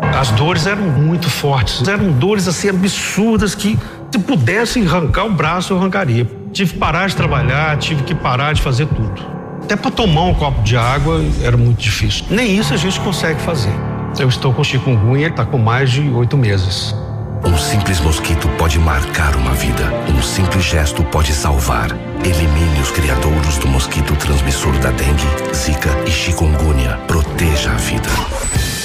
As dores eram muito fortes, eram dores assim absurdas que se pudesse arrancar o braço eu arrancaria. Tive que parar de trabalhar, tive que parar de fazer tudo. Até para tomar um copo de água era muito difícil. Nem isso a gente consegue fazer. Eu estou com chikungunya, está com mais de oito meses. Um simples mosquito pode marcar uma vida. Um simples gesto pode salvar. Elimine os criadouros do mosquito transmissor da dengue, zika e chikungunya. Proteja a vida.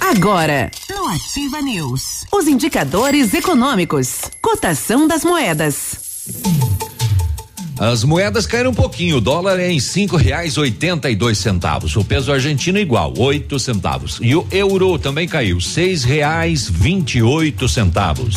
Agora, no Ativa News, os indicadores econômicos, cotação das moedas. As moedas caíram um pouquinho. O dólar é em cinco reais oitenta e dois centavos. O peso argentino igual, oito centavos. E o euro também caiu, seis reais vinte e oito centavos.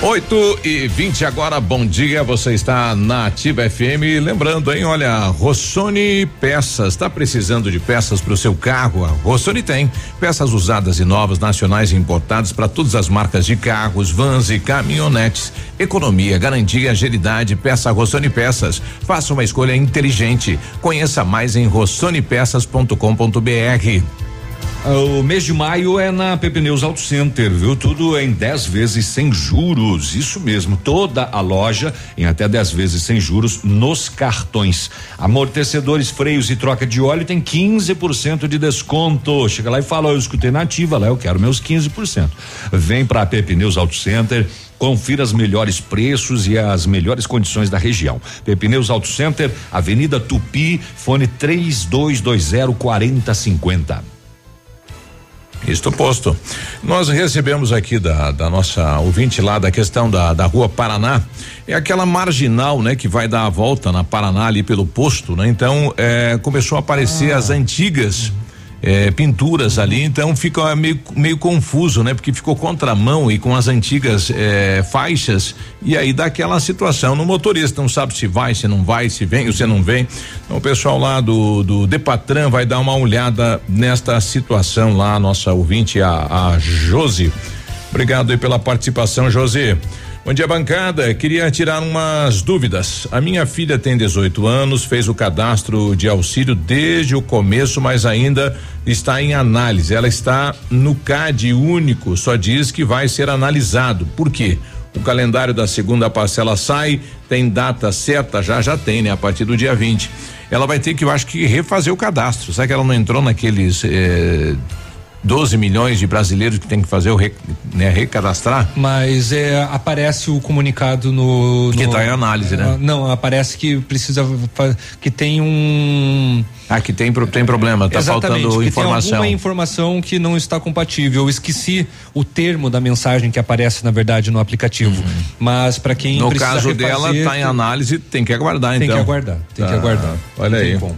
8 e 20 agora, bom dia. Você está na Ativa FM. Lembrando, hein? Olha, Rossoni Peças. Está precisando de peças para o seu carro? A Rossoni tem. Peças usadas e novas, nacionais e importadas para todas as marcas de carros, vans e caminhonetes. Economia, garantia, agilidade. Peça Rossoni Peças. Faça uma escolha inteligente. Conheça mais em rossonepeças.com.br. O mês de maio é na Pepineus Auto Center, viu? Tudo em 10 vezes sem juros. Isso mesmo, toda a loja em até 10 vezes sem juros nos cartões. Amortecedores, freios e troca de óleo tem 15% de desconto. Chega lá e fala: eu escutei na ativa lá, eu quero meus 15%. Vem pra Pepineus Auto Center. Confira os melhores preços e as melhores condições da região. Pepineus Auto Center, Avenida Tupi, fone 3220 4050. Isto posto. Nós recebemos aqui da, da nossa ouvinte lá da questão da, da rua Paraná. É aquela marginal, né, que vai dar a volta na Paraná ali pelo posto, né? Então, é, começou a aparecer ah. as antigas é, pinturas ali, então fica meio, meio confuso, né? Porque ficou contramão e com as antigas é, faixas e aí dá aquela situação no motorista, não sabe se vai, se não vai, se vem ou se não vem. Então o pessoal lá do do Depatran vai dar uma olhada nesta situação lá, nossa ouvinte a, a Josi. Obrigado aí pela participação, Josi. Bom dia, bancada. Queria tirar umas dúvidas. A minha filha tem 18 anos, fez o cadastro de auxílio desde o começo, mas ainda está em análise. Ela está no CAD único, só diz que vai ser analisado. Por quê? O calendário da segunda parcela sai, tem data certa, já já tem, né? A partir do dia 20. Ela vai ter que, eu acho que, refazer o cadastro. Será que ela não entrou naqueles eh, 12 milhões de brasileiros que tem que fazer o re, né, recadastrar? Mas é, aparece o comunicado no. Que está em análise, né? Uh, não, aparece que precisa. que tem um. Ah, que tem, tem problema, tá Exatamente, faltando que informação. Tem alguma informação que não está compatível. Eu esqueci o termo da mensagem que aparece, na verdade, no aplicativo. Uhum. Mas para quem No caso dela, está em análise, tem que aguardar, tem então. Tem que aguardar, tem tá. que aguardar. Olha aí. Como.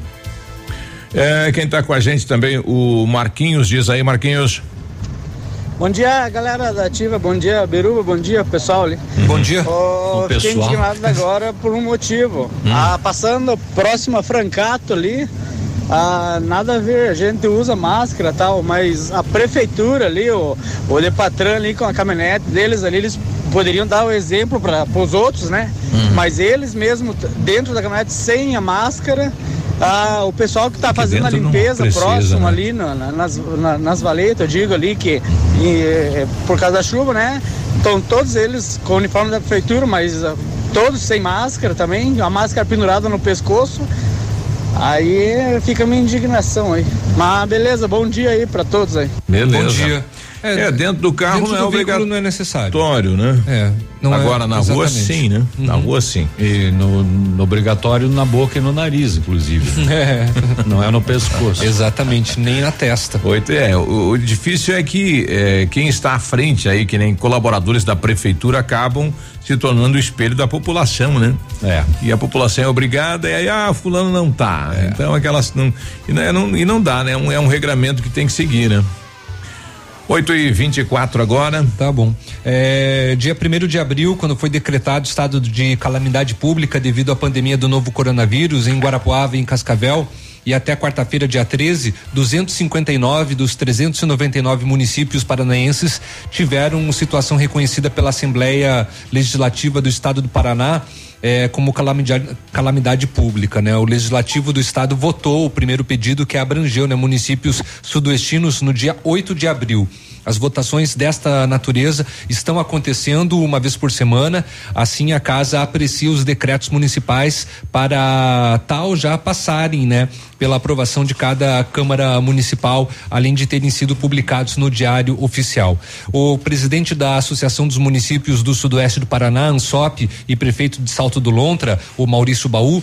É, quem está com a gente também, o Marquinhos, diz aí, Marquinhos. Bom dia, galera da Ativa, bom dia, Beruba, bom dia, pessoal ali. Bom dia. Oh, fiquei intimado agora por um motivo. Hum. Ah, passando próximo a Francato ali, ah, nada a ver, a gente usa máscara tal, mas a prefeitura ali, o, o Depatran ali com a caminhonete deles ali, eles poderiam dar o exemplo para os outros, né? Hum. Mas eles mesmo dentro da caminhonete sem a máscara, ah, o pessoal que está fazendo a limpeza precisa, próximo né? ali na, nas, na, nas valetas, eu digo ali que e, é, por causa da chuva, né? Estão todos eles com o uniforme da prefeitura, mas uh, todos sem máscara também, a máscara pendurada no pescoço. Aí fica a minha indignação aí. Mas beleza, bom dia aí para todos aí. Beleza. Bom dia. É, é, dentro do carro dentro não é obrigatório. não é necessário. né? É. Agora é, na rua sim, né? Uhum. Na rua sim. E no, no, obrigatório na boca e no nariz, inclusive. É. Não é no pescoço. Exatamente, nem na testa. Oito é. O, o difícil é que é, quem está à frente aí, que nem colaboradores da prefeitura, acabam se tornando o espelho da população, né? É. E a população é obrigada, e aí, ah, fulano não tá. É. Então aquelas não e, não. e não dá, né? Um, é um regramento que tem que seguir, né? 8 e 24 agora. Tá bom. É, dia 1 de abril, quando foi decretado estado de calamidade pública devido à pandemia do novo coronavírus em Guarapuava e em Cascavel, e até quarta-feira, dia 13, 259 dos 399 municípios paranaenses tiveram situação reconhecida pela Assembleia Legislativa do Estado do Paraná é, como calamidade, calamidade pública, né? O legislativo do estado votou o primeiro pedido que abrangeu, né, municípios sudoestinos no dia 8 de abril. As votações desta natureza estão acontecendo uma vez por semana. Assim, a casa aprecia os decretos municipais para tal já passarem, né, pela aprovação de cada Câmara Municipal, além de terem sido publicados no Diário Oficial. O presidente da Associação dos Municípios do Sudoeste do Paraná, ANSOP, e prefeito de Salto do Lontra, o Maurício Baú,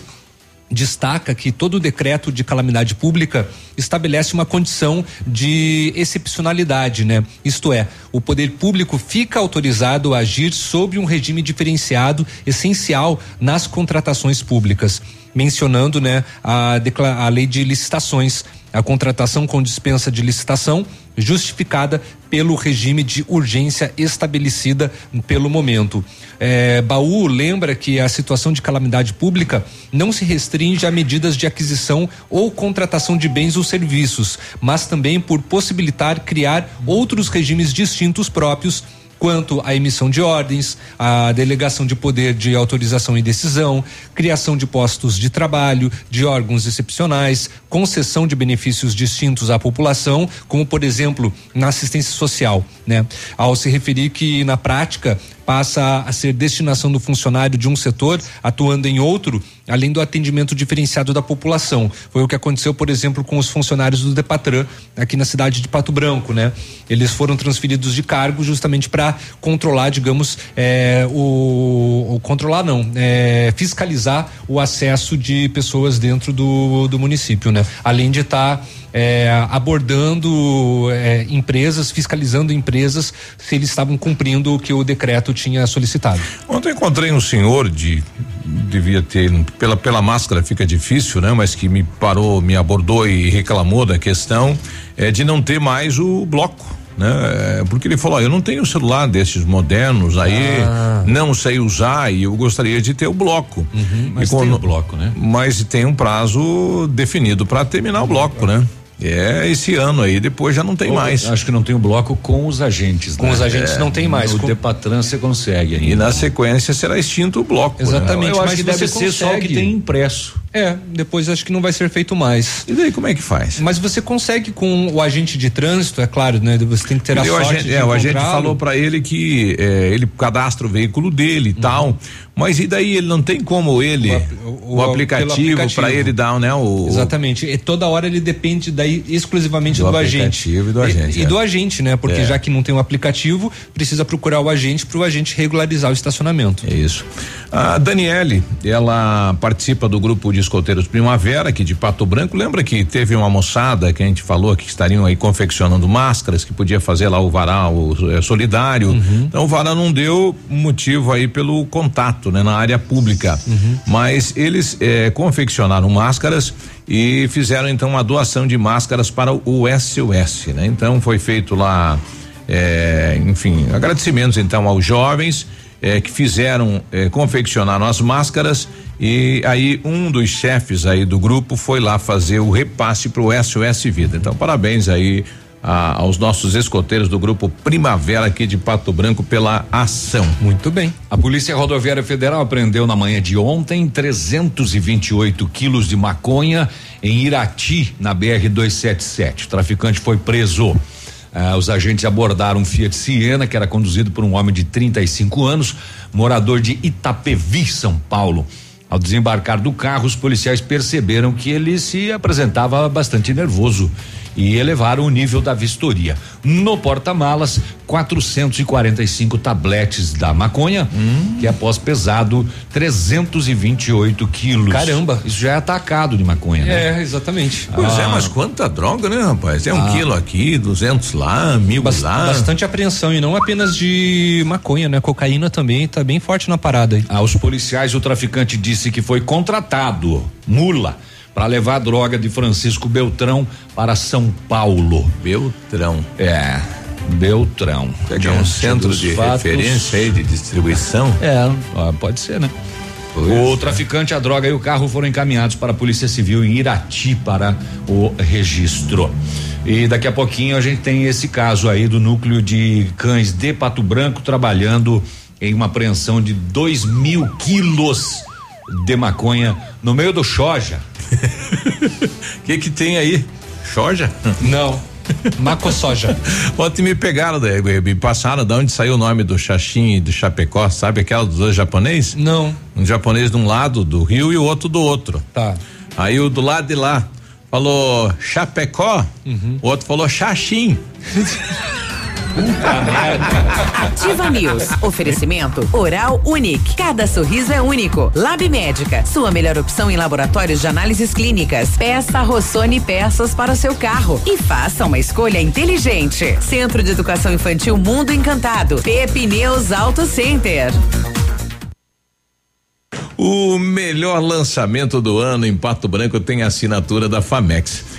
destaca que todo decreto de calamidade pública estabelece uma condição de excepcionalidade, né? Isto é, o poder público fica autorizado a agir sob um regime diferenciado essencial nas contratações públicas, mencionando, né, a, a lei de licitações a contratação com dispensa de licitação justificada pelo regime de urgência estabelecida pelo momento. É, Baú lembra que a situação de calamidade pública não se restringe a medidas de aquisição ou contratação de bens ou serviços, mas também por possibilitar criar outros regimes distintos próprios quanto à emissão de ordens, à delegação de poder de autorização e decisão, criação de postos de trabalho, de órgãos excepcionais, concessão de benefícios distintos à população, como por exemplo na assistência social, né? Ao se referir que na prática passa a ser destinação do funcionário de um setor atuando em outro, além do atendimento diferenciado da população. Foi o que aconteceu, por exemplo, com os funcionários do Depatran aqui na cidade de Pato Branco, né? Eles foram transferidos de cargo justamente para controlar, digamos, é, o, o, controlar não, é, fiscalizar o acesso de pessoas dentro do, do município, né? Além de estar tá é, abordando é, empresas, fiscalizando empresas se eles estavam cumprindo o que o decreto tinha solicitado. Ontem encontrei um senhor de devia ter pela pela máscara fica difícil, né? Mas que me parou, me abordou e reclamou da questão é de não ter mais o bloco né? Porque ele falou, eu não tenho celular desses modernos aí, ah. não sei usar e eu gostaria de ter o bloco. Uhum, mas tem o bloco, né? Mas tem um prazo definido para terminar o bloco, né? É esse ano aí, depois já não tem mais. Acho que não tem o bloco com os agentes. Com né? os agentes é, não tem mais. O com... Depatran você consegue ainda. E na sequência será extinto o bloco. Né? Exatamente. Né? Eu acho que deve ser só o que tem impresso. É, depois acho que não vai ser feito mais. E daí como é que faz? Mas você consegue com o agente de trânsito, é claro, né? Você tem que ter a sorte agente, é, o agente falou para ele que é, ele cadastra o veículo dele e uhum. tal, mas e daí ele não tem como ele o, o, o aplicativo para ele dar, né? O, Exatamente. E toda hora ele depende daí exclusivamente do, do agente. E do agente. E, é. e do agente, né? Porque é. já que não tem um aplicativo, precisa procurar o agente para o agente regularizar o estacionamento. É isso. A Daniele, ela participa do grupo de escoteiros Primavera aqui de Pato Branco. Lembra que teve uma moçada que a gente falou que estariam aí confeccionando máscaras, que podia fazer lá o varal é, solidário. Uhum. Então o varal não deu motivo aí pelo contato, né, na área pública. Uhum. Mas eles é, confeccionaram máscaras e fizeram então uma doação de máscaras para o SOS, né? Então foi feito lá, é, enfim, agradecimentos então aos jovens é, que fizeram, é, confeccionaram as máscaras e aí um dos chefes aí do grupo foi lá fazer o repasse para o SOS Vida. Então parabéns aí a, aos nossos escoteiros do grupo Primavera aqui de Pato Branco pela ação. Muito bem. A Polícia Rodoviária Federal apreendeu na manhã de ontem 328 quilos de maconha em Irati, na BR 277. O traficante foi preso. Ah, os agentes abordaram um Fiat Siena que era conduzido por um homem de 35 anos, morador de Itapevi, São Paulo. Ao desembarcar do carro, os policiais perceberam que ele se apresentava bastante nervoso e elevaram o nível da vistoria. No porta-malas, 445 tabletes da maconha, hum. que após pesado 328 quilos. Caramba! Isso já é atacado de maconha, né? É, exatamente. Pois é, ah. é, mas quanta droga, né, rapaz? É um ah. quilo aqui, 200 lá, mil Bast lá. Bastante apreensão e não apenas de maconha, né? Cocaína também tá bem forte na parada aí. Aos policiais, o traficante disse que foi contratado, mula para levar a droga de Francisco Beltrão para São Paulo. Beltrão. É. Beltrão. É um centro de fatos. referência aí de distribuição. É, pode ser, né? O traficante, a droga e o carro foram encaminhados para a Polícia Civil em Irati para o registro. E daqui a pouquinho a gente tem esse caso aí do núcleo de cães de Pato Branco trabalhando em uma apreensão de dois mil quilos de maconha no meio do Choja. O que que tem aí? Soja? Não. Macossoja. Ontem me pegaram, daí, me passaram de onde saiu o nome do Xaxim e do Chapecó, sabe aquela dos dois japonês? Não. Um japonês de um lado do rio e o outro do outro. Tá. Aí o do lado de lá falou Chapecó, o outro falou Xaxim. Ativa News. Oferecimento Oral Unique. Cada sorriso é único. Lab Médica. Sua melhor opção em laboratórios de análises clínicas. Peça Rossoni peças para o seu carro e faça uma escolha inteligente. Centro de Educação Infantil Mundo Encantado. Pepe News Auto Center. O melhor lançamento do ano em Pato Branco tem a assinatura da Famex.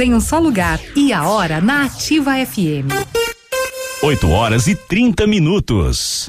em um só lugar. E a hora na Ativa FM. 8 horas e 30 minutos.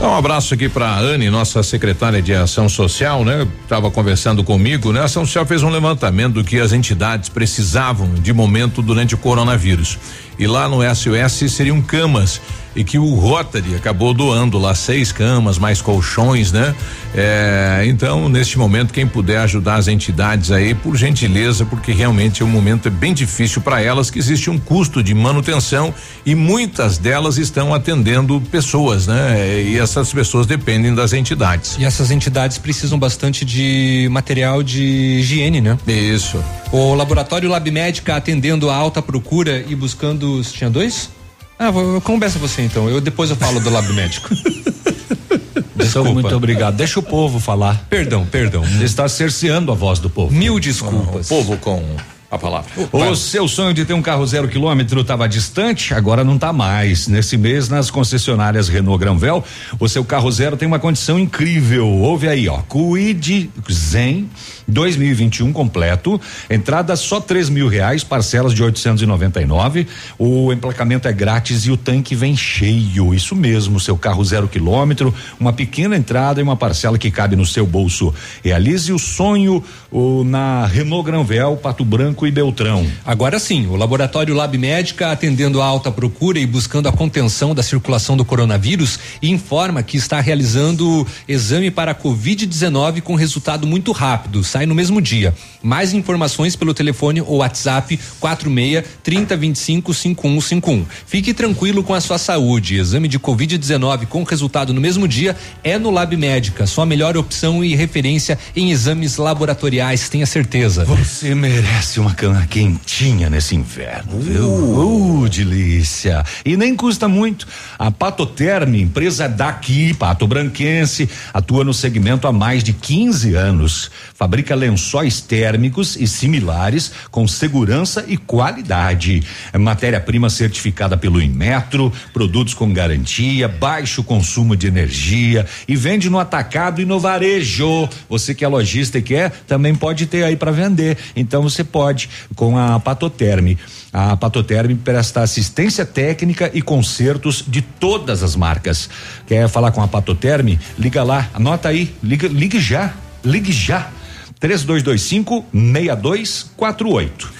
Dá um abraço aqui para Anne, nossa secretária de Ação Social, né? Tava conversando comigo, né? A Ação Social fez um levantamento do que as entidades precisavam de momento durante o coronavírus. E lá no SOS seriam camas e que o Rotary acabou doando lá seis camas, mais colchões, né? É, então, neste momento, quem puder ajudar as entidades aí, por gentileza, porque realmente o momento é bem difícil para elas, que existe um custo de manutenção e muitas delas estão atendendo pessoas, né? E essas pessoas dependem das entidades. E essas entidades precisam bastante de material de higiene, né? Isso. O laboratório Lab Médica atendendo a alta procura e buscando. Tinha dois? Ah, vou, conversa você então. Eu depois eu falo do Lab Médico. Desculpa. Muito obrigado. Deixa o povo falar. Perdão, perdão. Você está cerceando a voz do povo. Mil desculpas. O povo com a palavra. O seu sonho de ter um carro zero quilômetro estava distante, agora não está mais. Nesse mês, nas concessionárias Renault Granvel, o seu carro zero tem uma condição incrível. Ouve aí, ó. Cuide Zen 2021 completo, entrada só três mil reais, parcelas de 899. O emplacamento é grátis e o tanque vem cheio. Isso mesmo, seu carro zero quilômetro, uma pequena entrada e uma parcela que cabe no seu bolso. Realize o sonho o, na Renault Granvel, Pato Branco e Beltrão. Agora sim, o Laboratório Lab Médica, atendendo a alta procura e buscando a contenção da circulação do coronavírus, informa que está realizando exame para Covid-19 com resultado muito rápido. Sai no mesmo dia. Mais informações pelo telefone ou WhatsApp 46 3025 5151. Fique tranquilo com a sua saúde. Exame de Covid-19 com resultado no mesmo dia é no Lab Médica, sua melhor opção e referência em exames laboratoriais, tenha certeza. Você merece uma cama quentinha nesse inverno, viu? Uh, delícia. E nem custa muito. A Patoterme, empresa daqui, Pato Branquense, atua no segmento há mais de 15 anos. Fabrica lençóis térmicos e similares com segurança e qualidade. É matéria-prima certificada pelo Inmetro, produtos com garantia, baixo consumo de energia e vende no atacado e no varejo. Você que é lojista e quer, também pode ter aí para vender. Então você pode com a Patoterme. A Patoterme presta assistência técnica e consertos de todas as marcas. Quer falar com a Patoterme? Liga lá, anota aí, liga, ligue já, ligue já. 3225 6248.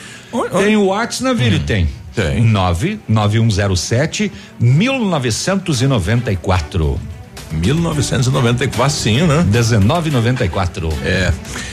Tem o WhatsApp na Vila, tem. Tem. 99107 1994. 1994, facinho, né? 1994. É.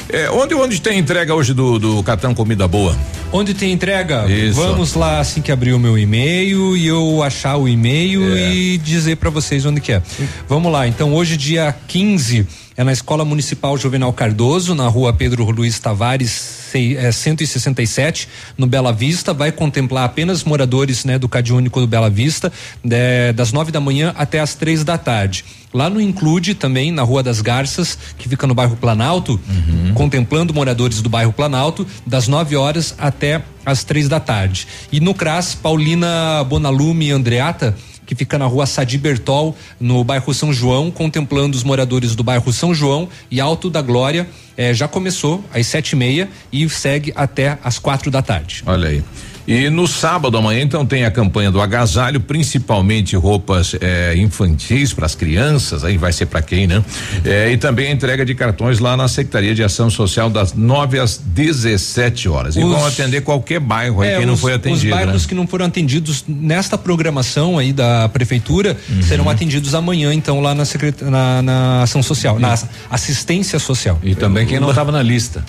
é. onde onde tem entrega hoje do, do cartão Comida Boa? Onde tem entrega? Isso. Vamos lá assim que abrir o meu e-mail e eu achar o e-mail É. e dizer para vocês onde que é. Vamos lá. Então hoje dia 15 é na Escola Municipal Juvenal Cardoso, na rua Pedro Luiz Tavares, sei- é, 167, no Bela Vista. Vai contemplar apenas moradores né, do Cade Único do Bela Vista, né, das nove da manhã até as três da tarde. Lá no Include, também, na Rua das Garças, que fica no bairro Planalto, contemplando moradores do bairro Planalto, das 9 horas até as três da tarde. E no CRAS, Paulina Bonalume Andreata, que fica na rua Sadi Bertol, no bairro São João, contemplando os moradores do bairro São João e Alto da Glória. eh, já começou às sete e meia e segue até às quatro da tarde. Olha aí. E no sábado amanhã, então, tem a campanha do agasalho, principalmente roupas eh, infantis para as crianças, aí vai ser para quem, né? Eh, e também a entrega de cartões lá na Secretaria de Ação Social das 9 às 17 horas. E Os- vão atender qualquer bairro aí É, quem não os- foi atendido. Os bairros né? que não foram atendidos nesta programação aí da prefeitura Uhum. serão atendidos amanhã, então, lá na, secret... na, na ação social, na assistência social. E também quem não estava na lista.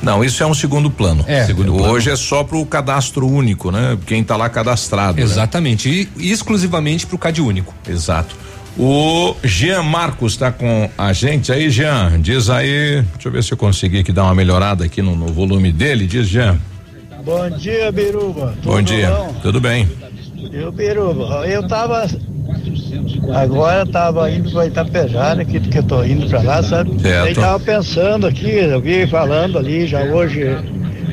Não, isso é um segundo plano. É. Segundo Hoje é só para o cadastro único, né? Quem está lá cadastrado. né? Exatamente. E exclusivamente para o CAD único. Exato. O Jean Marcos está com a gente aí, Jean. Diz aí, deixa eu ver se eu consegui aqui dar uma melhorada aqui no, no volume dele. Diz, Jean. Bom dia, Biruba. Bom Tudo dia. bom? Tudo bem? Eu, Biruba, eu tava. Agora tava indo pra Itapejara, que, que eu tô indo pra lá, sabe? Certo. Aí tava pensando aqui, eu vi falando ali já hoje,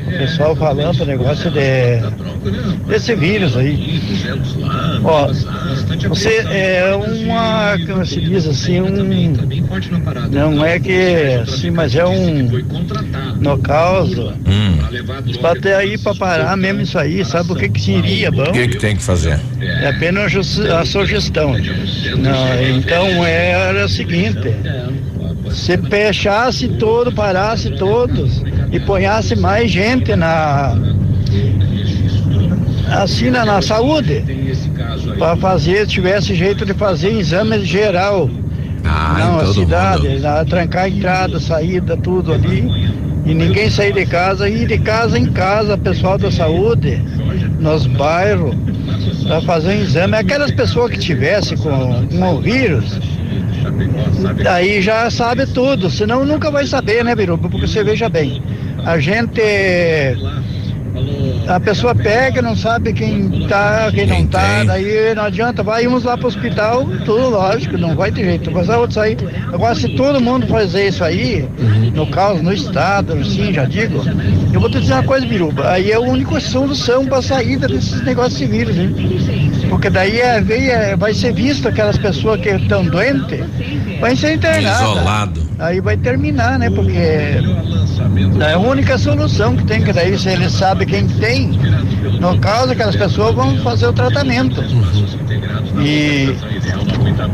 o pessoal falando o negócio de, desse vírus aí. Ó, você é uma, como se diz assim, um. Não é que, assim, mas é um. No caso. Pra ter aí pra parar mesmo isso aí, sabe o que que seria bom? O que que tem que fazer? É apenas a sugestão. Não, então era o seguinte: se fechasse todo, parasse todos e ponhasse mais gente na assim na, na saúde para fazer, tivesse jeito de fazer exame geral. Ah, Não, a cidade, na- trancar a entrada, saída, tudo ali. E ninguém sair de casa, ir de casa em casa, pessoal da saúde, nos bairros, para fazer um exame. Aquelas pessoas que tivessem com, com o vírus, daí já sabe tudo, senão nunca vai saber, né, Biruba? Porque você veja bem, a gente a pessoa pega, não sabe quem tá, quem, não tá, daí não adianta, vai uns lá pro hospital, tudo lógico, não vai ter jeito, mas a outra aí. Agora, se todo mundo fazer isso aí, no caso, no estado, assim, já digo, eu vou te dizer uma coisa, Biruba, aí é a única solução pra saída desses negócios de vírus, hein? Porque daí é, é, vai ser visto aquelas pessoas que estão doentes, vai ser internadas. Isolado. Aí vai terminar, né? Porque é a única solução que tem, que daí se ele sabe quem tem, no caso aquelas pessoas vão fazer o tratamento. E,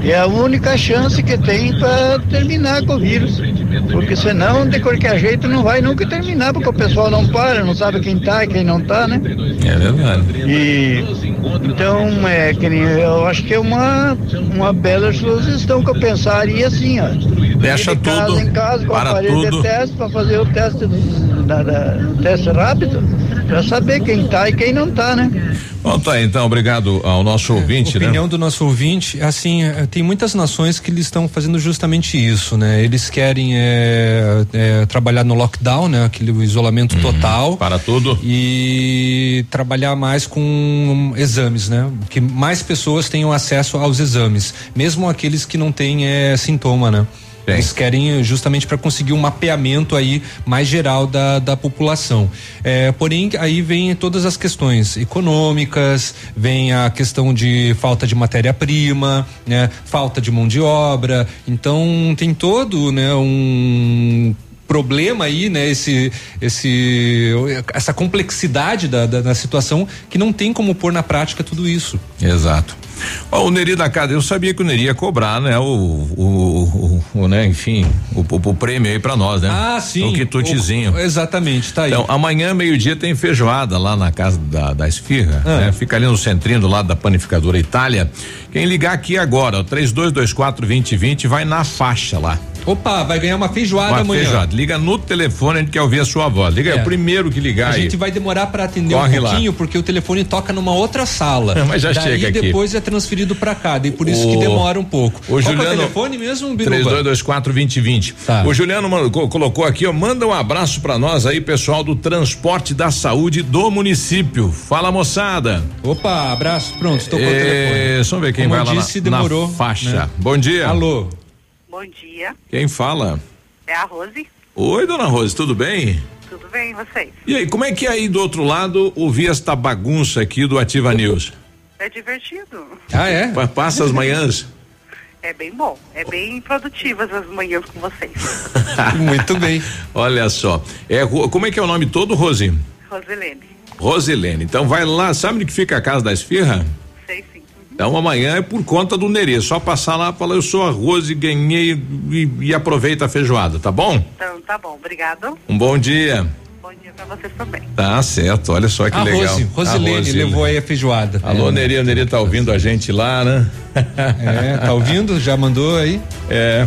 e é a única chance que tem para terminar com o vírus. Porque senão, de qualquer jeito, não vai nunca terminar, porque o pessoal não para, não sabe quem tá e quem não tá, né? É verdade. E então é que nem, eu acho que é uma, uma bela sugestão que eu pensaria assim, ó. Fecha de casa tudo, em casa com para aparelho tudo. de teste para fazer o teste, do- da, da- teste rápido, para saber quem tá e quem não tá, né? Bom, tá, então, obrigado ao nosso ouvinte, né? opinião do nosso ouvinte, assim, eh, tem muitas nações que eles estão fazendo justamente isso, né? Eles querem eh, eh, trabalhar no lockdown, né? Aquele isolamento total. Uhum. Para tudo. E trabalhar mais com exames, né? Que mais pessoas tenham acesso aos exames, mesmo aqueles que não têm eh, sintoma, né? Eles querem justamente para conseguir um mapeamento aí mais geral da, da população. É, porém, aí vem todas as questões econômicas, vem a questão de falta de matéria-prima, né? Falta de mão de obra. Então tem todo, né, um problema aí, né? Esse, esse, essa complexidade da, da, da situação que não tem como pôr na prática tudo isso. Exato. Ó, o Neri da casa, eu sabia que o Neri ia cobrar, né? O, o, o, o, né? Enfim, o, o, o prêmio aí pra nós, né? Ah, sim. O quitutezinho. O- exatamente, tá aí. Então, amanhã, meio-dia, tem feijoada lá na casa da, da Esfirra, Ah. né? Fica ali no centrinho do lado da panificadora Itália. Quem ligar aqui agora, o 3224 2020, vai na faixa lá. Opa, vai ganhar uma feijoada Uma amanhã. feijoada. Liga no telefone, a gente quer ouvir a sua voz. Liga aí, É. o primeiro que ligar A aí. gente vai demorar para atender Corre um lá. pouquinho, porque o telefone toca numa outra sala. Mas já Daí chega aqui. depois é transferido para cá, e por isso O- que demora um pouco. o Qual que é Juliano- o telefone mesmo, Biruba? 3224 2020. Tá. O Juliano colocou aqui, ó, manda um abraço pra nós aí, pessoal do transporte da saúde do município. Fala, moçada. Opa, abraço, pronto, tocou o É, telefone. Só ver quem Como vai eu lá disse, na, na demorou, faixa. né? Bom dia. Alô. Bom dia, Quem fala? é a Rose. Oi, dona Rose, tudo bem? Tudo bem, vocês? E aí, como é que é aí do outro lado ouvir esta bagunça aqui do Ativa News? É divertido. Ah, é? Pa- Passa as manhãs? É bem bom. É bem produtivas as manhãs com vocês. Muito bem. Olha só. É, como é que é o nome todo, Rose? Roselene. Rosilene. Então vai lá, sabe onde que fica a casa da esfirra? Então amanhã é por conta do Nerê. Só passar lá e falar, eu sou a Rose, ganhei e, e aproveita a feijoada, tá bom? Então tá bom, obrigado. Um bom dia. Bom dia pra vocês também. Tá certo, olha só que a legal. Rose, Rosilene Rose. levou aí a feijoada. Alô, É. Nerê, o Nerê tá ouvindo a gente lá, né? É, tá ouvindo? Já mandou aí? É.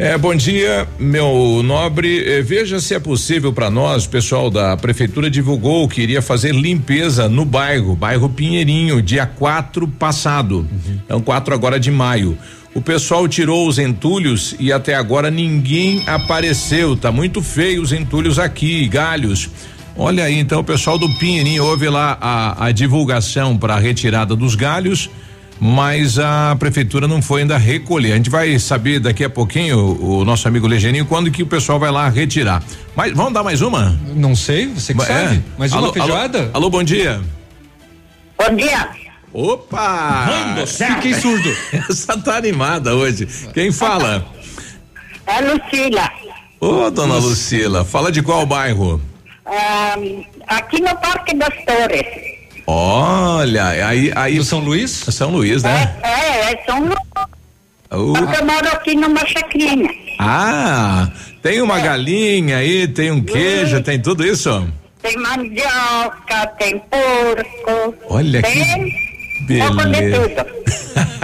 É, bom dia, meu nobre. Eh, veja se é possível para nós, o pessoal da prefeitura divulgou que iria fazer limpeza no bairro, bairro Pinheirinho, dia 4 passado. Então, 4 agora de maio. O pessoal tirou os entulhos e até agora ninguém apareceu. Tá muito feio os entulhos aqui, galhos. Olha aí, então o pessoal do Pinheirinho houve lá a, a divulgação para a retirada dos galhos mas a prefeitura não foi ainda recolher. A gente vai saber daqui a pouquinho, o, o nosso amigo Legeninho, quando que o pessoal vai lá retirar. Mas vamos dar mais uma? Não sei, você que É. sabe. Mais uma Alô, feijoada? Alô, alô, bom dia. Bom dia. Opa! Mãe do céu. Fiquei surdo. Essa tá animada hoje. Quem fala? É Lucila. Ô, dona Lucila, fala de qual bairro? Ah, aqui no Parque das Torres. Olha, aí, aí. Do São Luís? São Luís, né? É, é São Luís. Uh, Eu moro aqui numa chacrinha. ah, tem uma galinha aí, tem um queijo, tem tudo isso? Tem mandioca, tem porco. Olha que tem de beleza. tudo.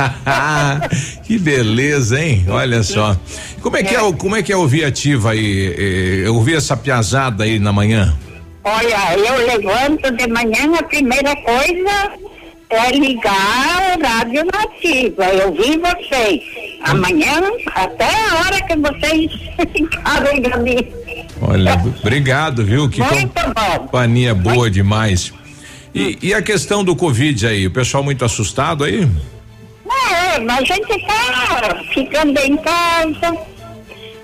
que beleza, hein? Olha só. Como é que é, o- como é que é ouvir ativa aí? eh, Eu ouvi essa piazada aí na manhã. Olha, eu levanto de manhã, a primeira coisa é ligar o rádio nativa. Eu vi vocês. Amanhã, até a hora que vocês ficarem pra mim. Olha, obrigado, viu? Que Muito bom. companhia boa demais. E, e a questão do Covid aí, o pessoal muito assustado aí? É, mas a gente tá ficando em casa.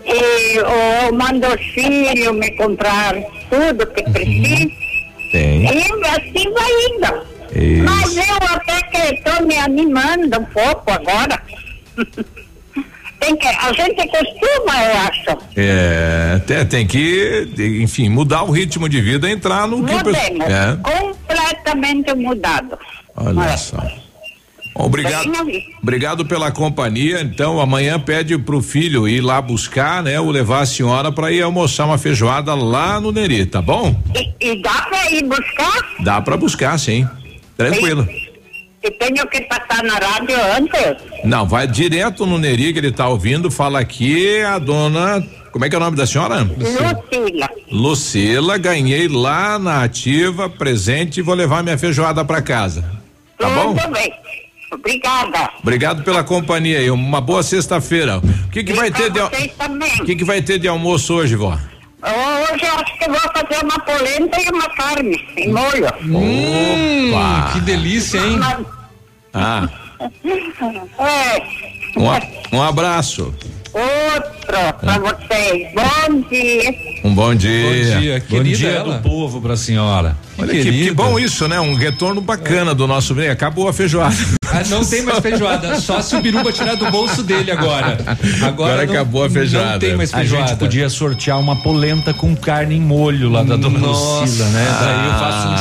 E eu mando os filhos me comprar tudo que precisa. Tem. E assim vai indo. Isso. Mas eu até que estou me animando um pouco agora. Tem que, a gente costuma, eu acho. É, tem, tem que, enfim, mudar o ritmo de vida, entrar no que Mudemos. É, Completamente mudado. olha só. Bom, Obrigado, obrigado pela companhia. Então, amanhã pede pro filho ir lá buscar, né? Ou levar a senhora para ir almoçar uma feijoada lá no Neri, tá bom? E, e dá para ir buscar? Dá para buscar, sim. Tranquilo. E tenho que passar na rádio antes? Não, vai direto no Neri que ele tá ouvindo, fala aqui a dona, como é que é o nome da senhora? Lucila. Lucila, ganhei lá na ativa, presente e vou levar minha feijoada para casa. Tá bom? Tudo bem. Obrigada. Obrigado pela companhia aí. Uma boa sexta-feira. O que que vai ter de. O que que vai ter de almoço hoje, vó? Hoje eu acho que vou fazer uma polenta e uma carne em molho. Hum, que delícia, hein? Ah, É, um, um abraço. Outro para vocês. Bom dia. Um bom dia. Bom dia, Bom querida dia ela. do povo pra senhora. Olha que, que bom isso, né? Um retorno bacana do nosso bem. Acabou a feijoada. Ah, não tem mais feijoada, só se o Biruba tirar do bolso dele agora. Agora, Agora não- acabou a feijoada. Não tem mais A feijoada. gente podia sortear uma polenta com carne em molho lá da dona Nossa, Lucila, né? Daí eu faço um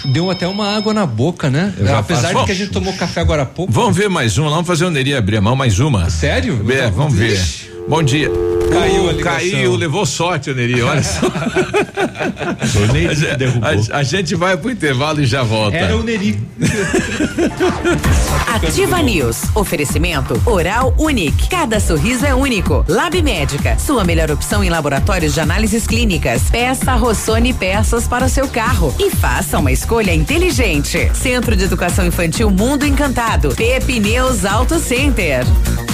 chuncho. Deu até uma água na boca, né? Eu Apesar faço. de que a gente tomou café agora há pouco. Vamos ver mais uma. Vamos fazer o Neri abrir a mão, mais uma. Sério? É, vamos ver. yeah. Bom dia. Caiu Uh. Caiu, levou sorte, o Neri, olha só. A, derrubou. a- a gente vai pro intervalo e já volta. Era o Neri. Ativa News. Oferecimento Oral Unique. Cada sorriso é único. Lab Médica. Sua melhor opção em laboratórios de análises clínicas. Peça Rossoni peças para o seu carro e faça uma escolha inteligente. Centro de Educação Infantil Mundo Encantado. Pepineus Auto Center.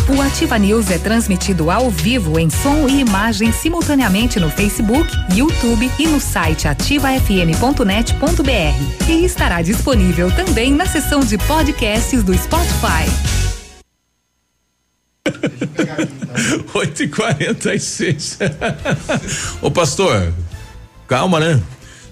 O Ativa News é transmitido ao vivo em som e imagem simultaneamente no Facebook, YouTube e no site ativafm.net.br. E estará disponível também na seção de podcasts do Spotify. 8 e 46 Ô pastor, calma, né?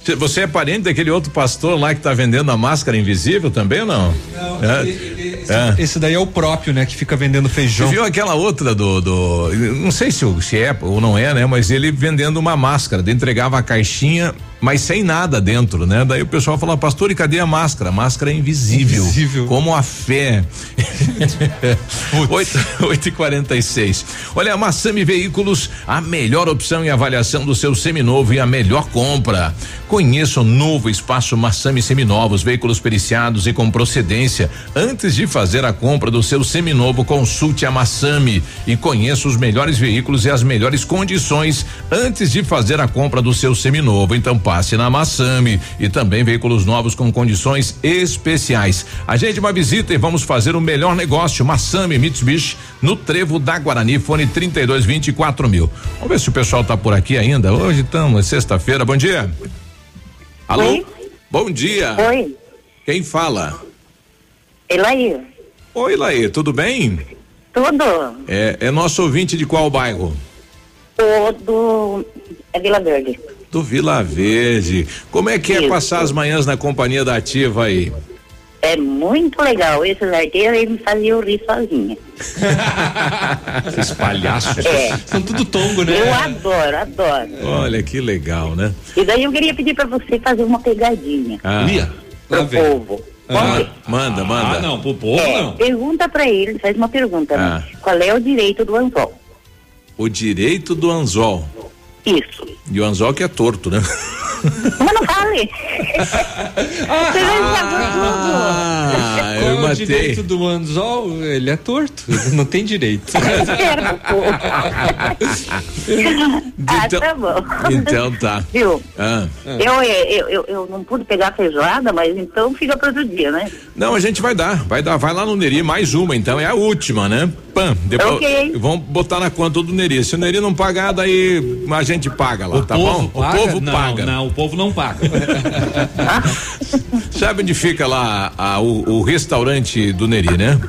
Cê- Você é parente daquele outro pastor lá que tá vendendo a máscara invisível também ou não? Não, É. esse, É. esse daí é o próprio, né? Que fica vendendo Você feijão. viu aquela outra do, do. Não sei se, se é ou não é, né? Mas ele vendendo uma máscara, entregava a caixinha, mas sem nada dentro, né? Daí o pessoal falou, pastor, e cadê a máscara? A máscara é invisível. Invisível. Como a fé. 8, 8 e 46 Olha, a Massami Veículos, a melhor opção e avaliação do seu seminovo e a melhor compra. Conheça o novo espaço Massami Seminovos, veículos periciados e com procedência. Antes de fazer a compra do seu seminovo, consulte a Massami e conheça os melhores veículos e as melhores condições antes de fazer a compra do seu seminovo. Então passe na Massami e também veículos novos com condições especiais. Agende uma visita e vamos fazer o melhor negócio. Massami Mitsubishi no Trevo da Guarani, fone 32 24 mil. Vamos ver se o pessoal tá por aqui ainda. Hoje estamos, sexta-feira. Bom dia. Alô? Oi? Bom dia. Oi, Quem fala? Elaí. Oi, Laê, tudo bem? Tudo? É, é nosso ouvinte de qual bairro? O do. É Vila Verde. Do Vila Verde. Como é que é Isso. passar as manhãs na companhia da Ativa aí? É muito legal. Esses arteiros aí me faziam rir sozinha. Esses palhaços. É. São tudo tongo, né? Eu adoro, adoro. Olha que legal, né? E daí eu queria pedir pra você fazer uma pegadinha Ah, Lia. Lá pro vem. povo. ah, manda, manda. Ah, não, pro povo É, não. pergunta pra ele, faz uma pergunta, Ah. né? Qual é o direito do anzol? O direito do anzol. Isso. E o anzol que é torto, né? Mas não fale. você já sabe tudo. Ah, Qual eu é o matei. direito do anzol? Ele é torto. Não tem direito. Ah, Então- tá bom. Então tá. Viu? Ah. Eu, eu, eu, eu não pude pegar a feijoada, mas então fica para outro dia, né? Não, a gente vai dar, vai dar, vai lá no Neri, mais uma, então é a última, né? Pan, depois Ok. vamos botar na conta do Neri. Se o Neri não pagar, daí a gente paga lá, O tá bom? paga? O povo Não, paga. não, o povo não paga. Sabe onde fica lá a- o, o restaurante do Neri, né?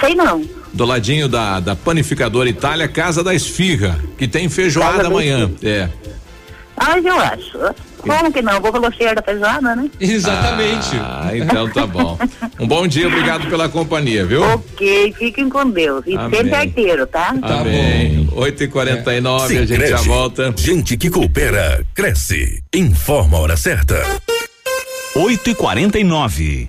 Sei não. Do ladinho da, da panificadora Itália, Casa da Esfirra, que tem feijoada da amanhã. É. Ah, eu acho. Como que não? Vou pelo cheiro da feijoada, né? Ah, então tá bom. Um bom dia, obrigado pela companhia, viu? Ok, fiquem com Deus. E Amém. sempre arteiro, tá? Amém. 8 e 49 a gente já volta. Gente que coopera, cresce. Informa a hora certa. 8 e 49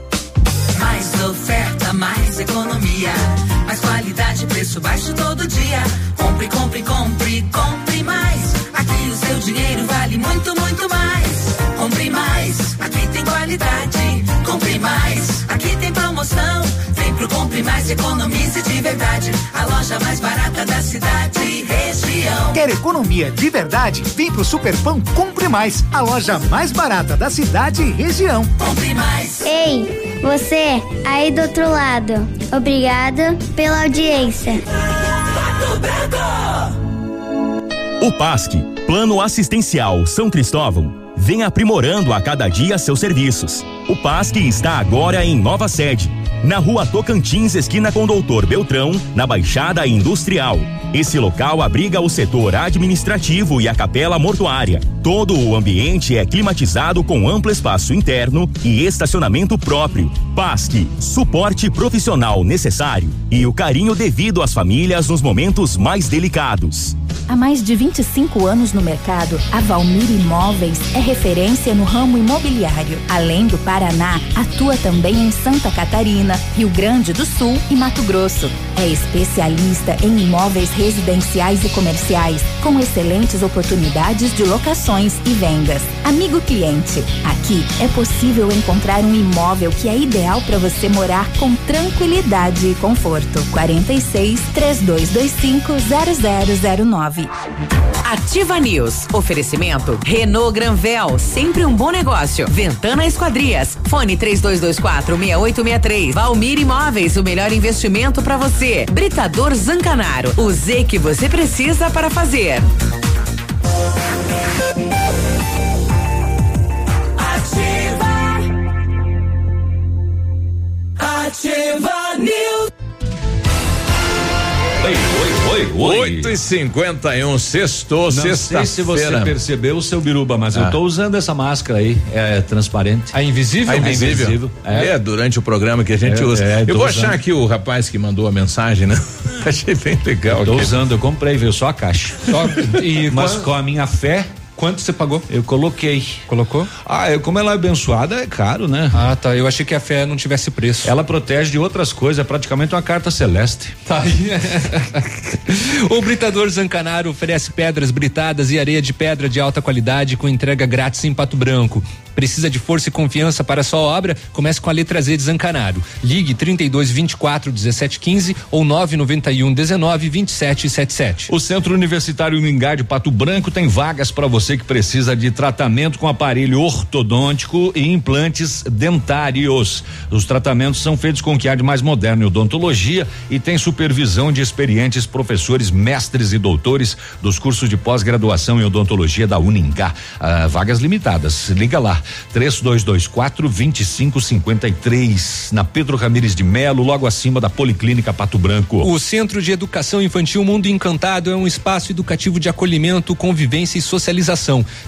Mais oferta, mais economia. Mais qualidade, preço baixo todo dia. Compre, compre, compre, compre mais. Aqui o seu dinheiro vale muito, muito mais. Compre mais, aqui tem qualidade. Compre mais, aqui tem promoção. Vem pro Compre Mais, economize de verdade. A loja mais barata da cidade e região. Quer economia de verdade? Vem pro Superpão Compre Mais, a loja mais barata da cidade e região. Compre mais. Ei, você aí do outro lado. Obrigada pela audiência. O PASC, Plano Assistencial São Cristóvão, vem aprimorando a cada dia seus serviços. O PASC está agora em nova sede, na rua Tocantins, esquina com Doutor Beltrão, na Baixada Industrial. Esse local abriga o setor administrativo e a capela mortuária. Todo o ambiente é climatizado com amplo espaço interno e estacionamento próprio. PASC, suporte profissional necessário e o carinho devido às famílias nos momentos mais delicados. Há mais de 25 anos no mercado, a Valmir Imóveis é referência no ramo imobiliário. Além do Paraná, atua também em Santa Catarina, Rio Grande do Sul e Mato Grosso. É especialista em imóveis residenciais e comerciais, com excelentes oportunidades de locações e vendas. Amigo cliente, aqui é possível encontrar um imóvel que é ideal para você morar com tranquilidade e conforto. 46 3225 0009. Ativa News. Oferecimento Renault Granvel, sempre um bom negócio. Ventana Esquadrias. Fone 3224 6863. Valmir Imóveis, o melhor investimento para você. Britador Zancanaro. O Z que você precisa para fazer. Ativa News. Oi, oi, oi, oi. 8 e 51 sextou, Não sei sexta-feira. se você percebeu, seu biruba, mas eu Ah. tô usando essa máscara aí, é transparente. A invisível? A invisível. É. durante o programa que a gente É, usa. é, eu vou usando. achar aqui o rapaz que mandou a mensagem, né? Achei bem legal. Tô aqui. usando, eu comprei, viu? Só a caixa. e Mas com a minha fé. Quanto você pagou? Eu coloquei. Colocou? Ah, eu, como ela é abençoada, é caro, né? Ah, tá. Eu achei que a fé não tivesse preço. Ela protege de outras coisas, é praticamente uma carta celeste. Tá aí. o Britador Zancanaro oferece pedras britadas e areia de pedra de alta qualidade com entrega grátis em Pato Branco. Precisa de força e confiança para a sua obra? Comece com a letra Z de Zancanaro. Ligue 32 24 17 15 ou 991 19 27 77. O Centro Universitário Mingá de Pato Branco tem vagas para você que precisa de tratamento com aparelho ortodôntico e implantes dentários. Os tratamentos são feitos com o que há de mais moderno em odontologia e tem supervisão de experientes professores, mestres e doutores dos cursos de pós-graduação em odontologia da Uningá. Ah, vagas limitadas. Liga lá. 3224 2553 na Pedro Ramires de Melo, logo acima da Policlínica Pato Branco. O Centro de Educação Infantil Mundo Encantado é um espaço educativo de acolhimento, convivência e socialização.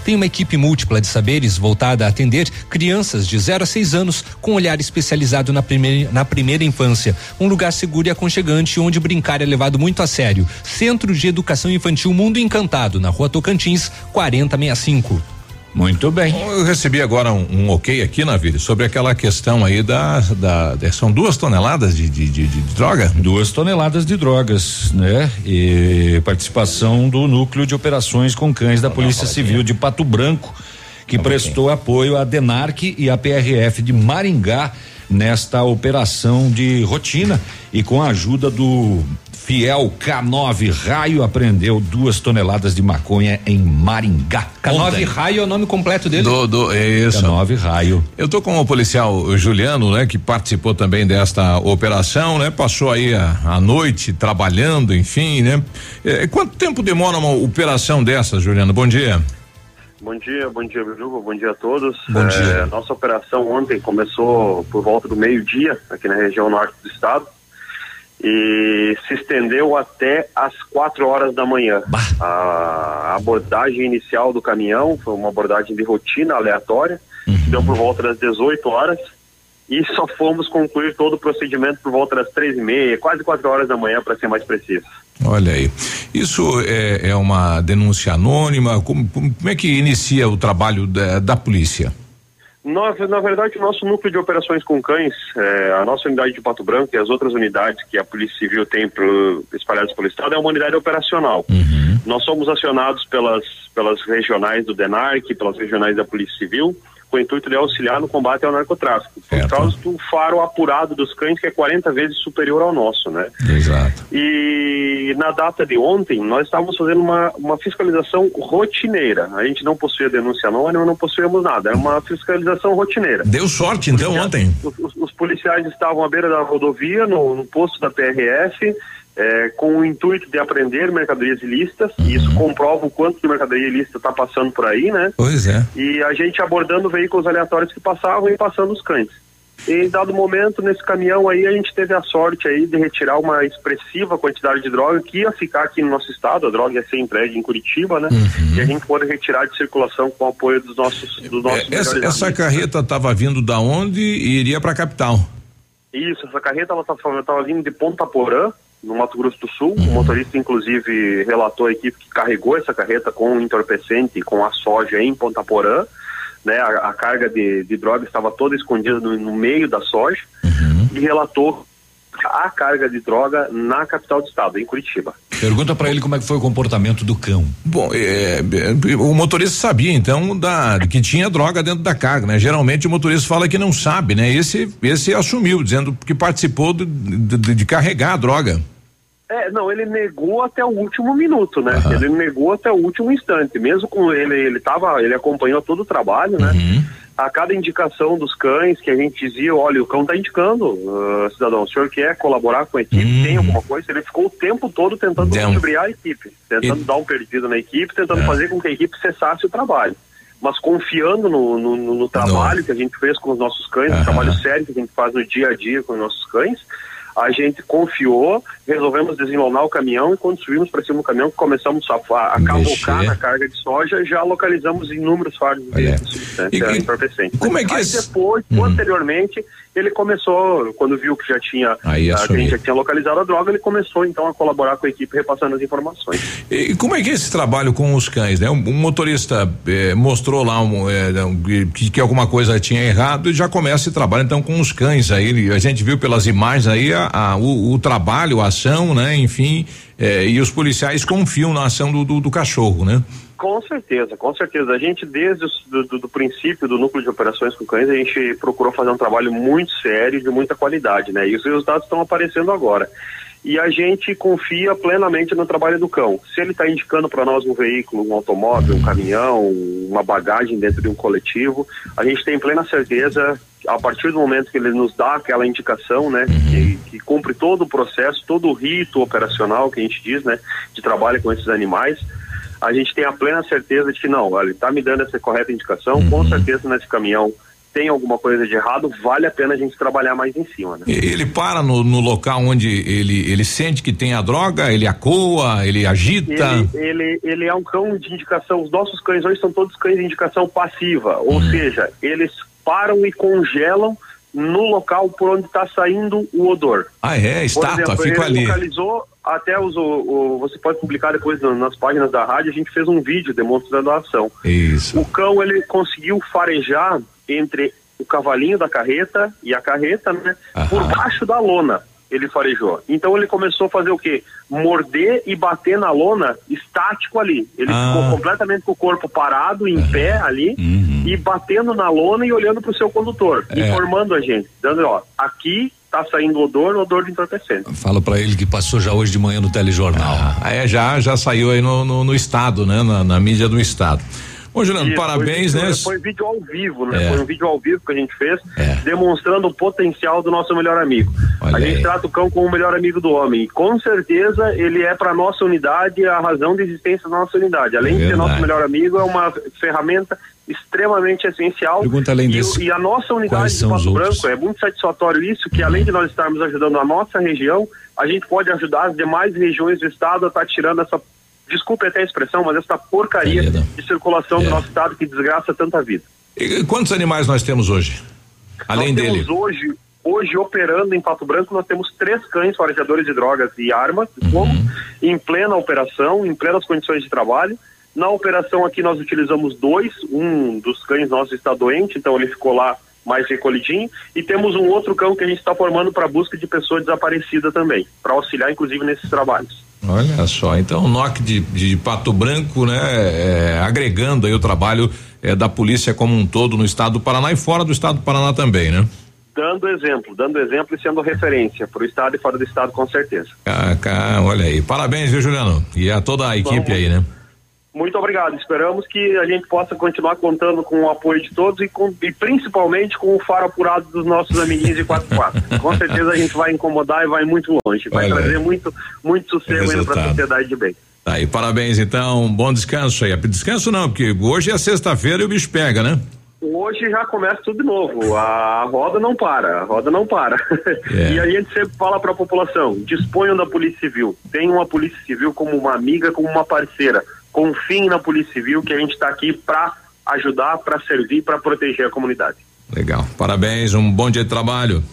Tem uma equipe múltipla de saberes voltada a atender crianças de 0 a 6 anos com olhar especializado na primeira, na primeira infância. Um lugar seguro e aconchegante onde brincar é levado muito a sério. Centro de Educação Infantil Mundo Encantado, na rua Tocantins, 4065. Muito bem. Eu recebi agora um, um ok aqui na vida sobre aquela questão aí da, da, são duas toneladas de, de, de, de droga? Duas toneladas de drogas, né? E participação do núcleo de operações com cães da Polícia Civil de Pato Branco, que prestou apoio à DENARC e à PRF de Maringá nesta operação de rotina e com a ajuda do Fiel K9 Raio apreendeu duas toneladas de maconha em Maringá. K9 Ontem. Raio é o nome completo dele? Do, do, é isso. K9 Raio. Eu tô com o policial Juliano, né, que participou também desta operação, né? Passou aí a, a noite trabalhando, enfim, né? É, quanto tempo demora uma operação dessa, Juliano? Bom dia. Bom dia, bom dia, Bijuba, bom dia a todos. Bom dia. É, nossa operação ontem começou por volta do meio-dia, aqui na região norte do estado, e se estendeu até às quatro horas da manhã. A abordagem inicial do caminhão foi uma abordagem de rotina aleatória, se deu por volta das 18 horas, e só fomos concluir todo o procedimento por volta das três e meia, quase quatro horas da manhã, para ser mais preciso. Olha aí. Isso é, é uma denúncia anônima? Como, como, como é que inicia o trabalho da, da polícia? Nós, na verdade, o nosso núcleo de operações com cães, eh, a nossa unidade de Pato Branco e as outras unidades que a Polícia Civil tem pro, espalhadas pelo Estado é uma unidade operacional. Nós somos acionados pelas, pelas regionais do DENARC, pelas regionais da Polícia Civil, com o intuito de auxiliar no combate ao narcotráfico. Por causa do faro apurado dos cães, que é 40 vezes superior ao nosso, né? Exato. E na data de ontem, nós estávamos fazendo uma, uma fiscalização rotineira. A gente não possuía denúncia anônima, não possuíamos nada. É uma fiscalização rotineira. Deu sorte então ontem? Os, os- os policiais estavam à beira da rodovia, no, no posto da PRF, eh, com o intuito de apreender mercadorias ilícitas. E isso comprova o quanto de mercadoria ilícita está passando por aí, né? Pois é. E a gente abordando veículos aleatórios que passavam e passando os cães. E em dado momento, nesse caminhão aí, a gente teve a sorte aí de retirar uma expressiva quantidade de droga que ia ficar aqui no nosso estado, a droga ia ser entregue em Curitiba, né? E a gente pôde retirar de circulação com o apoio dos nossos, dos nossos É, Essa, essa amigos. carreta estava vindo da onde e iria para a capital? Isso, essa carreta ela estava vindo de Ponta Porã, no Mato Grosso do Sul. O motorista, inclusive, relatou a equipe que carregou essa carreta com o entorpecente, com a soja em Ponta Porã. Né, a, a carga de, de droga estava toda escondida no, no meio da soja e relatou a carga de droga na capital do estado, em Curitiba. Pergunta pra ele como é que foi o comportamento do cão. Bom, é, é, o motorista sabia então da que tinha droga dentro da carga, né? Geralmente o motorista fala que não sabe, né? Esse esse assumiu dizendo que participou de, de- de carregar a droga. É, não, ele negou até o último minuto, né? Ele negou até o último instante. Mesmo com ele, ele tava, ele acompanhou todo o trabalho, né? A cada indicação dos cães que a gente dizia, olha, o cão tá indicando, ah, cidadão, o senhor quer colaborar com a equipe, tem alguma coisa? Ele ficou o tempo todo tentando Deu. ludibriar a equipe, tentando dar um perdido na equipe, tentando É. fazer com que a equipe cessasse o trabalho. Mas confiando no, no- no- no trabalho que a gente fez com os nossos cães, no trabalho sério que a gente faz no dia a dia com os nossos cães, a gente confiou, resolvemos desenlonar o caminhão e quando subimos para cima do caminhão, começamos a, a cavocar na carga de soja, já localizamos inúmeros faros de substância entorpecente. como é que Aí esse- depois, posteriormente, ele começou, quando viu que já tinha, Aí que a gente já tinha localizado a droga, ele começou então a colaborar com a equipe repassando as informações. E como é que é esse trabalho com os cães, né? Um, um motorista eh, mostrou lá um, eh, um, que, que alguma coisa tinha errado e já começa esse trabalho então com os cães aí. A gente viu pelas imagens aí a, a- o, o trabalho, a ação, né? Enfim, eh, e os policiais confiam na ação do, do, do cachorro, né? Com certeza, com certeza. A gente, desde o do, do- princípio do núcleo de operações com cães, a gente procurou fazer um trabalho muito sério, de muita qualidade, né? E os resultados estão aparecendo agora. E a gente confia plenamente no trabalho do cão. Se ele está indicando para nós um veículo, um automóvel, um caminhão, uma bagagem dentro de um coletivo, a gente tem plena certeza, a partir do momento que ele nos dá aquela indicação, né, que, que cumpre todo o processo, todo o rito operacional que a gente diz, né, de trabalho com esses animais, a gente tem a plena certeza de que não, olha, ele está me dando essa correta indicação, com certeza nesse caminhão tem alguma coisa de errado, vale a pena a gente trabalhar mais em cima, né? Ele para no, no local onde ele, ele sente que tem a droga, ele acoa, ele agita. Ele, ele, ele é um cão de indicação. Os nossos cães hoje são todos cães de indicação passiva, ou seja, eles param e congelam no local por onde está saindo o odor. Ah, é? Por Estátua, exemplo, fica ele ali. localizou até os, o, o- você pode publicar depois nas páginas da rádio, a gente fez um vídeo demonstrando a ação. Isso. O cão ele conseguiu farejar entre o cavalinho da carreta e a carreta, né? Por baixo da lona ele farejou. Então ele começou a fazer o quê? Morder e bater na lona estático ali. Ele Ah. ficou completamente com o corpo parado, em pé ali, e batendo na lona e olhando para o seu condutor, É. informando a gente, dando, ó, aqui tá saindo odor, odor de entorpecente. Fala pra ele que passou já hoje de manhã no telejornal. Ah, é, já, já saiu aí no, no, no estado, né? Na, na mídia do estado. Bom, Juliano, Isso, parabéns, foi, né? Foi vídeo ao vivo, né? É. Foi um vídeo ao vivo que a gente fez, demonstrando o potencial do nosso melhor amigo. Olha a gente aí. trata o cão como o melhor amigo do homem. E com certeza ele é para nossa unidade a razão de existência da nossa unidade. Além de ser nosso melhor amigo, é uma ferramenta extremamente essencial. Pergunta além e, desse, e a nossa unidade de Pato? Branco é muito satisfatório isso, que além de nós estarmos ajudando a nossa região, a gente pode ajudar as demais regiões do estado a estar tirando essa desculpe até a expressão, mas essa porcaria de circulação É. do nosso estado que desgraça tanta vida. E quantos animais nós temos hoje? Além nós dele. temos hoje, hoje operando em Pato Branco, nós temos três cães farejadores de drogas e armas de fogo, Uhum. em plena operação, em plenas condições de trabalho. Na operação aqui nós utilizamos dois, um dos cães nossos está doente, então ele ficou lá mais recolhidinho, e temos um outro cão que a gente está formando para busca de pessoa desaparecida também, para auxiliar inclusive nesses trabalhos. Olha só, então o NOC de, de Pato Branco, né, é, agregando aí o trabalho é, da polícia como um todo no estado do Paraná e fora do estado do Paraná também, né? Dando exemplo, dando exemplo e sendo referência para o estado e fora do estado com certeza. Ah, olha aí, parabéns, viu, Juliano? E a toda a equipe aí, né? Muito obrigado. Esperamos que a gente possa continuar contando com o apoio de todos e, com- e principalmente com o faro apurado dos nossos amiguinhos de 44. com certeza a gente vai incomodar e vai muito longe. Vai Olha trazer muito, muito sossego para a sociedade de bem. Tá aí, parabéns então, bom descanso aí. Descanso não, porque hoje é sexta-feira e o bicho pega, né? Hoje já começa tudo de novo. A roda não para, a roda não para. E a gente sempre fala para a população: disponham da Polícia Civil. Tenham a Polícia Civil como uma amiga, como uma parceira. Confiem na Polícia Civil que a gente está aqui para ajudar, para servir, para proteger a comunidade. Legal, parabéns, um bom dia de trabalho.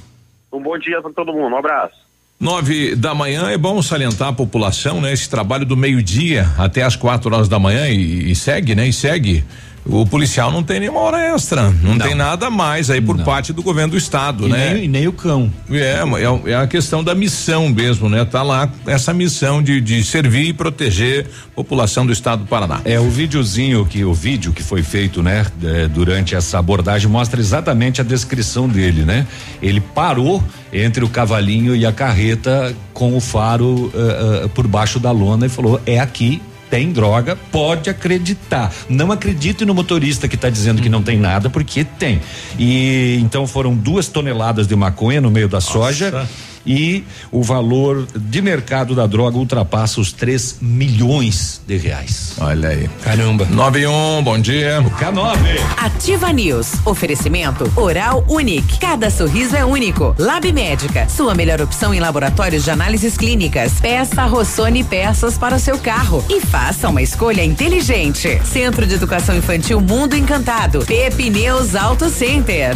Um bom dia para todo mundo. Um abraço. Nove da manhã é bom salientar a população, né? Esse trabalho do meio-dia até as quatro horas da manhã e, e segue, né? E segue. O policial não tem nenhuma hora extra, não, tem nada mais aí por parte do governo do estado, E né? nem- e nem o cão. É, é, é a questão da missão mesmo, né? Tá lá essa missão de, de servir e proteger a população do estado do Paraná. É o videozinho que o vídeo que foi feito, né, eh, durante essa abordagem mostra exatamente a descrição dele, né? Ele parou entre o cavalinho e a carreta com o faro eh, eh, por baixo da lona e falou: "É aqui, tem droga, pode acreditar. Não acredite no motorista que está dizendo que não tem nada, porque tem. E então foram duas toneladas de maconha no meio da soja e o valor de mercado da droga ultrapassa os 3 milhões de reais. Olha aí. Caramba. 9 e 1, bom dia. K9. Ativa News. Oferecimento Oral Unique. Cada sorriso é único. Lab Médica. Sua melhor opção em laboratórios de análises clínicas. Peça Rossoni peças para o seu carro. E faça uma escolha inteligente. Centro de Educação Infantil Mundo Encantado. Pepineus Auto Center.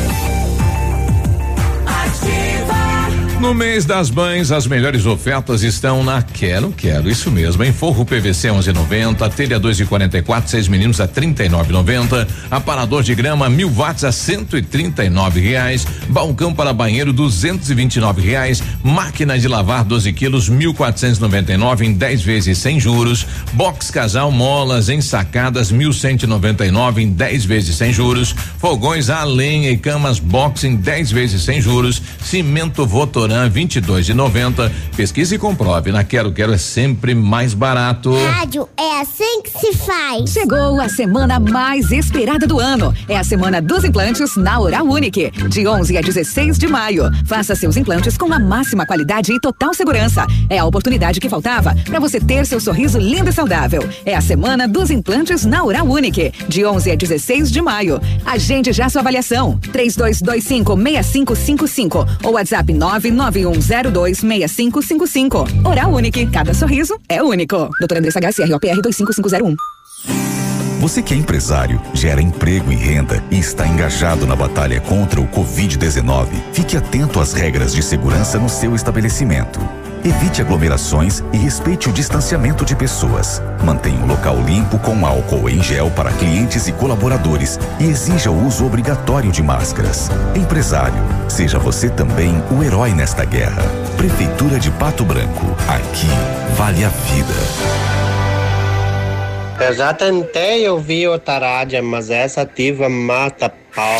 No mês das mães, as melhores ofertas estão na Quero Quero, isso mesmo, em forro PVC 11,90, telha 2,44, seis meninos a 39,90, aparador de grama mil watts a 139 reais, balcão para banheiro 229 reais, máquina de lavar 12 quilos 1.499 em 10 vezes sem juros, box casal molas ensacadas 1.199 em 10 vezes sem juros, fogões a lenha e camas box em 10 vezes sem juros, cimento Votoran Porã 22 de 90. Pesquise e comprove. Na Quero Quero é sempre mais barato. Rádio é assim que se faz. Chegou a semana mais esperada do ano. É a semana dos implantes na Oral Unique, de 11 a 16 de maio. Faça seus implantes com a máxima qualidade e total segurança. É a oportunidade que faltava para você ter seu sorriso lindo e saudável. É a semana dos implantes na Oral Unique, de 11 a 16 de maio. Agende já sua avaliação. 3225 6555 ou WhatsApp 99102 6555. Oral Unique, cada sorriso é único. Doutora Andressa HCROPR 25501. Você que é empresário, gera emprego e renda e está engajado na batalha contra o Covid-19, fique atento às regras de segurança no seu estabelecimento. Evite aglomerações e respeite o distanciamento de pessoas. Mantenha o local limpo com álcool em gel para clientes e colaboradores e exija o uso obrigatório de máscaras. Empresário, seja você também o herói nesta guerra. Prefeitura de Pato Branco. Aqui vale a vida. Eu já tentei ouvir outra rádio, mas essa ativa mata pau.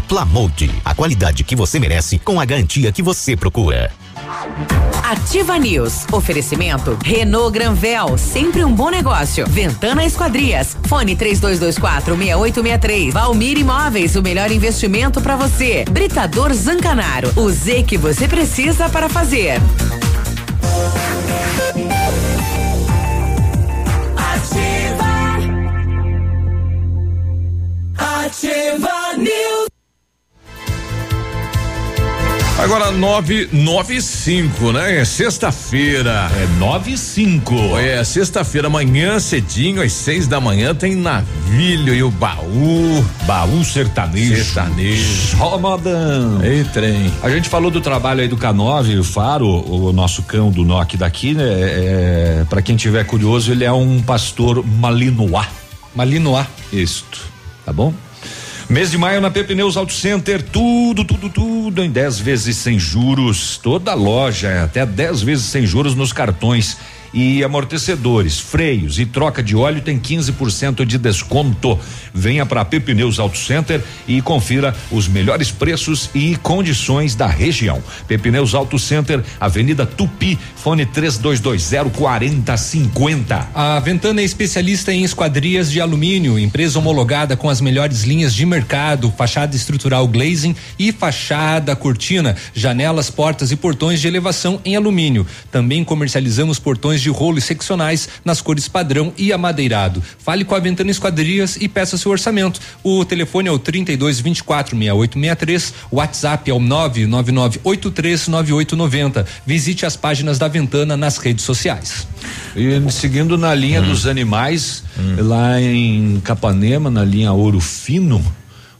Plamold, a qualidade que você merece com a garantia que você procura. Ativa News. Oferecimento Renault Granvel, sempre um bom negócio. Ventana Esquadrias. Fone 3224 6863. Valmir Imóveis, o melhor investimento para você. Britador Zancanaro. O Z que você precisa para fazer. Ativa News. Agora nove, nove e cinco, né? É sexta-feira. É nove e cinco. É, sexta-feira, amanhã cedinho, às seis da manhã, tem Navilho e o Baú. Baú sertanejo. Sertanejo. Só modão. Ei, trem. A gente falou do trabalho aí do K9, o Faro, o nosso cão do NOC daqui, né? É, para quem tiver curioso, ele é um pastor malinois. Malinois. Isto. Tá bom? Mês de maio na Pepineus Auto Center, tudo, tudo, tudo em 10 vezes sem juros. Toda loja, até 10 vezes sem juros nos cartões. E amortecedores, freios e troca de óleo tem 15% de desconto. Venha para Pepineus Auto Center e confira os melhores preços e condições da região. Pepineus Auto Center, Avenida Tupi, fone 3220 4050. A Ventana é especialista em esquadrias de alumínio, empresa homologada com as melhores linhas de mercado, fachada estrutural glazing e fachada cortina, janelas, portas e portões de elevação em alumínio. Também comercializamos portões de rolo e seccionais nas cores padrão e amadeirado. Fale com a Ventana Esquadrias e peça seu orçamento. O telefone é o 32 24 6863, o WhatsApp é o 999839890. Visite as páginas da Ventana nas redes sociais. E seguindo na linha dos animais, lá em Capanema, na linha Ouro Fino,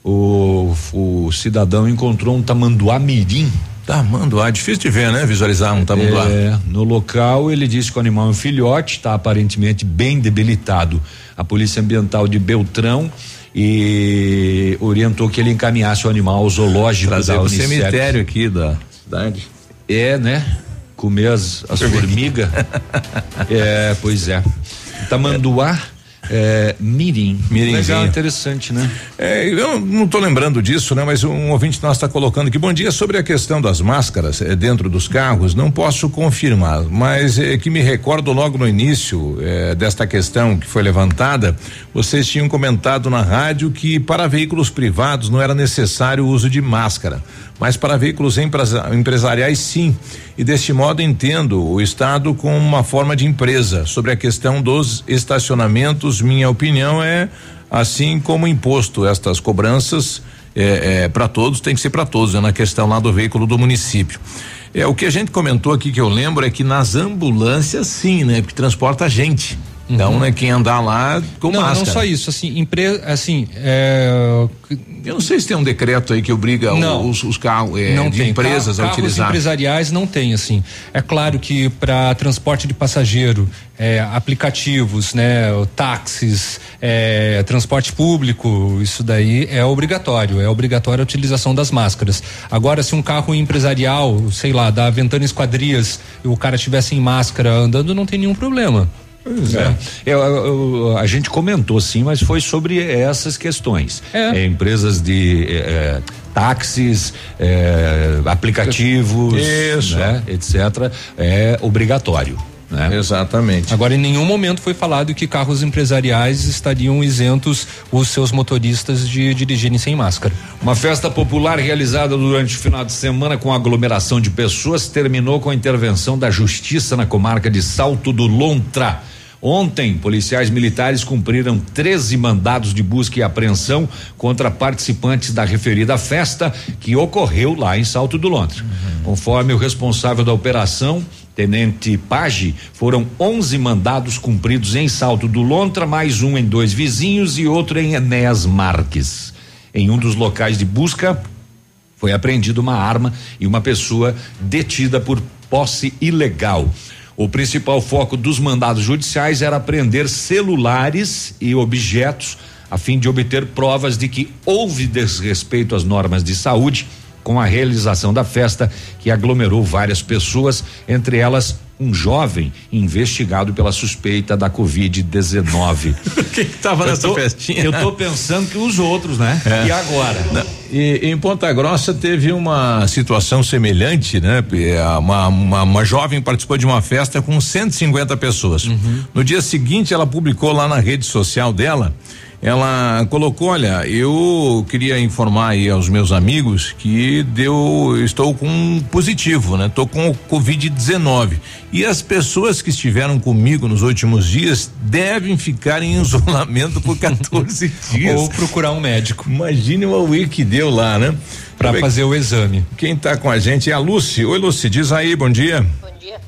o, o cidadão encontrou um tamanduá mirim. Tamanduá, difícil de ver, né? Visualizar um tamanduá. É, no local ele disse que o animal é um filhote, está aparentemente bem debilitado. A Polícia Ambiental de Beltrão e orientou que ele encaminhasse o animal ao zoológico Trazer da Unicef. cemitério aqui da cidade. É, né? Comer as, as formigas. é, pois é. Tamanduá é, mirim. Mirimzinho. Legal, interessante, né? É, eu não estou lembrando disso, né? Mas um ouvinte nosso está colocando aqui. Bom dia sobre a questão das máscaras eh, dentro dos carros. Não posso confirmar, mas é que me recordo logo no início eh, desta questão que foi levantada. Vocês tinham comentado na rádio que para veículos privados não era necessário o uso de máscara, mas para veículos empresa- empresariais sim. E deste modo entendo o Estado como uma forma de empresa. Sobre a questão dos estacionamentos, minha opinião é assim como imposto estas cobranças é, para todos tem que ser para todos, é na questão lá do veículo do município. É o que a gente comentou aqui que eu lembro é que nas ambulâncias sim, né, porque transporta gente. Então, né, quem andar lá com não, máscara. não só isso, assim, empresa, assim, é, Eu não sei se tem um decreto aí que obriga Não. os, os carros é, não de tem. empresas Ca- a carros utilizar. empresariais não tem assim. É claro que para transporte de passageiro, é, aplicativos, né, táxis, é, transporte público, isso daí é obrigatório. É obrigatória a utilização das máscaras. Agora, se um carro empresarial, sei lá, da Ventana Esquadrias, e o cara estivesse sem máscara andando, não tem nenhum problema. Pois é. Eu- eu- eu- a gente comentou sim, mas foi sobre essas questões. É, empresas de eh, eh, táxis, aplicativos, Isso. né, etc. É obrigatório. Né? Exatamente. Agora, em nenhum momento foi falado que carros empresariais estariam isentos os seus motoristas de dirigirem sem máscara. Uma festa popular realizada durante o final de semana com aglomeração de pessoas terminou com a intervenção da justiça na comarca de Salto do Lontra. Ontem, policiais militares cumpriram 13 mandados de busca e apreensão contra participantes da referida festa que ocorreu lá em Salto do Lontra. Conforme o responsável da operação, Tenente Page, foram 11 mandados cumpridos em Salto do Lontra, mais um em dois vizinhos e outro em Enéas Marques. Em um dos locais de busca, foi apreendida uma arma e uma pessoa detida por posse ilegal. O principal foco dos mandados judiciais era apreender celulares e objetos a fim de obter provas de que houve desrespeito às normas de saúde com a realização da festa que aglomerou várias pessoas, entre elas um jovem investigado pela suspeita da Covid-19. Quem que tava Eu nessa tô- festinha? Eu tô pensando que os outros, né? É. E agora? E em Ponta Grossa teve uma situação semelhante, né? É, Uma, uma, uma jovem participou de uma festa com 150 pessoas. No dia seguinte, ela publicou lá na rede social dela. Ela colocou, olha, eu queria informar aí aos meus amigos que deu, estou com positivo, né? Tô com o Covid-19. E as pessoas que estiveram comigo nos últimos dias devem ficar em isolamento por 14 dias. Ou procurar um médico. Imagine o Aue que deu lá, né? Pra fazer o exame. Quem tá com a gente é a Lucy. Oi, Lucy, diz aí, bom dia. Bom dia.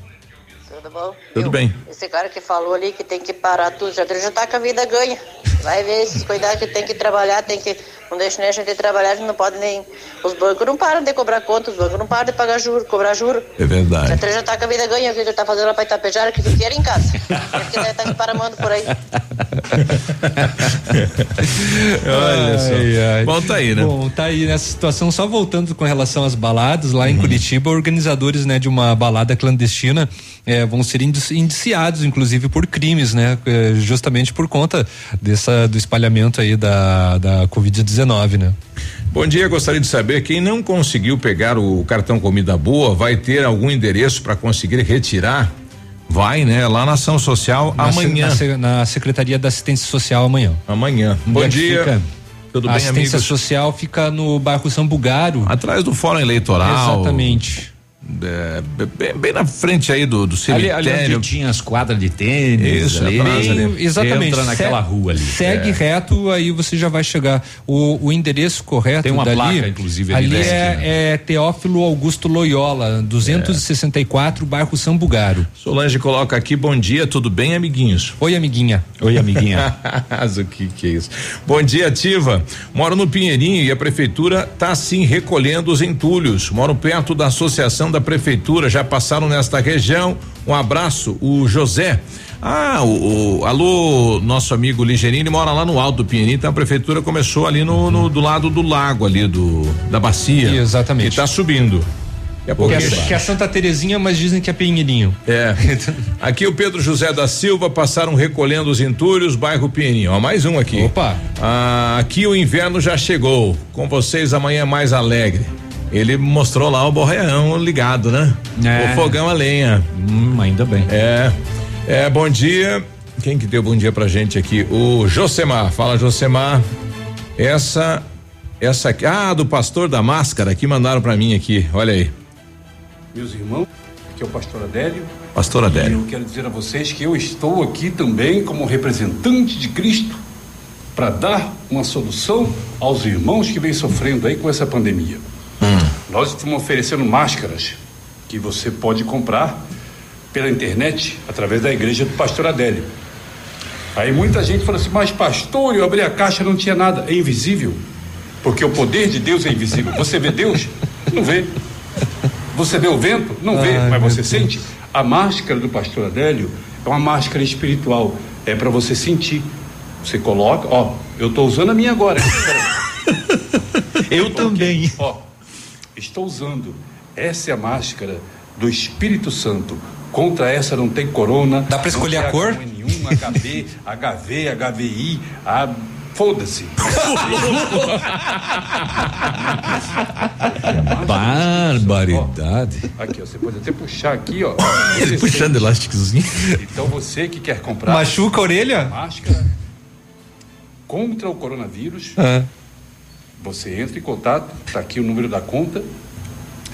Tudo bom? Tudo bem. Esse cara que falou ali que tem que parar tudo, já, já tá com a vida ganha. Vai ver esses cuidar que tem que trabalhar, tem que. Não deixa nem a gente trabalhar, a gente não pode nem. Os bancos não param de cobrar conta, os bancos não param de pagar juro, cobrar juro. É verdade. Já, já tá com a vida ganha, o que ele tá fazendo lá pra Itapejara, que fica em casa. Porque deve estar paramando por aí. Olha só. Ai, ai. Bom, tá aí, né? Bom, tá aí nessa situação. Só voltando com relação às baladas, lá Uhum. em Curitiba, organizadores, né, de uma balada clandestina eh, vão ser indici- inclusive, por crimes, né? eh, justamente por conta dessa, do espalhamento aí da, da Covid-19, né? Bom dia, gostaria de saber quem não conseguiu pegar o cartão Comida Boa vai ter algum endereço para conseguir retirar? Vai, né? Lá na ação social Na amanhã. Na, se- na Secretaria da Assistência Social amanhã. Amanhã. Onde Bom é dia. fica? Tudo a bem, assistência amigos? social fica no bairro Sambugaro. Atrás do Fórum Eleitoral. Exatamente. É, bem, bem na frente aí do, do Ali, cemitério. ali onde tinha as quadras de tênis, Isso, ali, ali. Bem, Exatamente. entra naquela Se- rua ali. Segue É. reto, aí você já vai chegar. O, o endereço correto Tem uma dali, placa, inclusive, ali ali é, é Teófilo Augusto Loyola, 264, bairro Sambugaro. Solange coloca aqui, bom dia, tudo bem, amiguinhos? Oi, amiguinha. Oi, amiguinha. Mas o que que é isso? Bom dia, Ativa. Moro no Pinheirinho e a prefeitura tá sim recolhendo os entulhos. Moro perto da associação da prefeitura, já passaram nesta região. Um abraço, o José. Ah, o, o- alô, nosso amigo Ligerini mora lá no alto do Pinheirinho, então a prefeitura começou ali no, no- do lado do lago ali do da bacia. Exatamente. E tá subindo. Que é, pouquinho- que é Santa Terezinha, mas dizem que é Pinheirinho. é. Aqui o Pedro José da Silva passaram recolhendo os entulhos, bairro Pinheirinho. Ó, mais um aqui. Opa. Ah, aqui o inverno já chegou. Com vocês amanhã mais alegre. Ele mostrou lá o borreão ligado, né? É. O fogão a lenha. Hum, ainda bem. É. É, bom dia. Quem que deu bom dia pra gente aqui? O Josemar. Fala, Josemar. Essa essa aqui, ah, do pastor da máscara que mandaram pra mim aqui. Olha aí. Meus irmãos, aqui é o pastor Adélio. Pastor E Adélio. eu quero dizer a vocês que eu estou aqui também como representante de Cristo para dar uma solução aos irmãos que vêm sofrendo aí com essa pandemia. Nós estamos oferecendo máscaras que você pode comprar pela internet através da igreja do pastor Adélio. Aí muita gente fala assim, mas pastor, eu abri a caixa não tinha nada. É invisível. Porque o poder de Deus é invisível. Você vê Deus? Não vê. Você vê o vento? Não vê, Ai, mas você Deus. sente. A máscara do pastor Adélio é uma máscara espiritual. É para você sentir. Você coloca, ó, eu tô usando a minha agora. eu também. Ó, estou usando. Essa é a máscara do Espírito Santo. Contra essa não tem corona. Dá pra escolher a cor? Nenhum, HB, HV, HVI, a... foda-se. Barbaridade. Aqui, ó, você pode até puxar aqui, ó. Ele puxando elásticozinho. Então você que quer comprar. Machuca a orelha? Máscara contra o coronavírus. Ah. Você entra em contato, tá aqui o número da conta.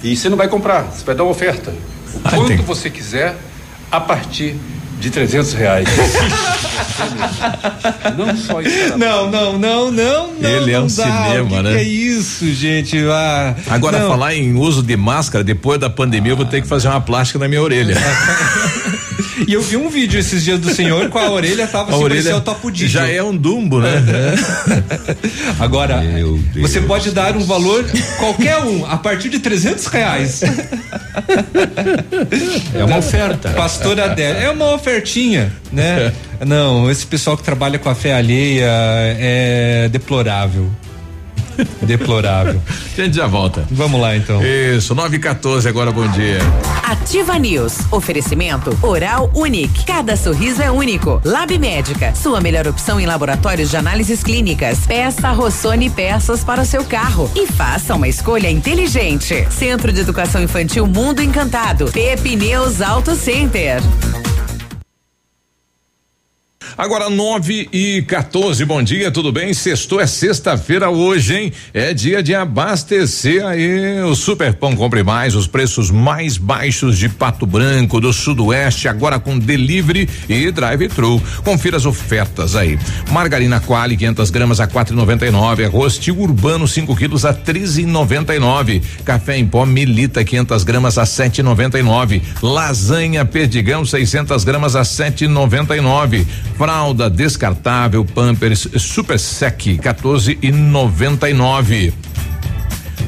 E você não vai comprar, você vai dar uma oferta. O Ah, quanto você quiser, a partir de 300 reais. não só isso. Não, não, não, não, não. Ele é não um dá. cinema, que né? Que é isso, gente? Ah, Agora, não. falar em uso de máscara, depois da pandemia, eu vou ter que fazer uma plástica na minha orelha. E eu vi um vídeo esses dias do senhor com a orelha tava A assim, orelha o topo já é um dumbo, né? Agora, você pode dar um valor, qualquer um, a partir de 300 reais. É uma oferta. Pastor Adélio. É uma ofertinha, né? Não, esse pessoal que trabalha com a fé alheia é deplorável. Deplorável. A gente já volta. Vamos lá, então. Isso, 9 e 14 agora, bom dia. Ativa News. Oferecimento Oral Unique. Cada sorriso é único. Lab Médica. Sua melhor opção em laboratórios de análises clínicas. Peça Rossoni peças para o seu carro. E faça uma escolha inteligente. Centro de Educação Infantil Mundo Encantado. Pepineus Auto Center. Agora 9 e 14, bom dia, tudo bem? Sextou é sexta-feira hoje, hein? É dia de abastecer aí o Super Pão Compre Mais, os preços mais baixos de Pato Branco, do Sudoeste, agora com delivery e drive-thru. Confira as ofertas aí. Margarina Quali, 500 gramas a 4,99. Arroz tio urbano, 5 quilos a 13,99. Café em pó Milita, 500 gramas a 7,99. Lasanha Perdigão, 600 gramas a 7,99. Fralda descartável Pampers Super Sec 14,99.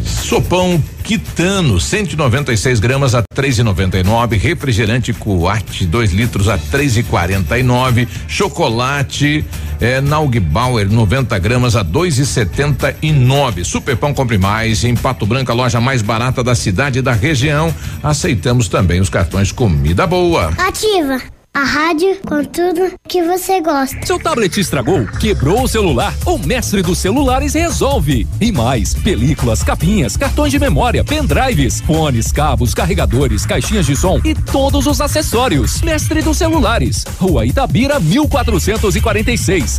Sopão Quitano, 196 gramas a 3,99. Refrigerante Coate, 2 litros a 3,49. Chocolate é, Naugbauer, 90 gramas a 2,79. Superpão Compre Mais, em Pato Branco, a loja mais barata da cidade e da região. Aceitamos também os cartões Comida Boa. Ativa a rádio com tudo que você gosta. Seu tablet estragou? Quebrou o celular? O mestre dos celulares resolve. E mais, películas, capinhas, cartões de memória, pendrives, fones, cabos, carregadores, caixinhas de som e todos os acessórios. Mestre dos celulares. Rua Itabira, 1446.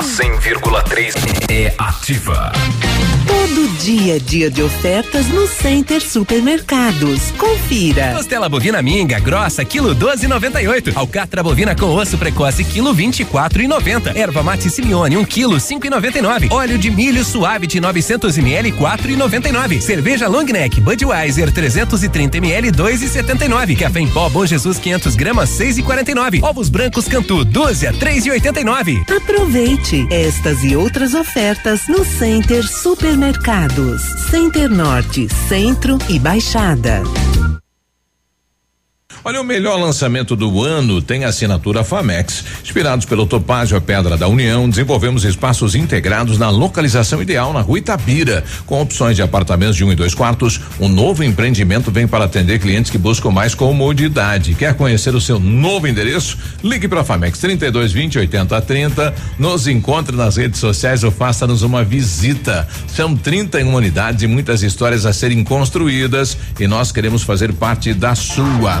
A 100,3 é ativa. Todo dia dia de ofertas no Center Supermercados. Confira. Costela bovina minga grossa, quilo 12,98. Alcatra bovina com osso precoce, quilo 24,90. Erva mate Simeone, 1 quilo 5,99. Óleo de milho suave 900 ml, 4,99. Cerveja long neck Budweiser 330 ml, 2,79. Café em pó Bom Jesus 500 gramas, 6,49. Ovos brancos Cantu, dúzia 3,89. Aproveite estas e outras ofertas no Center Supermercados. Center Norte, Centro e Baixada. Olha, o melhor lançamento do ano tem assinatura Famex. Inspirados pelo Topázio a Pedra da União, desenvolvemos espaços integrados na localização ideal na rua Itabira. Com opções de apartamentos de um e dois quartos, um novo empreendimento vem para atender clientes que buscam mais comodidade. Quer conhecer o seu novo endereço? Ligue para Famex 3220 8030. Nos encontre nas redes sociais ou faça-nos uma visita. São 31 unidades e muitas histórias a serem construídas e nós queremos fazer parte da sua.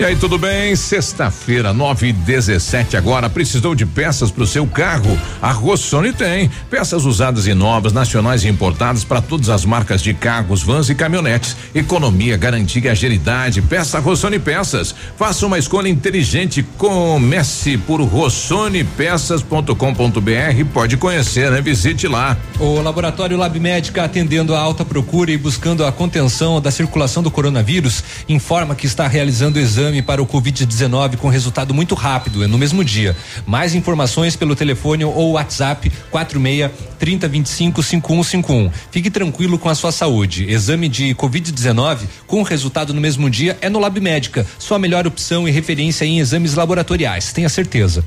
E aí, tudo bem? Sexta-feira, 9 e 17 agora. Precisou de peças para o seu carro? A Rossoni tem. Peças usadas e novas, nacionais e importadas para todas as marcas de carros, vans e caminhonetes. Economia, garantia e agilidade. Peça Rossoni Peças. Faça uma escolha inteligente. Comece por rossonepeças.com.br. Pode conhecer, né? Visite lá. O laboratório Lab Médica, atendendo a alta procura e buscando a contenção da circulação do coronavírus, informa que está realizando o exame para o Covid-19 com resultado muito rápido, é no mesmo dia. Mais informações pelo telefone ou WhatsApp 46 3025 5151. Fique tranquilo com a sua saúde. Exame de Covid-19 com resultado no mesmo dia é no Lab Médica, sua melhor opção e referência em exames laboratoriais, tenha certeza.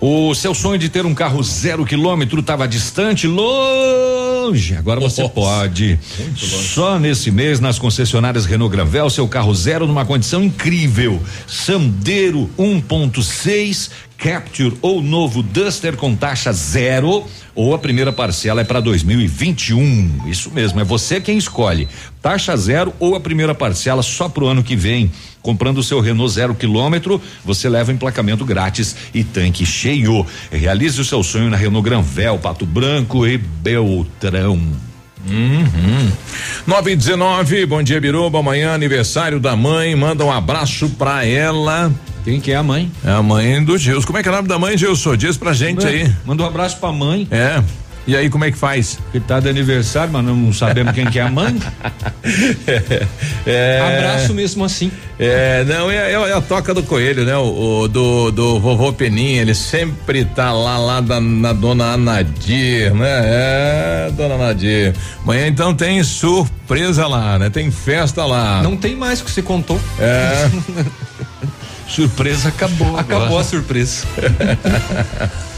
O seu sonho de ter um carro zero quilômetro estava distante, longe. Agora você pode. Só nesse mês, nas concessionárias Renault Granvel, seu carro zero numa condição incrível. Sandero 1.6, Capture ou novo Duster com taxa zero. Ou a primeira parcela é para 2021. Isso mesmo, é você quem escolhe. Taxa zero ou a primeira parcela só pro ano que vem. Comprando o seu Renault zero quilômetro, você leva emplacamento grátis e tanque cheio. Realize o seu sonho na Renault Granvel, Pato Branco e Beltrão. Uhum. 9 e 19, bom dia, Biruba. Amanhã, aniversário da mãe. Manda um abraço pra ela. Quem que é a mãe? É a mãe do Gilson. Como é que é o nome da mãe, Gilson? Diz pra gente aí. Manda um abraço pra mãe. É. E aí, como é que faz? Que tá de aniversário, mas não sabemos quem que é a mãe. É, Abraço mesmo assim. É, não, é, é a toca do coelho, né? O, o do, do vovô Peninha, ele sempre tá lá, lá da, na dona Anadir, né? É, dona Anadir. Amanhã então tem surpresa lá, né? Tem festa lá. Não tem mais o que você contou. É. surpresa acabou. Acabou agora. a surpresa.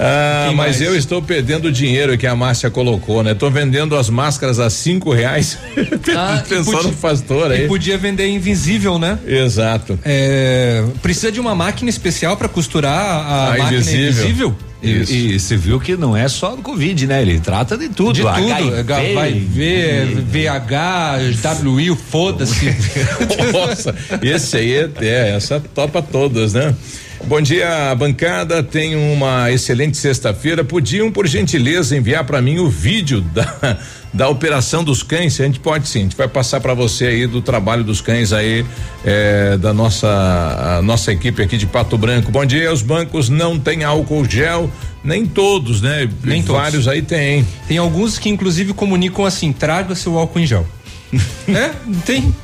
Ah, Quem mas mais? eu estou perdendo o dinheiro que a Márcia colocou, né? Tô vendendo as máscaras a cinco reais. Ah, Pensou podia- no pastor E aí. podia vender invisível, né? Exato. É, precisa de uma máquina especial para costurar a, A máquina invisível. invisível? E, e você viu que não é só do Covid, né? Ele trata de tudo. De tudo, HIV, vai ver, VH, WI, foda-se. Nossa, esse aí é, é, essa topa todas, né? Bom dia, bancada. Tenho uma excelente sexta-feira. Podiam, por gentileza, enviar para mim o vídeo da, da operação dos cães? A gente pode sim. A gente vai passar para você aí do trabalho dos cães aí eh, da nossa nossa equipe aqui de Pato Branco. Bom dia. Os bancos não têm álcool gel. Nem todos, né? Nem todos. Vários aí tem. Tem alguns que inclusive comunicam assim: traga seu álcool em gel. é, tem.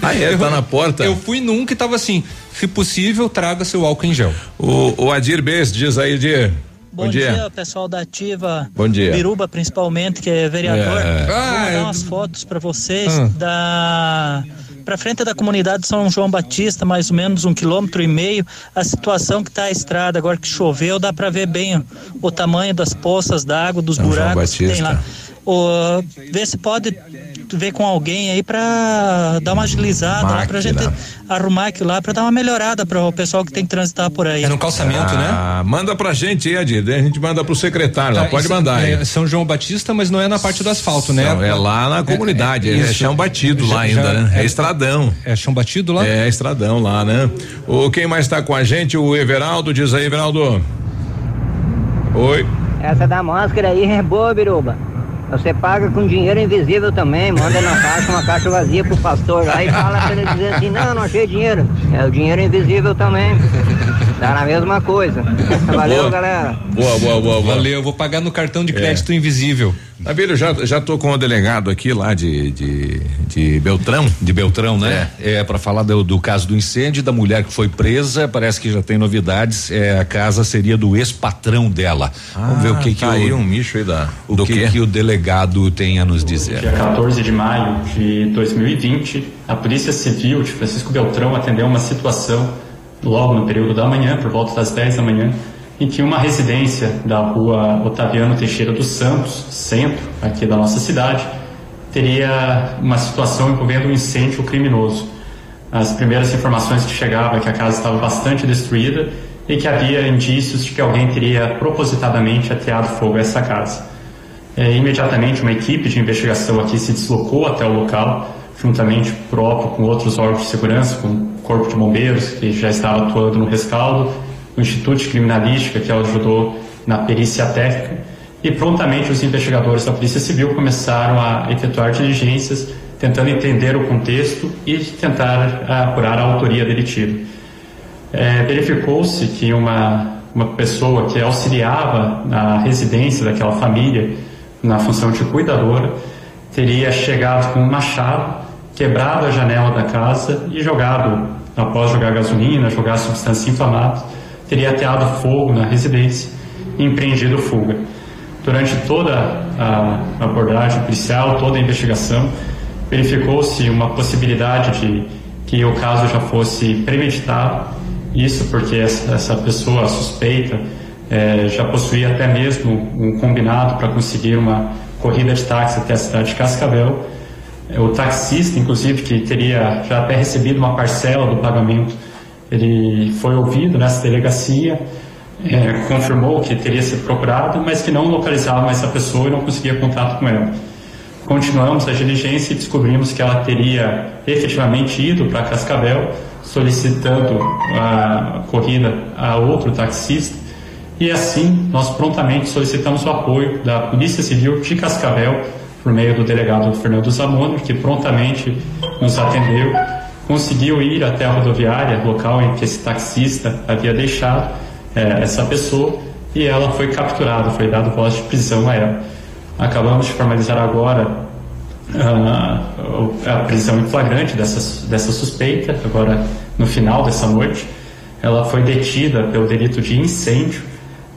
Ah, é? Tá na porta? Eu fui num que tava assim: se possível, traga seu álcool em gel. O, o Adir Bess diz aí, Adir. Bom, dia. pessoal da Ativa. Bom dia. Biruba, principalmente, que é vereador. É. Vou Ah, mandar eu- umas fotos para vocês Ah. da. Pra frente da comunidade São João Batista, mais ou menos um quilômetro e meio, a situação que tá a estrada, agora que choveu, dá para ver bem o, o tamanho das poças d'água, dos São buracos que tem lá. O, ver se pode ver com alguém aí pra dar uma agilizada lá pra gente arrumar aquilo lá, pra dar uma melhorada para o pessoal que tem que transitar por aí. É no calçamento, né? Ah, manda pra gente aí, Adir. daí A gente manda pro secretário lá. Tá, Pode mandar aí. É São João Batista, mas não é na parte do asfalto, né? Não, é lá na comunidade, é, isso. chão batido lá Já- ainda, já- né? É, estradão. É chão batido lá? É estradão lá, né? O quem mais tá com a gente? O Everaldo, diz aí, Everaldo. Oi. Essa da máscara aí é boa, Biruba. Você paga com dinheiro invisível também, manda na caixa uma caixa vazia pro pastor lá e fala pra ele dizer assim, não, não achei dinheiro. É o dinheiro invisível também. Dá na mesma coisa. Valeu, Boa. galera. Boa, boa, boa, boa. Valeu, eu vou pagar no cartão de crédito É. invisível. Nabilho, já, já tô com o delegado aqui lá de, de, de Beltrão. De Beltrão, né? É, para falar do, do caso do incêndio, da mulher que foi presa, parece que já tem novidades. É, a casa seria do ex-patrão dela. Vamos ver o que que tá o, aí um micho aí da. o do que, quê? que o delegado tem a nos dizer. Dia 14 de maio de 2020, a Polícia Civil de Francisco Beltrão atendeu uma situação logo no período da manhã, por volta das 10 da manhã, em que uma residência da rua Otaviano Teixeira dos Santos, centro aqui da nossa cidade, teria uma situação envolvendo um incêndio criminoso. As primeiras informações que chegavam é que a casa estava bastante destruída e que havia indícios de que alguém teria propositadamente ateado fogo a essa casa. É, imediatamente, uma equipe de investigação aqui se deslocou até o local, juntamente próprio com outros órgãos de segurança, com o Corpo de Bombeiros, que já estava atuando no rescaldo, o Instituto de Criminalística, que ajudou na perícia técnica, e prontamente os investigadores da Polícia Civil começaram a efetuar diligências, tentando entender o contexto e tentar apurar a autoria delitiva. É, Verificou-se que uma, uma pessoa que auxiliava na residência daquela família, na função de cuidadora, teria chegado com um machado, quebrado a janela da casa e jogado, após jogar gasolina, jogar substância inflamável, teria ateado fogo na residência e empreendido fuga. Durante toda a abordagem policial, toda a investigação, verificou-se uma possibilidade de que o caso já fosse premeditado, isso porque essa, essa pessoa suspeita eh, já possuía até mesmo um combinado para conseguir uma corrida de táxi até a cidade de Cascavel. O taxista, inclusive, que teria já até recebido uma parcela do pagamento, ele foi ouvido nessa delegacia, é, confirmou que teria sido procurado, mas que não localizava mais a pessoa e não conseguia contato com ela. Continuamos a diligência e descobrimos que ela teria efetivamente ido para Cascavel, solicitando a corrida a outro taxista, e assim nós prontamente solicitamos o apoio da Polícia Civil de Cascavel, por meio do delegado Fernando Zamoni, que prontamente nos atendeu, conseguiu ir até a rodoviária, local em que esse taxista havia deixado é, essa pessoa, e ela foi capturada, foi dado voz de prisão a ela. Acabamos de formalizar agora ah, a prisão em flagrante dessa, dessa suspeita, agora no final dessa noite. Ela foi detida pelo delito de incêndio,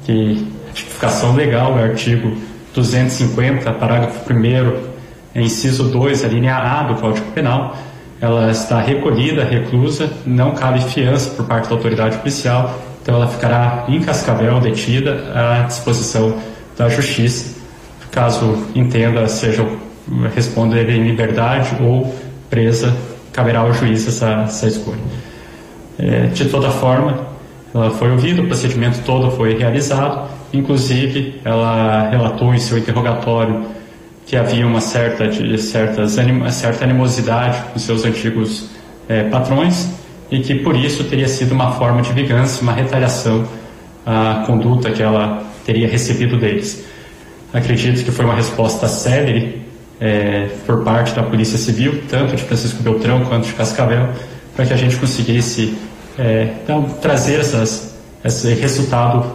que a tipificação legal do artigo 250, parágrafo 1 inciso 2, a linha A do Código Penal, ela está recolhida, reclusa, não cabe fiança por parte da autoridade policial, então ela ficará em Cascavel, detida, à disposição da Justiça, caso entenda, seja responder em liberdade ou presa, caberá ao juiz essa, essa escolha. É, de toda forma, ela foi ouvida, o procedimento todo foi realizado, inclusive ela relatou em seu interrogatório que havia uma certa, certas, certa animosidade com seus antigos é, patrões e que por isso teria sido uma forma de vingança, uma retaliação à conduta que ela teria recebido deles. Acredito que foi uma resposta célere é, por parte da Polícia Civil, tanto de Francisco Beltrão quanto de Cascavel, para que a gente conseguisse é, então, trazer essas, esse resultado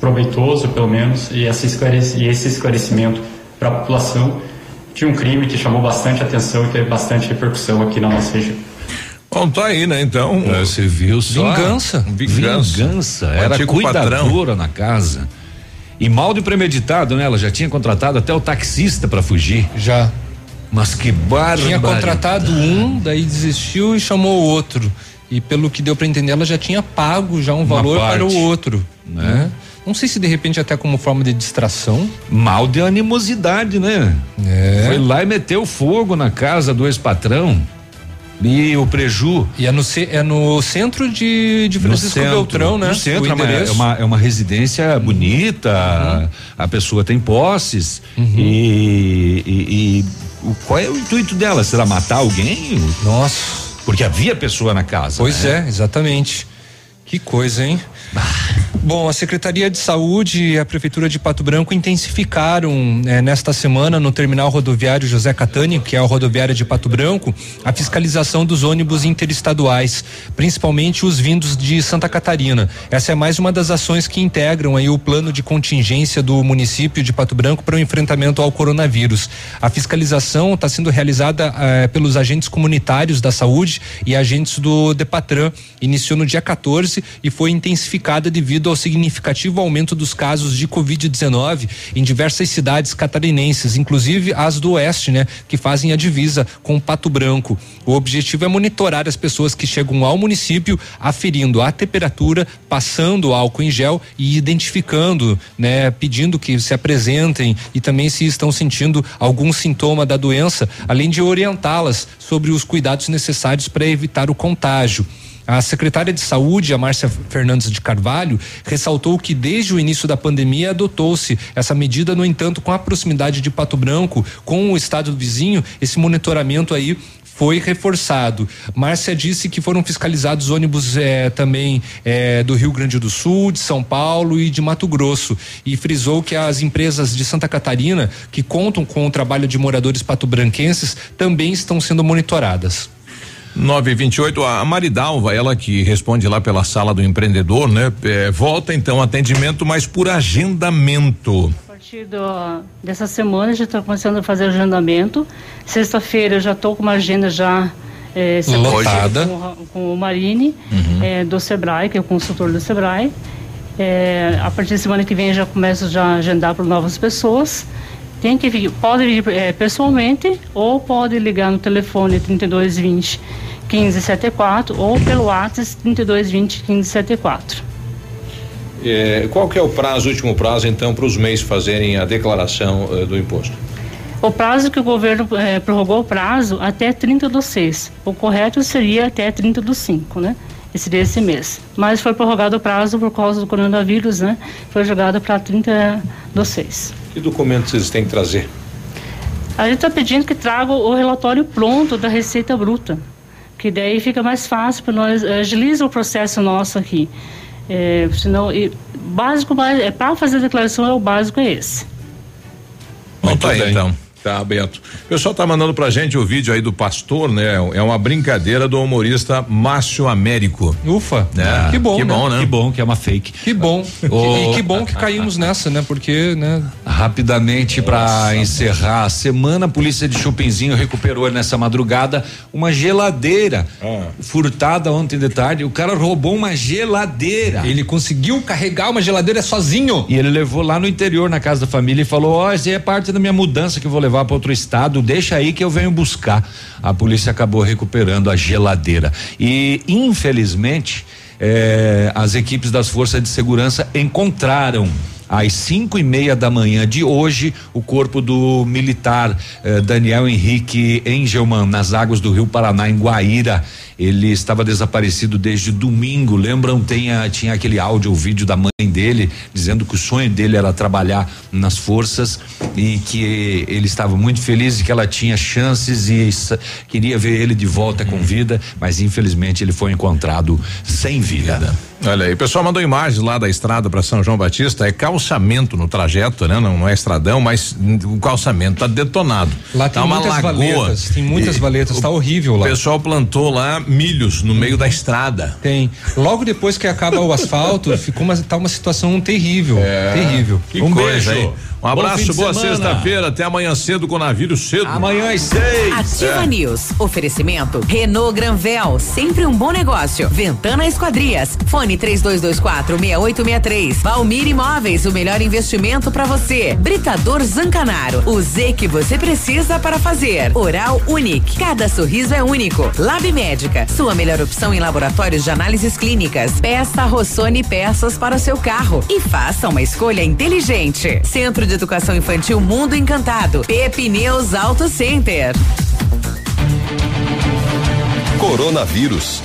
proveitoso, pelo menos, e, e esse esclarecimento para a população de um crime que chamou bastante atenção e teve bastante repercussão aqui na nossa região. Bom, tá aí, né? Então. É, você viu só. Vingança. Vingança. Vingança. Era cuidadora patrão. na casa. E mal de premeditado, né? Ela já tinha contratado até o taxista para fugir. Já. Mas que barba. Tinha contratado um, daí desistiu e chamou o outro. E pelo que deu para entender, ela já tinha pago já um Uma valor parte, para o outro, né? Não sei se de repente até como forma de distração. Mal de animosidade, né? É. Foi lá e meteu fogo na casa do ex-patrão. E o preju. E é no, é no centro de, de Francisco centro, Beltrão, né? No centro, é uma, é uma, é uma residência bonita, uhum. a pessoa tem posses. Uhum. E, e, e, qual é o intuito dela? Será matar alguém? Nossa. Porque havia pessoa na casa. Pois né? é, exatamente. Que coisa, hein? Bom, a Secretaria de Saúde e a Prefeitura de Pato Branco intensificaram eh, nesta semana no terminal rodoviário José Catani, que é a rodoviária de Pato Branco, a fiscalização dos ônibus interestaduais, principalmente os vindos de Santa Catarina. Essa é mais uma das ações que integram aí o plano de contingência do município de Pato Branco para o enfrentamento ao coronavírus. A fiscalização está sendo realizada eh, pelos agentes comunitários da saúde e agentes do Depatran. Iniciou no dia 14 e foi intensificada modificada devido ao significativo aumento dos casos de Covid-19 em diversas cidades catarinenses, inclusive as do oeste, né, que fazem a divisa com Pato Branco. O objetivo é monitorar as pessoas que chegam ao município, aferindo a temperatura, passando álcool em gel e identificando, né, pedindo que se apresentem e também se estão sentindo algum sintoma da doença, além de orientá-las sobre os cuidados necessários para evitar o contágio. A secretária de Saúde, a Márcia Fernandes de Carvalho, ressaltou que desde o início da pandemia adotou-se essa medida, no entanto, com a proximidade de Pato Branco com o estado vizinho, esse monitoramento aí foi reforçado. Márcia disse que foram fiscalizados ônibus eh, também eh, do Rio Grande do Sul, de São Paulo e de Mato Grosso. E frisou que as empresas de Santa Catarina, que contam com o trabalho de moradores patobranquenses, também estão sendo monitoradas. 928, a Maridalva, ela que responde lá pela sala do empreendedor, né? É, volta então atendimento, mas por agendamento. A partir do, dessa semana já está começando a fazer agendamento. Sexta-feira eu já estou com uma agenda já é, Lotada. com, com o Marine, Uhum. é, do Sebrae, que é o consultor do Sebrae. É, a partir da semana que vem já começo já a agendar para novas pessoas. Tem que vir, pode vir é, pessoalmente ou pode ligar no telefone 3220 1574 ou pelo WhatsApp 3220 1574. É, qual que é o prazo, último prazo, então, para os MEIs fazerem a declaração eh, do imposto? O prazo que o governo eh, prorrogou o prazo até 30 do 6. O correto seria até 30 do 5, né? Esse seria esse mês. Mas foi prorrogado o prazo por causa do coronavírus, né? Foi jogado para 30 do 6. Que documentos vocês têm que trazer? A gente está pedindo que traga o relatório pronto da Receita Bruta, que daí fica mais fácil para nós, eh, agiliza o processo nosso aqui. É, senão, e, básico, é para fazer a declaração é o básico é esse. Muito tá aí, então. Tá aberto. O pessoal tá mandando pra gente o vídeo aí do pastor, né? É uma brincadeira do humorista Márcio Américo. Ufa, É, que bom, que né? bom, né? Que bom que é uma fake. Que bom. Ô- e que bom que caímos nessa, né? Porque, né? Rapidamente para encerrar a semana, a polícia de Chupinzinho recuperou nessa madrugada uma geladeira furtada ontem de tarde. O cara roubou uma geladeira. Ele conseguiu carregar uma geladeira sozinho. E ele levou lá no interior na casa da família e falou: Ó, isso aí é parte da minha mudança que eu vou levar para outro estado. Deixa aí que eu venho buscar. A polícia acabou recuperando a geladeira. E infelizmente eh, as equipes das forças de segurança encontraram às cinco e meia da manhã de hoje, o corpo do militar eh, Daniel Henrique Engelman, nas águas do Rio Paraná, em Guaíra. Ele estava desaparecido desde domingo. Lembram? Tem a- tinha aquele áudio, o vídeo da mãe dele, dizendo que o sonho dele era trabalhar nas forças e que ele estava muito feliz e que ela tinha chances e queria ver ele de volta com vida, mas infelizmente ele foi encontrado sem vida. Olha aí, o pessoal mandou imagens lá da estrada para São João Batista, é calçamento no trajeto, né? Não, não é estradão, mas o calçamento tá detonado. Lá tem tá uma muitas lagoa. valetas, tem muitas E valetas, tá horrível lá. O pessoal plantou lá milhos no meio da estrada. Tem. Logo depois que acaba o asfalto, ficou uma, tá uma situação terrível. Terrível. Que um coisa, beijo. hein? Um abraço, boa sexta-feira, até amanhã cedo com o navio cedo. Amanhã às seis. Ativa É. News. Oferecimento Renault Granvel, sempre um bom negócio. Ventana Esquadrias. Fone 3224 6863. Valmir Imóveis, o melhor investimento para você. Britador Zancanaro. O Z que você precisa para fazer. Oral Unique. Cada sorriso é único. Lab Médica. Sua melhor opção em laboratórios de análises clínicas. Peça Rossoni peças para o seu carro e faça uma escolha inteligente. Centro de Educação Infantil Mundo Encantado. Pepineus Auto Center. Coronavírus.